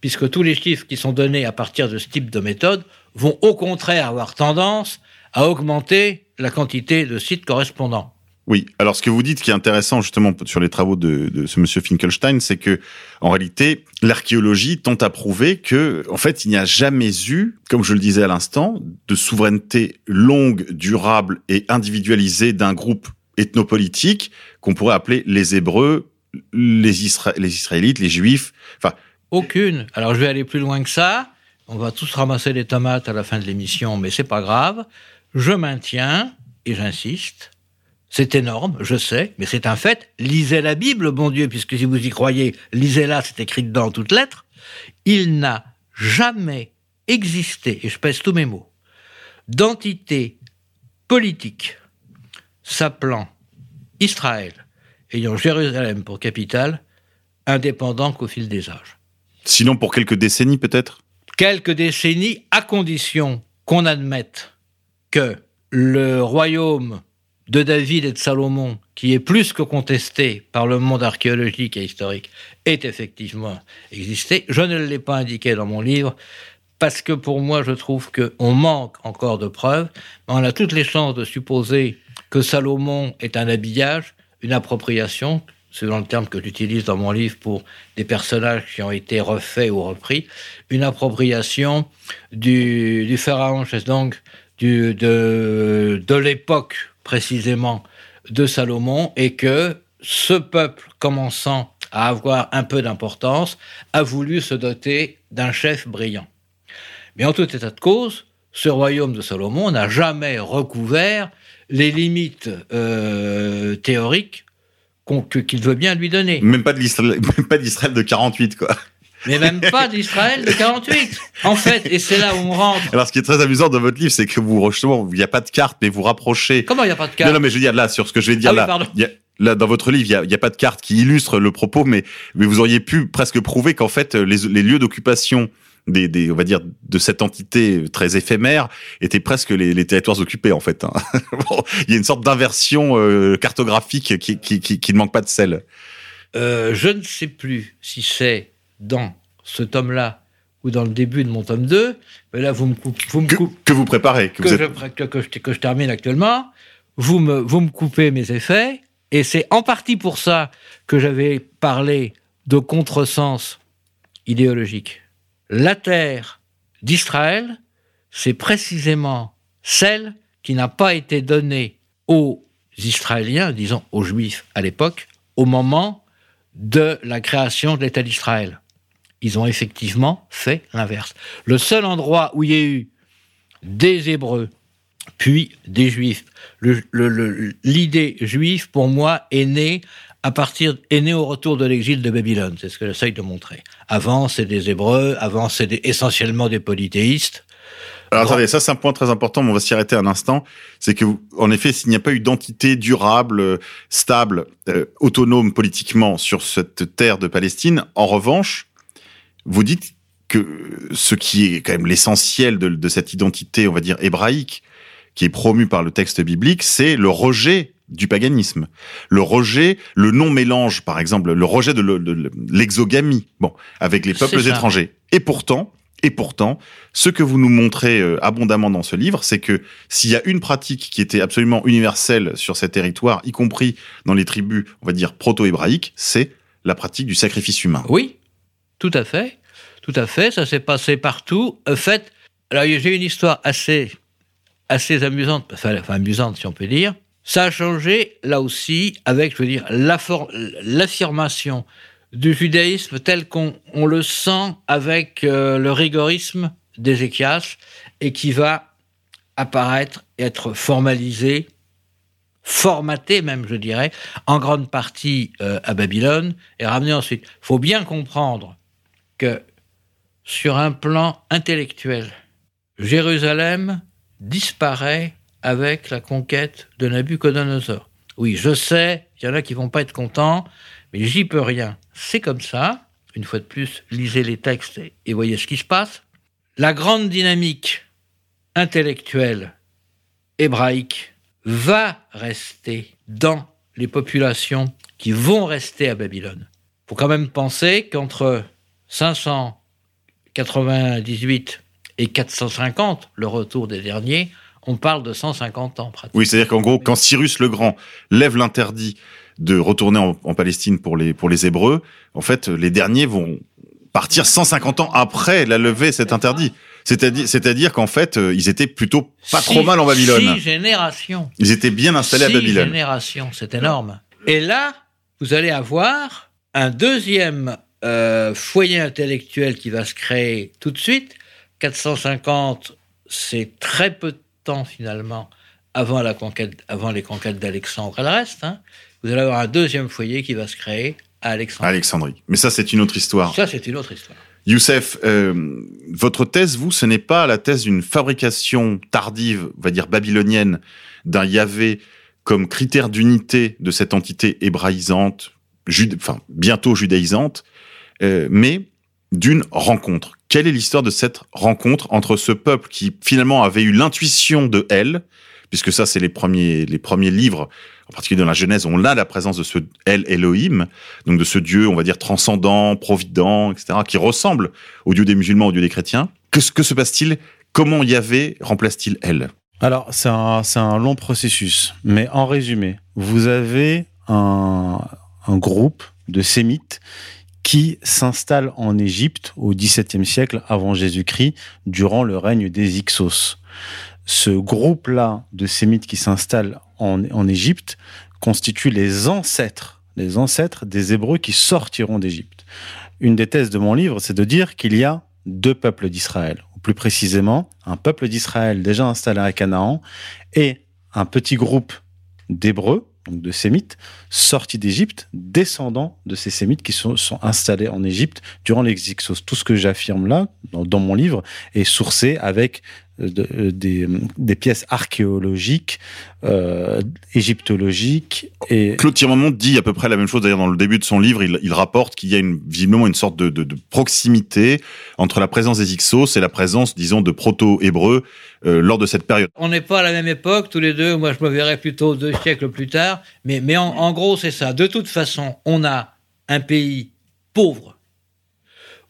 puisque tous les chiffres qui sont donnés à partir de ce type de méthode vont au contraire avoir tendance à augmenter la quantité de sites correspondants. Oui. Alors, ce que vous dites qui est intéressant justement sur les travaux de, ce monsieur Finkelstein, c'est que en réalité, l'archéologie tente à prouver que, en fait, il n'y a jamais eu, comme je le disais à l'instant, de souveraineté longue, durable et individualisée d'un groupe ethnopolitique qu'on pourrait appeler les Hébreux, les, les Israélites, les Juifs. Enfin, Aucune. Alors je vais aller plus loin que ça. On va tous ramasser des tomates à la fin de l'émission, mais c'est pas grave. Je maintiens et j'insiste. C'est énorme, je sais, mais c'est un fait. Lisez la Bible, bon Dieu, puisque si vous y croyez, lisez-la, c'est écrit dedans en toutes lettres. Il n'a jamais existé, et je pèse tous mes mots, d'entité politique s'appelant Israël, ayant Jérusalem pour capitale, indépendant qu'au fil des âges. sinon pour quelques décennies peut-être? Quelques décennies, à condition qu'on admette que le royaume de David et de Salomon, qui est plus que contesté par le monde archéologique et historique, ait effectivement existé. Je ne l'ai pas indiqué dans mon livre, parce que pour moi, je trouve qu'on manque encore de preuves. On a toutes les chances de supposer que Salomon est un habillage, une appropriation, dans le terme que j'utilise dans mon livre pour des personnages qui ont été refaits ou repris, une appropriation du, pharaon, donc du, de l'époque précisément de Salomon, et que ce peuple, commençant à avoir un peu d'importance, a voulu se doter d'un chef brillant. Mais en tout état de cause, ce royaume de Salomon n'a jamais recouvert les limites euh, théoriques qu'il veut bien lui donner. Même pas de de 48 quoi. Mais même pas d'Israël de 48. En fait, et c'est là où on rentre. Alors, ce qui est très amusant dans votre livre, c'est que vous, justement, il n'y a pas de carte, mais vous rapprochez. Comment il n'y a pas de carte Non, non, mais je veux dire, là, sur ce que je vais dire, Ah là, là, dans votre livre, il n'y a, pas de carte qui illustre le propos, mais, mais vous auriez pu presque prouver qu'en fait, les, les lieux d'occupation des, des, on va dire, de cette entité très éphémère étaient presque les, les territoires occupés, en fait. hein. Bon, il y a une sorte d'inversion euh, cartographique qui, qui, qui, qui ne manque pas de sel. Euh, je ne sais plus si c'est dans ce tome-là ou dans le début de mon tome 2, mais là, vous me coupez. Vous me que, vous préparez. Que que, vous je, êtes... que je- que je termine actuellement, vous me, vous me coupez mes effets, et c'est en partie pour ça que j'avais parlé de contresens idéologique. La terre d'Israël, c'est précisément celle qui n'a pas été donnée aux Israéliens, disons aux Juifs à l'époque, au moment de la création de l'État d'Israël. Ils ont effectivement fait l'inverse. Le seul endroit où il y a eu des Hébreux, puis des Juifs. Le- le- le- L'idée juive, pour moi, est née à partir, est née au retour de l'exil de Babylone. C'est ce que j'essaye de montrer. Avant, c'est des Hébreux. Avant, c'est essentiellement des polythéistes. Alors Grand- attendez, ça c'est un point très important, mais on va s'y arrêter un instant. C'est que, en effet, s'il n'y a pas eu d'entité durable, euh, stable, euh, autonome politiquement sur cette terre de Palestine, en revanche, vous dites que ce qui est quand même l'essentiel de, de cette identité, on va dire hébraïque, qui est promue par le texte biblique, c'est le rejet du paganisme, le rejet, le non-mélange, par exemple, le rejet de le- de le- l'exogamie, bon, avec les peuples étrangers. Et pourtant, et pourtant, ce que vous nous montrez euh, abondamment dans ce livre, c'est que s'il y a une pratique qui était absolument universelle sur ces territoires, y compris dans les tribus, on va dire proto-hébraïques, c'est la pratique du sacrifice humain. Oui, tout à fait. Tout à fait. Ça s'est passé partout. En fait, alors j'ai une histoire assez, assez amusante, amusante si on peut dire. Ça a changé là aussi avec, je veux dire, l'affirmation du judaïsme tel qu'on on le sent avec euh, le rigorisme d'Ézéchias et qui va apparaître, être formalisé, formaté même, je dirais, en grande partie euh, à Babylone et ramené ensuite. Il faut bien comprendre que sur un plan intellectuel, Jérusalem disparaît avec la conquête de Nabucodonosor. Oui, je sais, il y en a qui vont pas être contents, mais j'y peux rien. C'est comme ça. Une fois de plus, lisez les textes et- voyez ce qui se passe. La grande dynamique intellectuelle hébraïque va rester dans les populations qui vont rester à Babylone. Faut quand même penser qu'entre 598 et 450, le retour des derniers, on parle de 150 ans pratiquement. Oui, c'est-à-dire qu'en gros, quand Cyrus le Grand lève l'interdit de retourner en, en Palestine pour les, pour les Hébreux, en fait, les derniers vont partir 150 ans après la levée de cet interdit. C'est-à-dire, c'est-à-dire qu'en fait, euh, ils étaient plutôt pas trop Six- mal en Babylone. Six générations. Ils étaient bien installés à Six Babylone. générations, c'est énorme. Et là, vous allez avoir un deuxième euh, foyer intellectuel qui va se créer tout de suite. 450, c'est très peu de temps finalement avant, la conquête, avant les conquêtes d'Alexandre et le reste. hein. Vous allez avoir un deuxième foyer qui va se créer à Alexandrie. Alexandrie. Mais ça, c'est une autre histoire. Ça, c'est une autre histoire. Youssef, euh, votre thèse, vous, ce n'est pas la thèse d'une fabrication tardive, on va dire babylonienne, d'un Yahvé comme critère d'unité de cette entité hébraïsante, enfin bientôt judaïsante, euh, mais d'une rencontre. Quelle est l'histoire de cette rencontre entre ce peuple qui finalement avait eu l'intuition de elle, puisque ça c'est les premiers les premiers livres, en particulier dans la Genèse, on a la présence de ce El Elohim, donc de ce Dieu, on va dire transcendant, provident, etc., qui ressemble au Dieu des musulmans, au Dieu des chrétiens. Que, se- passe-t-il? Comment Yahvé remplace-t-il elle? Alors, c'est un, un long processus, mais en résumé, vous avez un, un groupe de sémites qui s'installe en Égypte au XVIIe siècle avant Jésus-Christ, durant le règne des Ixos. Ce groupe-là de sémites qui s'installe en, en Égypte constitue les ancêtres, les ancêtres des Hébreux qui sortiront d'Égypte. Une des thèses de mon livre, c'est de dire qu'il y a deux peuples d'Israël, ou plus précisément un peuple d'Israël déjà installé à Canaan et un petit groupe d'Hébreux, de Sémites, sortis d'Égypte, descendants de ces Sémites qui sont, sont installés en Égypte durant l'exixos. Tout ce que j'affirme là, dans, mon livre, est sourcé avec de- euh, des, des pièces archéologiques, euh, égyptologiques et Claude Tirmont dit à peu près la même chose. D'ailleurs, dans le début de son livre, il, il rapporte qu'il y a une, visiblement une sorte de, de- de proximité entre la présence des Ixos et la présence, disons, de proto-hébreux euh, lors de cette période. On n'est pas à la même époque, tous les deux. Moi, je me verrais plutôt deux siècles plus tard. Mais, mais en, en gros, c'est ça. De toute façon, on a un pays pauvre,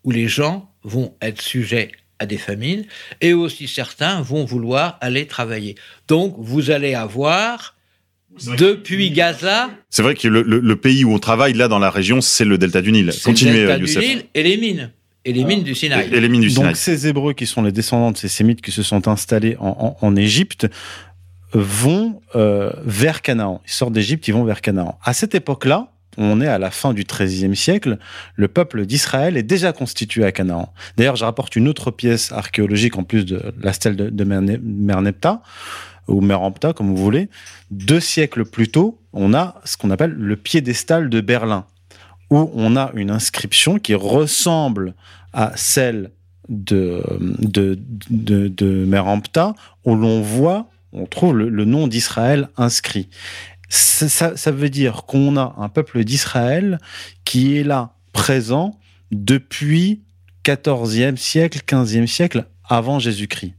où les gens vont être sujets à des famines, et aussi certains vont vouloir aller travailler. Donc, vous allez avoir, depuis Gaza... C'est vrai que le, le- le pays où on travaille, là, dans la région, c'est le delta du Nil. Continuez, le delta euh, du. Nil et les mines. Et les mines du Sinaï. Et les mines du Sinaï. Donc ces Hébreux qui sont les descendants de ces Sémites qui se sont installés en, en, en Égypte vont euh, vers Canaan. Ils sortent d'Égypte, ils vont vers Canaan. À cette époque-là, on est à la fin du XIIIe siècle, le peuple d'Israël est déjà constitué à Canaan. D'ailleurs, je rapporte une autre pièce archéologique en plus de la stèle de, de ou Merempta, comme vous voulez. Deux siècles plus tôt, on a ce qu'on appelle le piédestal de Berlin, où on a une inscription qui ressemble à celle de, de, de, Merempta, où l'on voit, on trouve le nom d'Israël inscrit. Ça, ça, veut dire qu'on a un peuple d'Israël qui est là, présent, depuis 14e siècle, 15e siècle avant Jésus-Christ.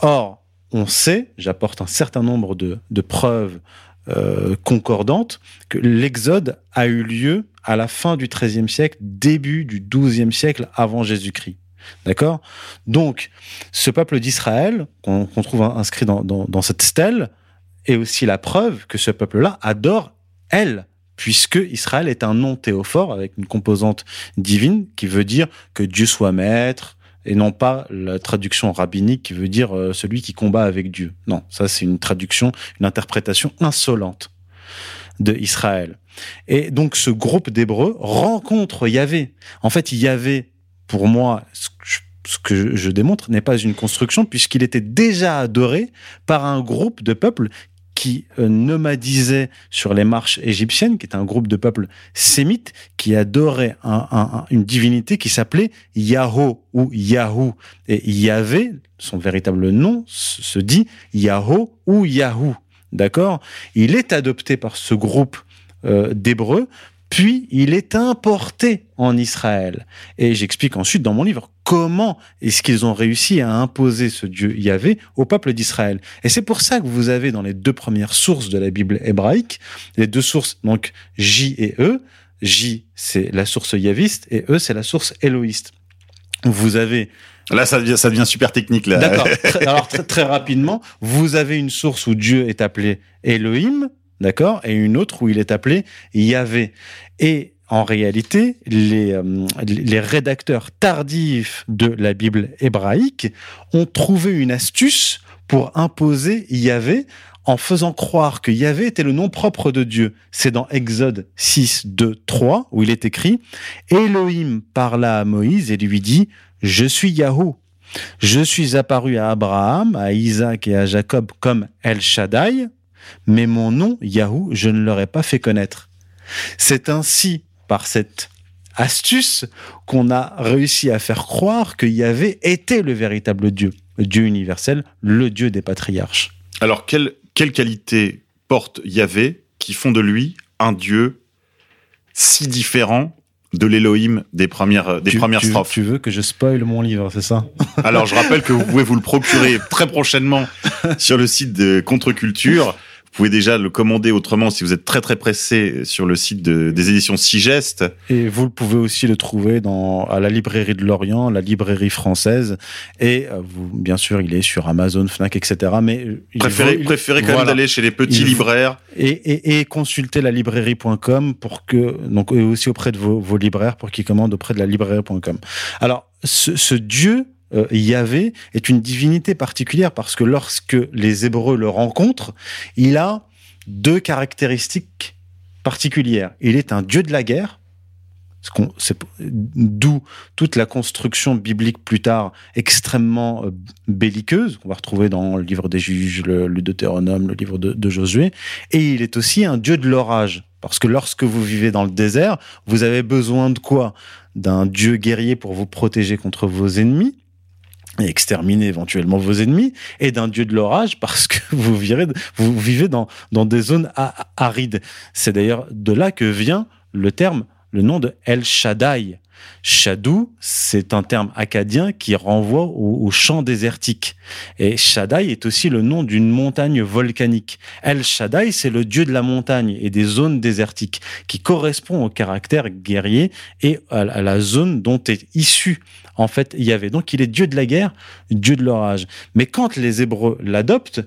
Or, on sait, j'apporte un certain nombre de, de preuves euh, concordantes, que l'exode a eu lieu à la fin du XIIIe siècle, début du XIIe siècle avant Jésus-Christ. D'accord? Donc, ce peuple d'Israël, qu'on qu'on trouve inscrit dans, dans, dans cette stèle, est aussi la preuve que ce peuple-là adore elle, puisque Israël est un nom théophore avec une composante divine qui veut dire que Dieu soit maître, et non pas la traduction rabbinique qui veut dire euh, celui qui combat avec Dieu. Non, ça c'est une traduction, une interprétation insolente de Israël. Et donc ce groupe d'Hébreux rencontre Yahvé. En fait, Yahvé, pour moi, ce que je, démontre n'est pas une construction puisqu'il était déjà adoré par un groupe de peuples qui euh, nomadisait sur les marches égyptiennes, qui est un groupe de peuples sémites qui adorait un- un- un- une divinité qui s'appelait Yahoo ou Yahoo. Et Yahvé, son véritable nom, se dit Yahoo ou Yahoo. D'accord? Il est adopté par ce groupe euh, d'Hébreux, puis il est importé en Israël. Et j'explique ensuite dans mon livre comment est-ce qu'ils ont réussi à imposer ce Dieu Yahvé au peuple d'Israël. Et c'est pour ça que vous avez dans les deux premières sources de la Bible hébraïque, les deux sources, donc J et E, J c'est la source yaviste et E c'est la source éloïste. Vous avez Là, ça devient, ça devient super technique, là. D'accord. Alors très, très rapidement, vous avez une source où Dieu est appelé Elohim, d'accord, et une autre où il est appelé Yahvé. Et en réalité, les, euh, les rédacteurs tardifs de la Bible hébraïque ont trouvé une astuce pour imposer Yahvé en faisant croire que Yahvé était le nom propre de Dieu. C'est dans Exode 6, 2, 3, où il est écrit Elohim parla à Moïse et lui dit Je suis Yahoo. Je suis apparu à Abraham, à Isaac et à Jacob comme El Shaddai, mais mon nom, Yahoo, je ne leur ai pas fait connaître. C'est ainsi, par cette astuce, qu'on a réussi à faire croire que Yahvé était le véritable Dieu, le Dieu universel, le Dieu des patriarches. Alors, quelle, quelle qualité porte Yahvé qui font de lui un dieu si différent de l'Élohim des premières, des Tu- premières tu, strophes? Tu veux que je spoil mon livre, c'est ça? Alors, je rappelle que vous pouvez vous le procurer très prochainement sur le site de Contre-Culture. Vous pouvez déjà le commander autrement si vous êtes très très pressé sur le site de- des éditions Sigeste. Et vous pouvez aussi le trouver dans, à la librairie de Lorient, la librairie française. Et euh, vous, bien sûr, il est sur Amazon, Fnac, etc. Mais euh, Préférez, vaut- il- préférez quand voilà. même d'aller chez les petits Il- libraires. Et, et, et consulter la librairie.com pour que, donc, et aussi auprès de vos, vos libraires pour qu'ils commandent auprès de la librairie.com. Alors, ce, ce Dieu, euh, Yahvé, est une divinité particulière parce que lorsque les Hébreux le rencontrent, il a deux caractéristiques particulières. Il est un Dieu de la guerre, d'où toute la construction biblique plus tard extrêmement euh, belliqueuse qu'on va retrouver dans le livre des Juges, le, le Deutéronome, le livre de Josué. Et il est aussi un dieu de l'orage, parce que lorsque vous vivez dans le désert, vous avez besoin de quoi? D'un dieu guerrier pour vous protéger contre vos ennemis exterminer éventuellement vos ennemis, et d'un dieu de l'orage parce que vous, vivez dans, des zones arides. C'est d'ailleurs de là que vient le terme, le nom de El Shaddai. Shadou, c'est un terme acadien qui renvoie au, au, champ désertique. Et Shaddai est aussi le nom d'une montagne volcanique. El Shaddai, c'est le dieu de la montagne et des zones désertiques, qui correspond au caractère guerrier et à, à la zone dont est issu en fait Yahvé. Donc il est dieu de la guerre, dieu de l'orage. Mais quand les Hébreux l'adoptent,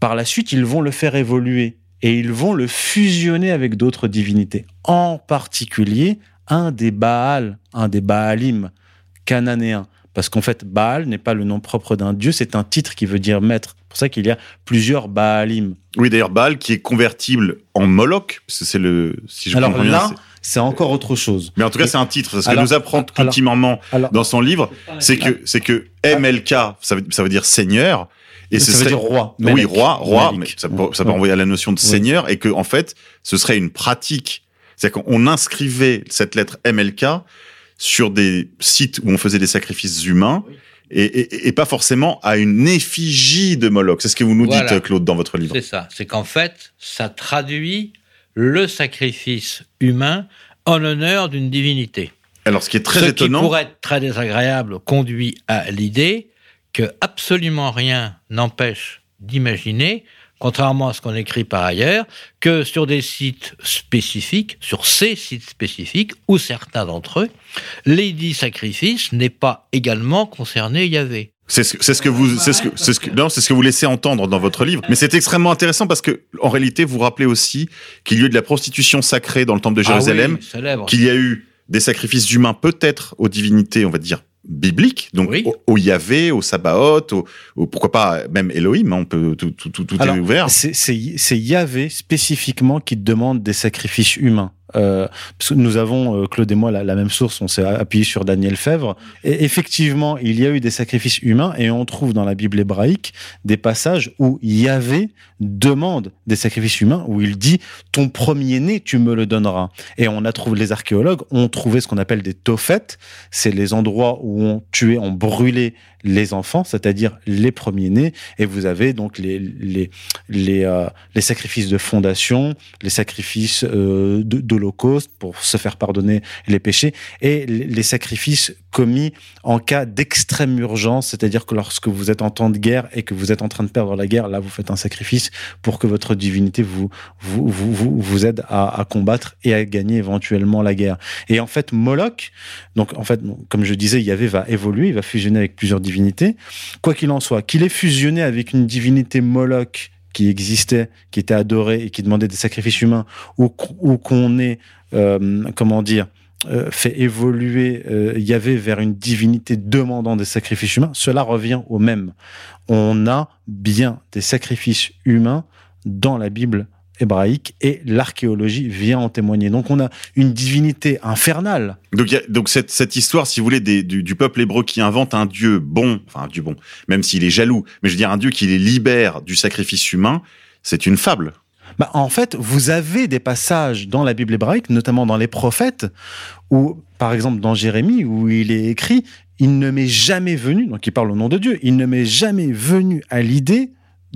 par la suite, ils vont le faire évoluer et ils vont le fusionner avec d'autres divinités, en particulier un des Baals, un des Baalim cananéens. Parce qu'en fait, Baal n'est pas le nom propre d'un dieu, c'est un titre qui veut dire maître. C'est pour ça qu'il y a plusieurs Baalim. Oui, d'ailleurs, Baal qui est convertible en Moloch, parce que c'est le. Si je Alors là, c'est- encore autre chose. Mais en tout cas, c'est un titre. Ce que Alors- nous apprend alors- dans son livre, c'est que c'est que MLK, ça veut, ça veut dire seigneur. Et Ça ce veut serait- dire roi, Oui, roi, roi, mais ça peut, ça peut Ouais. renvoyer à la notion de Oui. seigneur et que en fait, ce serait une pratique. C'est-à-dire qu'on inscrivait cette lettre MLK sur des sites où on faisait des sacrifices humains. Et, et- et pas forcément à une effigie de Moloch. C'est ce que vous nous Voilà. dites, Claude, dans votre livre. C'est ça. C'est qu'en fait, ça traduit le sacrifice humain en l'honneur d'une divinité. Alors, ce qui est très Ce étonnant. qui pourrait être très désagréable conduit à l'idée que absolument rien n'empêche d'imaginer, contrairement à ce qu'on écrit par ailleurs, que sur des sites spécifiques, sur ces sites spécifiques, ou certains d'entre eux, l'édit sacrifice n'est pas également concerné Yahvé. C'est ce, ce que vous, c'est ce que, c'est ce que, non, c'est ce que vous laissez entendre dans votre livre. Mais c'est extrêmement intéressant parce que, en réalité, vous rappelez aussi qu'il y a eu de la prostitution sacrée dans le temple de Ah oui, Jérusalem, qu'il y a eu des sacrifices humains peut-être aux divinités, on va dire, bibliques, donc au, au Yahvé, au Sabaoth, au, au- pourquoi pas même Elohim, hein, on peut, tout, tout, tout, tout Alors, est ouvert. C'est c'est- c'est Yahvé spécifiquement qui demande des sacrifices humains. Euh, nous avons, euh, Claude et moi, la, la même source, on s'est appuyé sur Daniel Fèvre. Et effectivement, il y a eu des sacrifices humains et on trouve dans la Bible hébraïque des passages où Yahvé demande des sacrifices humains, où il dit Ton premier-né, tu me le donneras. Et on a trouvé, les archéologues ont trouvé ce qu'on appelle des tophètes, c'est les endroits où on tuait, on brûlait les enfants, c'est-à-dire les premiers-nés, et vous avez donc les, les, les, euh, sacrifices de fondation, les sacrifices euh, d'holocauste pour se faire pardonner les péchés, et les sacrifices commis en cas d'extrême urgence, c'est-à-dire que lorsque vous êtes en temps de guerre et que vous êtes en train de perdre la guerre, là vous faites un sacrifice pour que votre divinité vous, vous, vous, vous, vous aide à, combattre et à gagner éventuellement la guerre. Et en fait, Moloch, donc en fait, comme je disais, Yahvé va évoluer, il va fusionner avec plusieurs divinités. Quoi qu'il en soit, qu'il ait fusionné avec une divinité Moloch qui existait, qui était adorée et qui demandait des sacrifices humains, ou, qu- ou qu'on ait, euh, comment dire, euh, fait évoluer euh, Yahvé vers une divinité demandant des sacrifices humains, cela revient au même. On a bien des sacrifices humains dans la Bible hébraïque et l'archéologie vient en témoigner. Donc on a une divinité infernale. Donc, il y a- donc cette, cette histoire, si vous voulez, des- du, du peuple hébreu qui invente un dieu bon, enfin un dieu bon, même s'il est jaloux, mais je veux dire un dieu qui les libère du sacrifice humain, c'est une fable. Bah, en fait, vous avez des passages dans la Bible hébraïque, notamment dans les prophètes, où, par exemple, dans Jérémie, où il est écrit, il ne m'est jamais venu, donc il parle au nom de Dieu, il ne m'est jamais venu à l'idée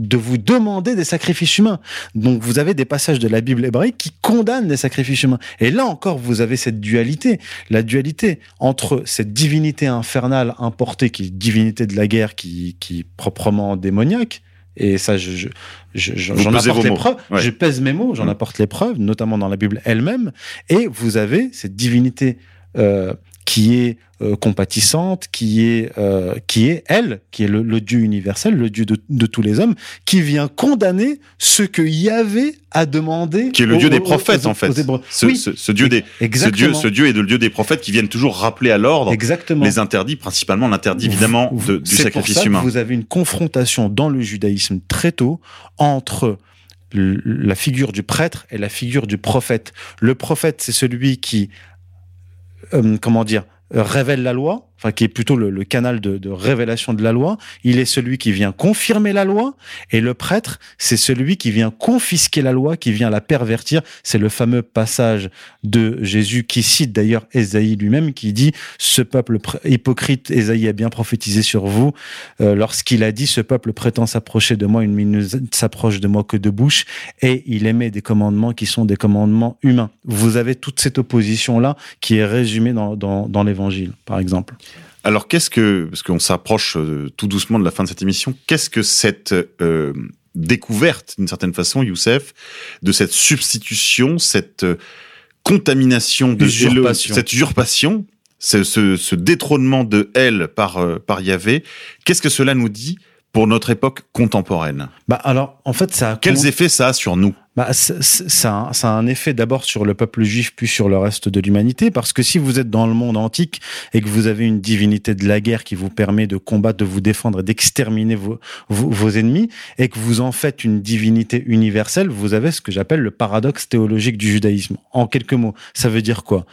de vous demander des sacrifices humains. Donc vous avez des passages de la Bible hébraïque qui condamnent les sacrifices humains. Et là encore, vous avez cette dualité. La dualité entre cette divinité infernale importée, qui est divinité de la guerre, qui, qui est proprement démoniaque, et ça, je, je, je- j'en apporte les mots. preuves. Ouais. Je pèse mes mots, j'en Mm. apporte les preuves, notamment dans la Bible elle-même. Et vous avez cette divinité euh, qui est euh, compatissante, qui est, euh, qui est elle, qui est le, le Dieu universel, le Dieu de, de tous les hommes, qui vient condamner ce que Yahvé a demandé. Qui est le aux- dieu des prophètes, aux- en fait. Ce, Oui, ce- ce dieu des, ce exactement. dieu, ce dieu est le dieu des prophètes qui viennent toujours rappeler à l'ordre les interdits, principalement l'interdit évidemment de- du pour sacrifice que humain. Vous avez une confrontation dans le judaïsme très tôt entre la figure du prêtre et la figure du prophète. Le prophète, c'est celui qui, euh, comment dire, euh, révèle la loi, enfin qui est plutôt le, le canal de, de, révélation de la loi, il est celui qui vient confirmer la loi, et le prêtre, c'est celui qui vient confisquer la loi, qui vient la pervertir. C'est le fameux passage de Jésus qui cite d'ailleurs Ésaïe lui-même, qui dit ce peuple hypocrite, Ésaïe a bien prophétisé sur vous euh, lorsqu'il a dit ce peuple prétend s'approcher de moi, il ne s'approche de moi que de bouche, et il émet des commandements qui sont des commandements humains. Vous avez toute cette opposition là qui est résumée dans, dans, dans l'Évangile, par exemple. Alors qu'est-ce que, parce qu'on s'approche euh, tout doucement de la fin de cette émission, qu'est-ce que cette euh, découverte, d'une certaine façon, Youssef, de cette substitution, cette euh, contamination, de usurpation. cette usurpation, ce, ce, ce, détrônement de elle par, par Yahvé, qu'est-ce que cela nous dit pour notre époque contemporaine? Bah alors, en fait, ça. Quels effets ça a sur nous? Bah, ça, ça, a un effet d'abord sur le peuple juif, puis sur le reste de l'humanité, parce que si vous êtes dans le monde antique et que vous avez une divinité de la guerre qui vous permet de combattre, de vous défendre et d'exterminer vos, vos, vos, ennemis, et que vous en faites une divinité universelle, vous avez ce que j'appelle le paradoxe théologique du judaïsme. En quelques mots, ça veut dire quoi?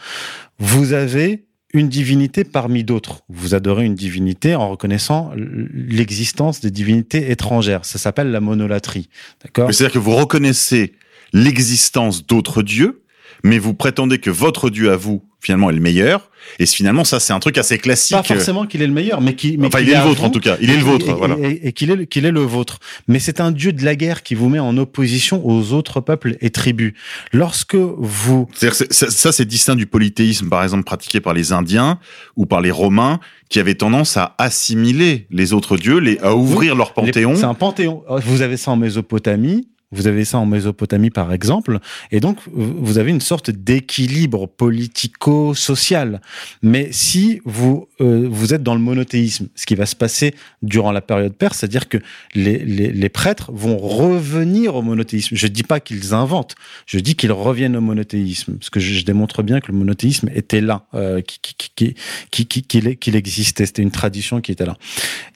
Vous avez une divinité parmi d'autres. Vous adorez une divinité en reconnaissant l'existence des divinités étrangères. Ça s'appelle la monolatrie. D'accord? C'est-à-dire que vous reconnaissez l'existence d'autres dieux, mais vous prétendez que votre dieu à vous, finalement, est le meilleur. Et finalement, ça, c'est un truc assez classique. Pas forcément qu'il est le meilleur, mais qui. Mais enfin, qu il est, le vôtre, en tout cas. Il est le vôtre, et, voilà. Et, et qu'il est, qu'il est le vôtre. Mais c'est un dieu de la guerre qui vous met en opposition aux autres peuples et tribus. Lorsque vous. C'est-à-dire, ça, c'est distinct du polythéisme, par exemple, pratiqué par les Indiens ou par les Romains, qui avaient tendance à assimiler les autres dieux, les, à ouvrir oui, leur panthéon. C'est un panthéon. Vous avez ça en Mésopotamie. Vous avez ça en Mésopotamie, par exemple, et donc vous avez une sorte d'équilibre politico-social. Mais si vous euh, vous êtes dans le monothéisme, ce qui va se passer durant la période perse, c'est-à-dire que les, prêtres vont revenir au monothéisme. Je dis pas qu'ils inventent, je dis qu'ils reviennent au monothéisme, parce que je, démontre bien que le monothéisme était là, euh, qu'il qui, qui, qui, qui, existait. C'était une tradition qui était là.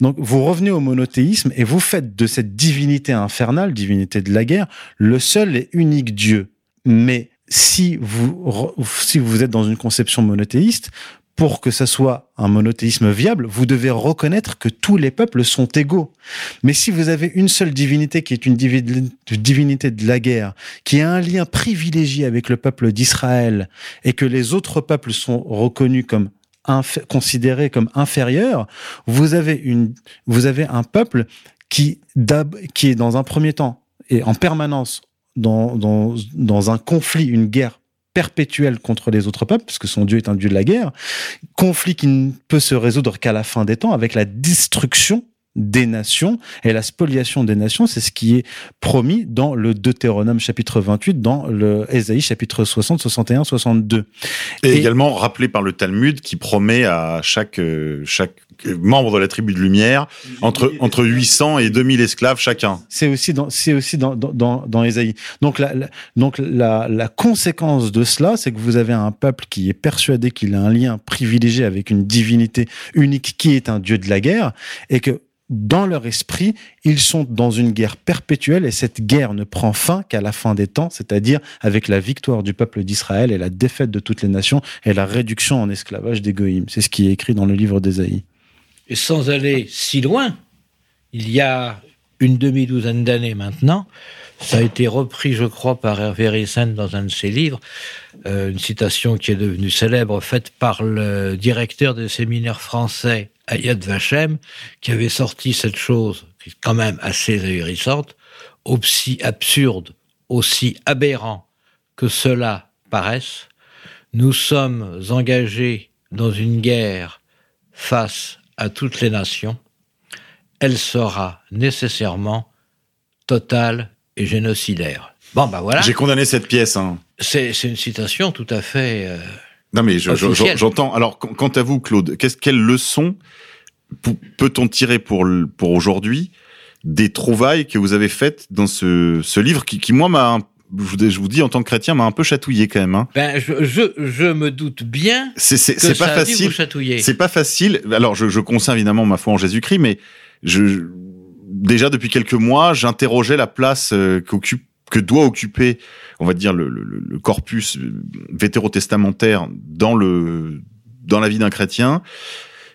Donc vous revenez au monothéisme et vous faites de cette divinité infernale, divinité de la guerre, le seul et unique Dieu. Mais si vous, si vous êtes dans une conception monothéiste, pour que ça soit un monothéisme viable, vous devez reconnaître que tous les peuples sont égaux. Mais si vous avez une seule divinité qui est une divinité de la guerre, qui a un lien privilégié avec le peuple d'Israël, et que les autres peuples sont reconnus comme considérés comme inférieurs, vous avez une, vous avez un peuple qui, qui est dans un premier temps et en permanence dans, dans, dans un conflit, une guerre perpétuelle contre les autres peuples, puisque son dieu est un dieu de la guerre, conflit qui ne peut se résoudre qu'à la fin des temps avec la destruction des nations et la spoliation des nations, c'est ce qui est promis dans le Deutéronome chapitre 28, dans le Ésaïe chapitre 60, 61, 62. Et, et également rappelé par le Talmud qui promet à chaque chaque membre de la tribu de lumière entre entre 800 et 2000 esclaves chacun. C'est aussi dans c'est aussi dans dans dans Ésaïe. Donc la, la donc la la conséquence de cela, c'est que vous avez un peuple qui est persuadé qu'il a un lien privilégié avec une divinité unique qui est un dieu de la guerre et que dans leur esprit, ils sont dans une guerre perpétuelle et cette guerre ne prend fin qu'à la fin des temps, c'est-à-dire avec la victoire du peuple d'Israël et la défaite de toutes les nations et la réduction en esclavage des goïms. C'est ce qui est écrit dans le livre d'Ésaïe. Et sans aller si loin, il y a une demi-douzaine d'années maintenant, ça a été repris, je crois, par Hervé Ryssen dans un de ses livres, euh, une citation qui est devenue célèbre, faite par le directeur des séminaires français à Yad Vashem, qui avait sorti cette chose, qui est quand même assez ahurissante, aussi absurde, aussi aberrant que cela paraisse, nous sommes engagés dans une guerre face à toutes les nations, elle sera nécessairement totale et génocidaire. Bon, ben voilà. J'ai condamné cette pièce. Hein. C'est une citation tout à fait. Euh, non, mais j'entends. Alors, quant à vous, Claude, qu'est-ce quelle leçon peut-on tirer pour, pour aujourd'hui des trouvailles que vous avez faites dans ce, ce livre qui, qui moi, m'a je vous, je dis en tant que chrétien m'a un peu chatouillé quand même. Hein. Ben je, je, je me doute bien c'est, c'est, que c'est ça pas a facile. C'est pas facile. Alors je, je conserve évidemment ma foi en Jésus-Christ, mais je déjà depuis quelques mois j'interrogeais la place euh, qu'occupe que doit occuper, on va dire le, le, le corpus vétérotestamentaire dans le dans la vie d'un chrétien.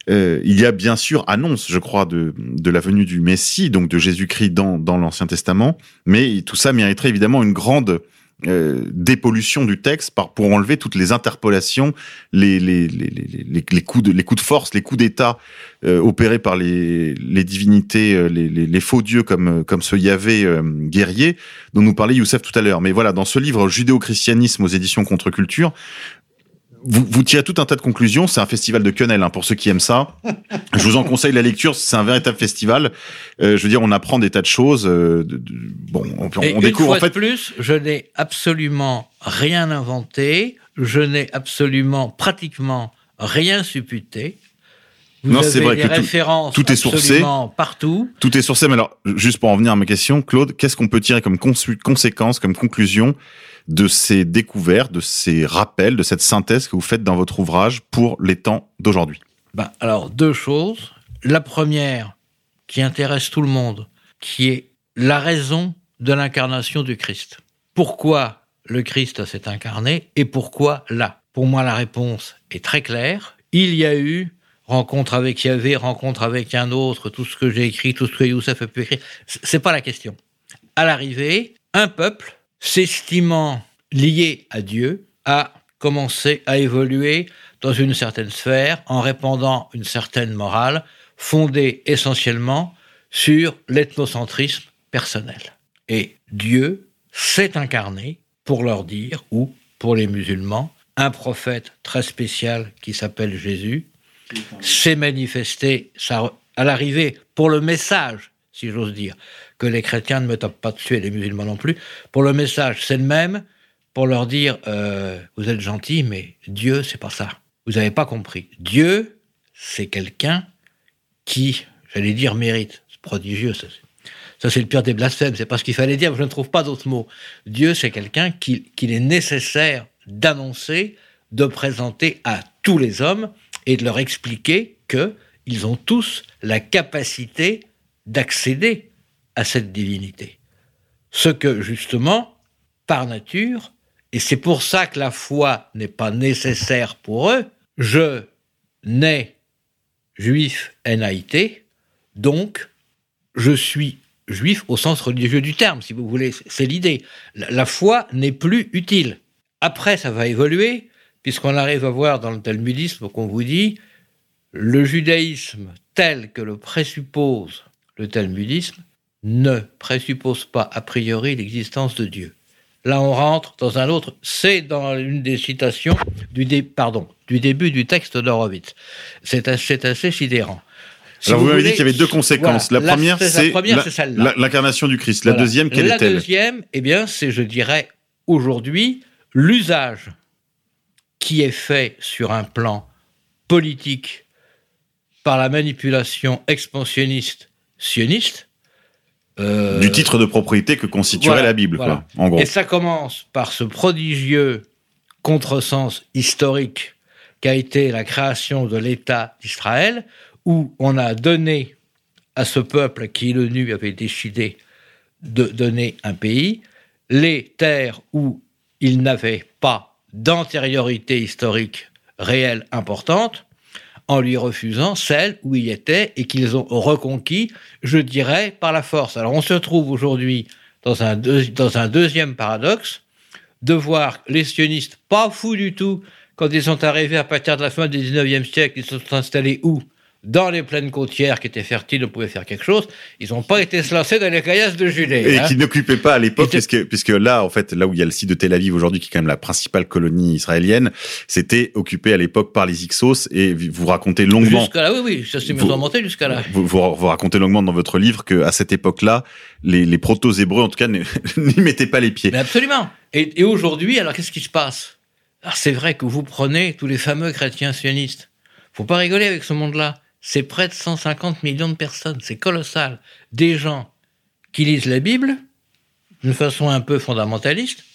euh, il y a bien sûr annonce, je crois, de, de la venue du Messie, donc de Jésus-Christ dans, dans l'Ancien Testament, mais tout ça mériterait évidemment une grande euh, dépollution du texte par, pour enlever toutes les interpolations, les, les, les, les, les coups, de, les coups de force, les coups d'État euh, opérés par les, les divinités, euh, les, les, les faux dieux comme, comme ce Yahvé euh, guerrier dont nous parlait Youssef tout à l'heure. Mais voilà, dans ce livre Judéo-christianisme aux éditions Contre-Culture, vous, vous tirez tout un tas de conclusions. C'est un festival de quenelle hein, pour ceux qui aiment ça. Je vous en conseille la lecture. C'est un véritable festival. Euh, je veux dire, on apprend des tas de choses. euh, de- de- bon, on, on Et une découvre fois en fait. de plus, je n'ai absolument rien inventé, je n'ai absolument, pratiquement rien supputé. Vous Non, c'est vrai que tout- références tout est sourcé. partout. Tout est sourcé. Mais alors, juste pour en venir à ma question, Claude, qu'est-ce qu'on peut tirer comme conséquence, comme conclusion de ces découvertes, de ces rappels, de cette synthèse que vous faites dans votre ouvrage pour les temps d'aujourd'hui? Ben, alors, deux choses. La première, qui intéresse tout le monde, qui est la raison de l'incarnation du Christ. Pourquoi le Christ s'est incarné et pourquoi là? Pour moi, la réponse est très claire. Il y a eu rencontre avec Yahvé, rencontre avec un autre, tout ce que j'ai écrit, tout ce que Youssef a pu écrire. C'est pas la question. À l'arrivée, un peuple, s'estimant lié à Dieu, a commencé à évoluer dans une certaine sphère en répandant une certaine morale fondée essentiellement sur l'ethnocentrisme personnel. Et Dieu s'est incarné pour leur dire, ou pour les musulmans, un prophète très spécial qui s'appelle Jésus, s'est manifesté à l'arrivée pour le message, si j'ose dire, que les chrétiens ne me tapent pas dessus et les musulmans non plus, pour le message, c'est le même, pour leur dire, euh, vous êtes gentils, mais Dieu, c'est pas ça. Vous n'avez pas compris. Dieu, c'est quelqu'un qui, j'allais dire, mérite. C'est prodigieux, ça. Ça, c'est le pire des blasphèmes. C'est pas ce qu'il fallait dire, je ne trouve pas d'autres mots. Dieu, c'est quelqu'un qu'il est nécessaire d'annoncer, de présenter à tous les hommes et de leur expliquer que ils ont tous la capacité d'accéder à cette divinité. Ce que, justement, par nature, et c'est pour ça que la foi n'est pas nécessaire pour eux, je nais juif NAIT, donc je suis juif au sens religieux du terme, si vous voulez, c'est l'idée. La foi n'est plus utile. Après, ça va évoluer, puisqu'on arrive à voir dans le talmudisme qu'on vous dit, le judaïsme tel que le présuppose le talmudisme ne présuppose pas a priori l'existence de Dieu. Là, on rentre dans un autre. C'est dans une des citations du, dé- pardon, du début du texte d'Horowitz. C'est assez, sidérant. Si Alors, vous, m'avez dit qu'il y avait deux conséquences. voilà, la première, c'est- la la- la- l'incarnation du Christ. La Voilà. deuxième, quelle La est-elle? deuxième, eh bien, c'est, je dirais, aujourd'hui, l'usage qui est fait sur un plan politique par la manipulation expansionniste sioniste. euh, Du titre de propriété que constituerait voilà, la Bible, voilà. quoi, en gros. Et ça commence par ce prodigieux contresens historique qu'a été la création de l'État d'Israël, où on a donné à ce peuple qui l'ONU avait décidé de donner un pays, les terres où il n'avait pas d'antériorité historique réelle importante, en lui refusant celles où il était et qu'ils ont reconquis, je dirais, par la force. Alors on se trouve aujourd'hui dans un, deux- dans un deuxième paradoxe, de voir les sionistes pas fous du tout quand ils sont arrivés à partir de la fin du 19e siècle, ils se sont installés où? Dans les plaines côtières qui étaient fertiles, on pouvait faire quelque chose. Ils n'ont pas été se lancer dans les caillasses de Judée. Et hein. qui n'occupait pas à l'époque, puisque, puisque là, en fait, là où il y a le site de Tel Aviv aujourd'hui, qui est quand même la principale colonie israélienne, c'était occupé à l'époque par les Hyksos, et vous racontez longuement. Jusqu'à là, oui, oui, ça s'est remonté jusqu'à là. Vous, vous, vous racontez longuement dans votre livre que à cette époque-là, les, les proto-hébreux, en tout cas, n'y mettaient pas les pieds. Mais absolument. Et, et aujourd'hui, alors qu'est-ce qui se passe? Alors c'est vrai que vous prenez tous les fameux chrétiens sionistes. Faut pas rigoler avec ce monde-là. C'est près de 150 millions de personnes. C'est colossal. Des gens qui lisent la Bible d'une façon un peu fondamentaliste,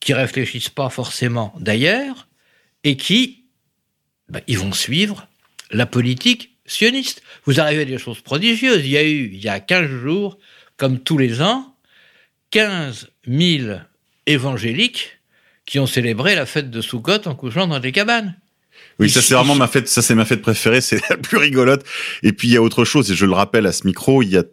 qui réfléchissent pas forcément d'ailleurs, et qui, ils vont suivre la politique sioniste. Vous arrivez à des choses prodigieuses. Il y a eu, il y a 15 jours, comme tous les ans, 15 000 évangéliques qui ont célébré la fête de Sukkot en couchant dans des cabanes. Oui, ça c'est vraiment ma fête, ça c'est ma fête préférée, c'est la plus rigolote. Et puis il y a autre chose, et je le rappelle à ce micro, il y a,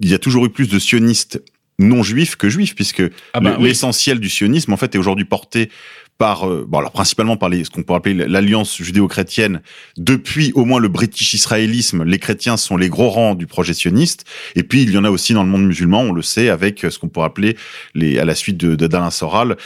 il y a toujours eu plus de sionistes non juifs que juifs, puisque Ah bah, oui. l'essentiel du sionisme en fait est aujourd'hui porté par, euh, bon alors principalement par les, ce qu'on peut appeler l'alliance judéo-chrétienne. Depuis au moins le british israélisme, les chrétiens sont les gros rangs du projet sioniste. Et puis il y en a aussi dans le monde musulman, on le sait, avec ce qu'on pourrait appeler les, à la suite de, de d'Alain Soral,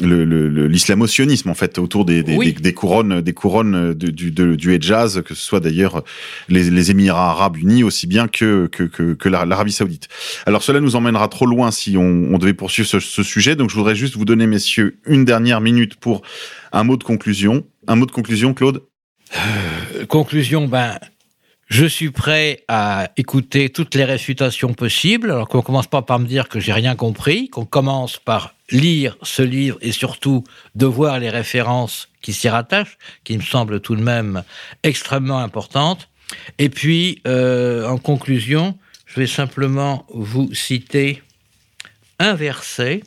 l'islamo-sionisme en fait autour des, des, Oui. des, des couronnes, des couronnes de- du, de- du Hejaz, que ce soit d'ailleurs les, les Émirats Arabes Unis aussi bien que que, que, que la- l'Arabie Saoudite. Alors cela nous emmènera trop loin si on, on devait poursuivre ce, ce sujet. Donc je voudrais juste vous donner, messieurs, une dernière minute pour un mot de conclusion. Un mot de conclusion, Claude? Euh, Conclusion, ben, je suis prêt à écouter toutes les réfutations possibles. Alors qu'on commence pas par me dire que j'ai rien compris, qu'on commence par lire ce livre et surtout de voir les références qui s'y rattachent, qui me semblent tout de même extrêmement importantes. Et puis, euh, en conclusion, je vais simplement vous citer un verset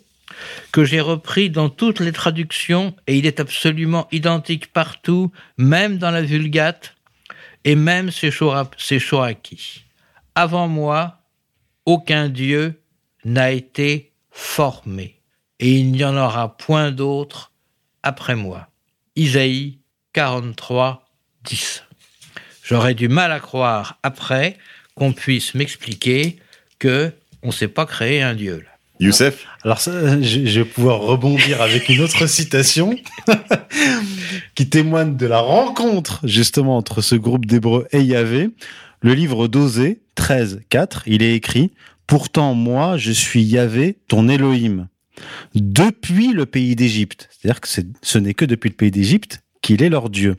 que j'ai repris dans toutes les traductions et il est absolument identique partout, même dans la Vulgate et même chez Shoraki. Avant moi, aucun Dieu n'a été formé et il n'y en aura point d'autre après moi. Isaïe 43, 10. J'aurais du mal à croire après qu'on puisse m'expliquer que on ne s'est pas créé un Dieu. Youssef Alors je, vais pouvoir rebondir avec une autre citation qui témoigne de la rencontre justement entre ce groupe d'Hébreux et Yahvé. Le livre d'Osée 13, 4, il est écrit « Pourtant moi, je suis Yahvé, ton Elohim, depuis le pays d'Égypte. » C'est-à-dire que ce n'est que depuis le pays d'Égypte qu'il est leur Dieu.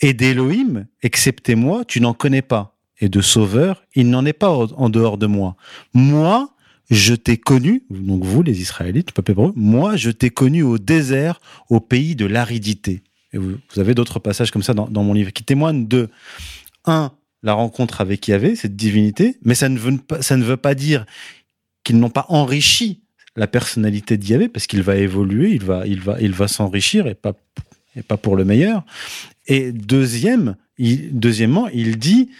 Et d'Elohim, excepté moi, tu n'en connais pas. Et de sauveur, il n'en est pas en dehors de moi. Moi, je t'ai connu, donc vous les Israélites, le peuple hébreu, moi je t'ai connu au désert, au pays de l'aridité. Et vous, avez d'autres passages comme ça dans, dans mon livre qui témoignent de, un, la rencontre avec Yahvé, cette divinité, mais ça ne veut ça ne veut pas dire qu'ils n'ont pas enrichi la personnalité de Yahvé, parce qu'il va évoluer, il va, il va, il va s'enrichir et pas, et pas pour le meilleur. Et deuxième, deuxièmement, il dit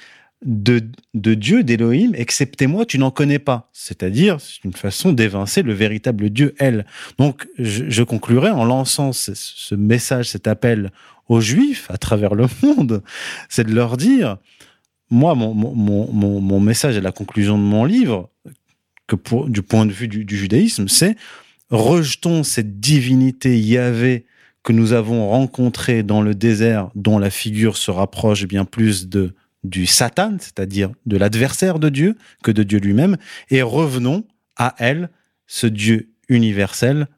de, de Dieu, d'Élohim, excepté moi, tu n'en connais pas. C'est-à-dire, c'est une façon d'évincer le véritable Dieu, elle. Donc, je, conclurai en lançant ce, ce message, cet appel aux Juifs à travers le monde, c'est de leur dire, moi, mon, mon, mon, mon message à la conclusion de mon livre, que pour, du point de vue du, du judaïsme, c'est rejetons cette divinité Yahvé que nous avons rencontrée dans le désert, dont la figure se rapproche bien plus de du Satan, c'est-à-dire de l'adversaire de Dieu, que de Dieu lui-même, et revenons à elle, ce Dieu universel,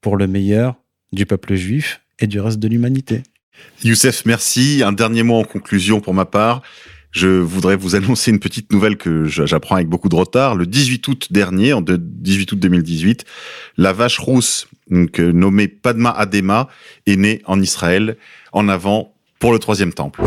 pour le meilleur du peuple juif et du reste de l'humanité. Youssef, merci. Un dernier mot en conclusion pour ma part. Je voudrais vous annoncer une petite nouvelle que j'apprends avec beaucoup de retard. Le 18 août dernier, en 18 août 2018, la vache rousse, donc, nommée Padma Adema, est née en Israël, en avant pour le troisième temple.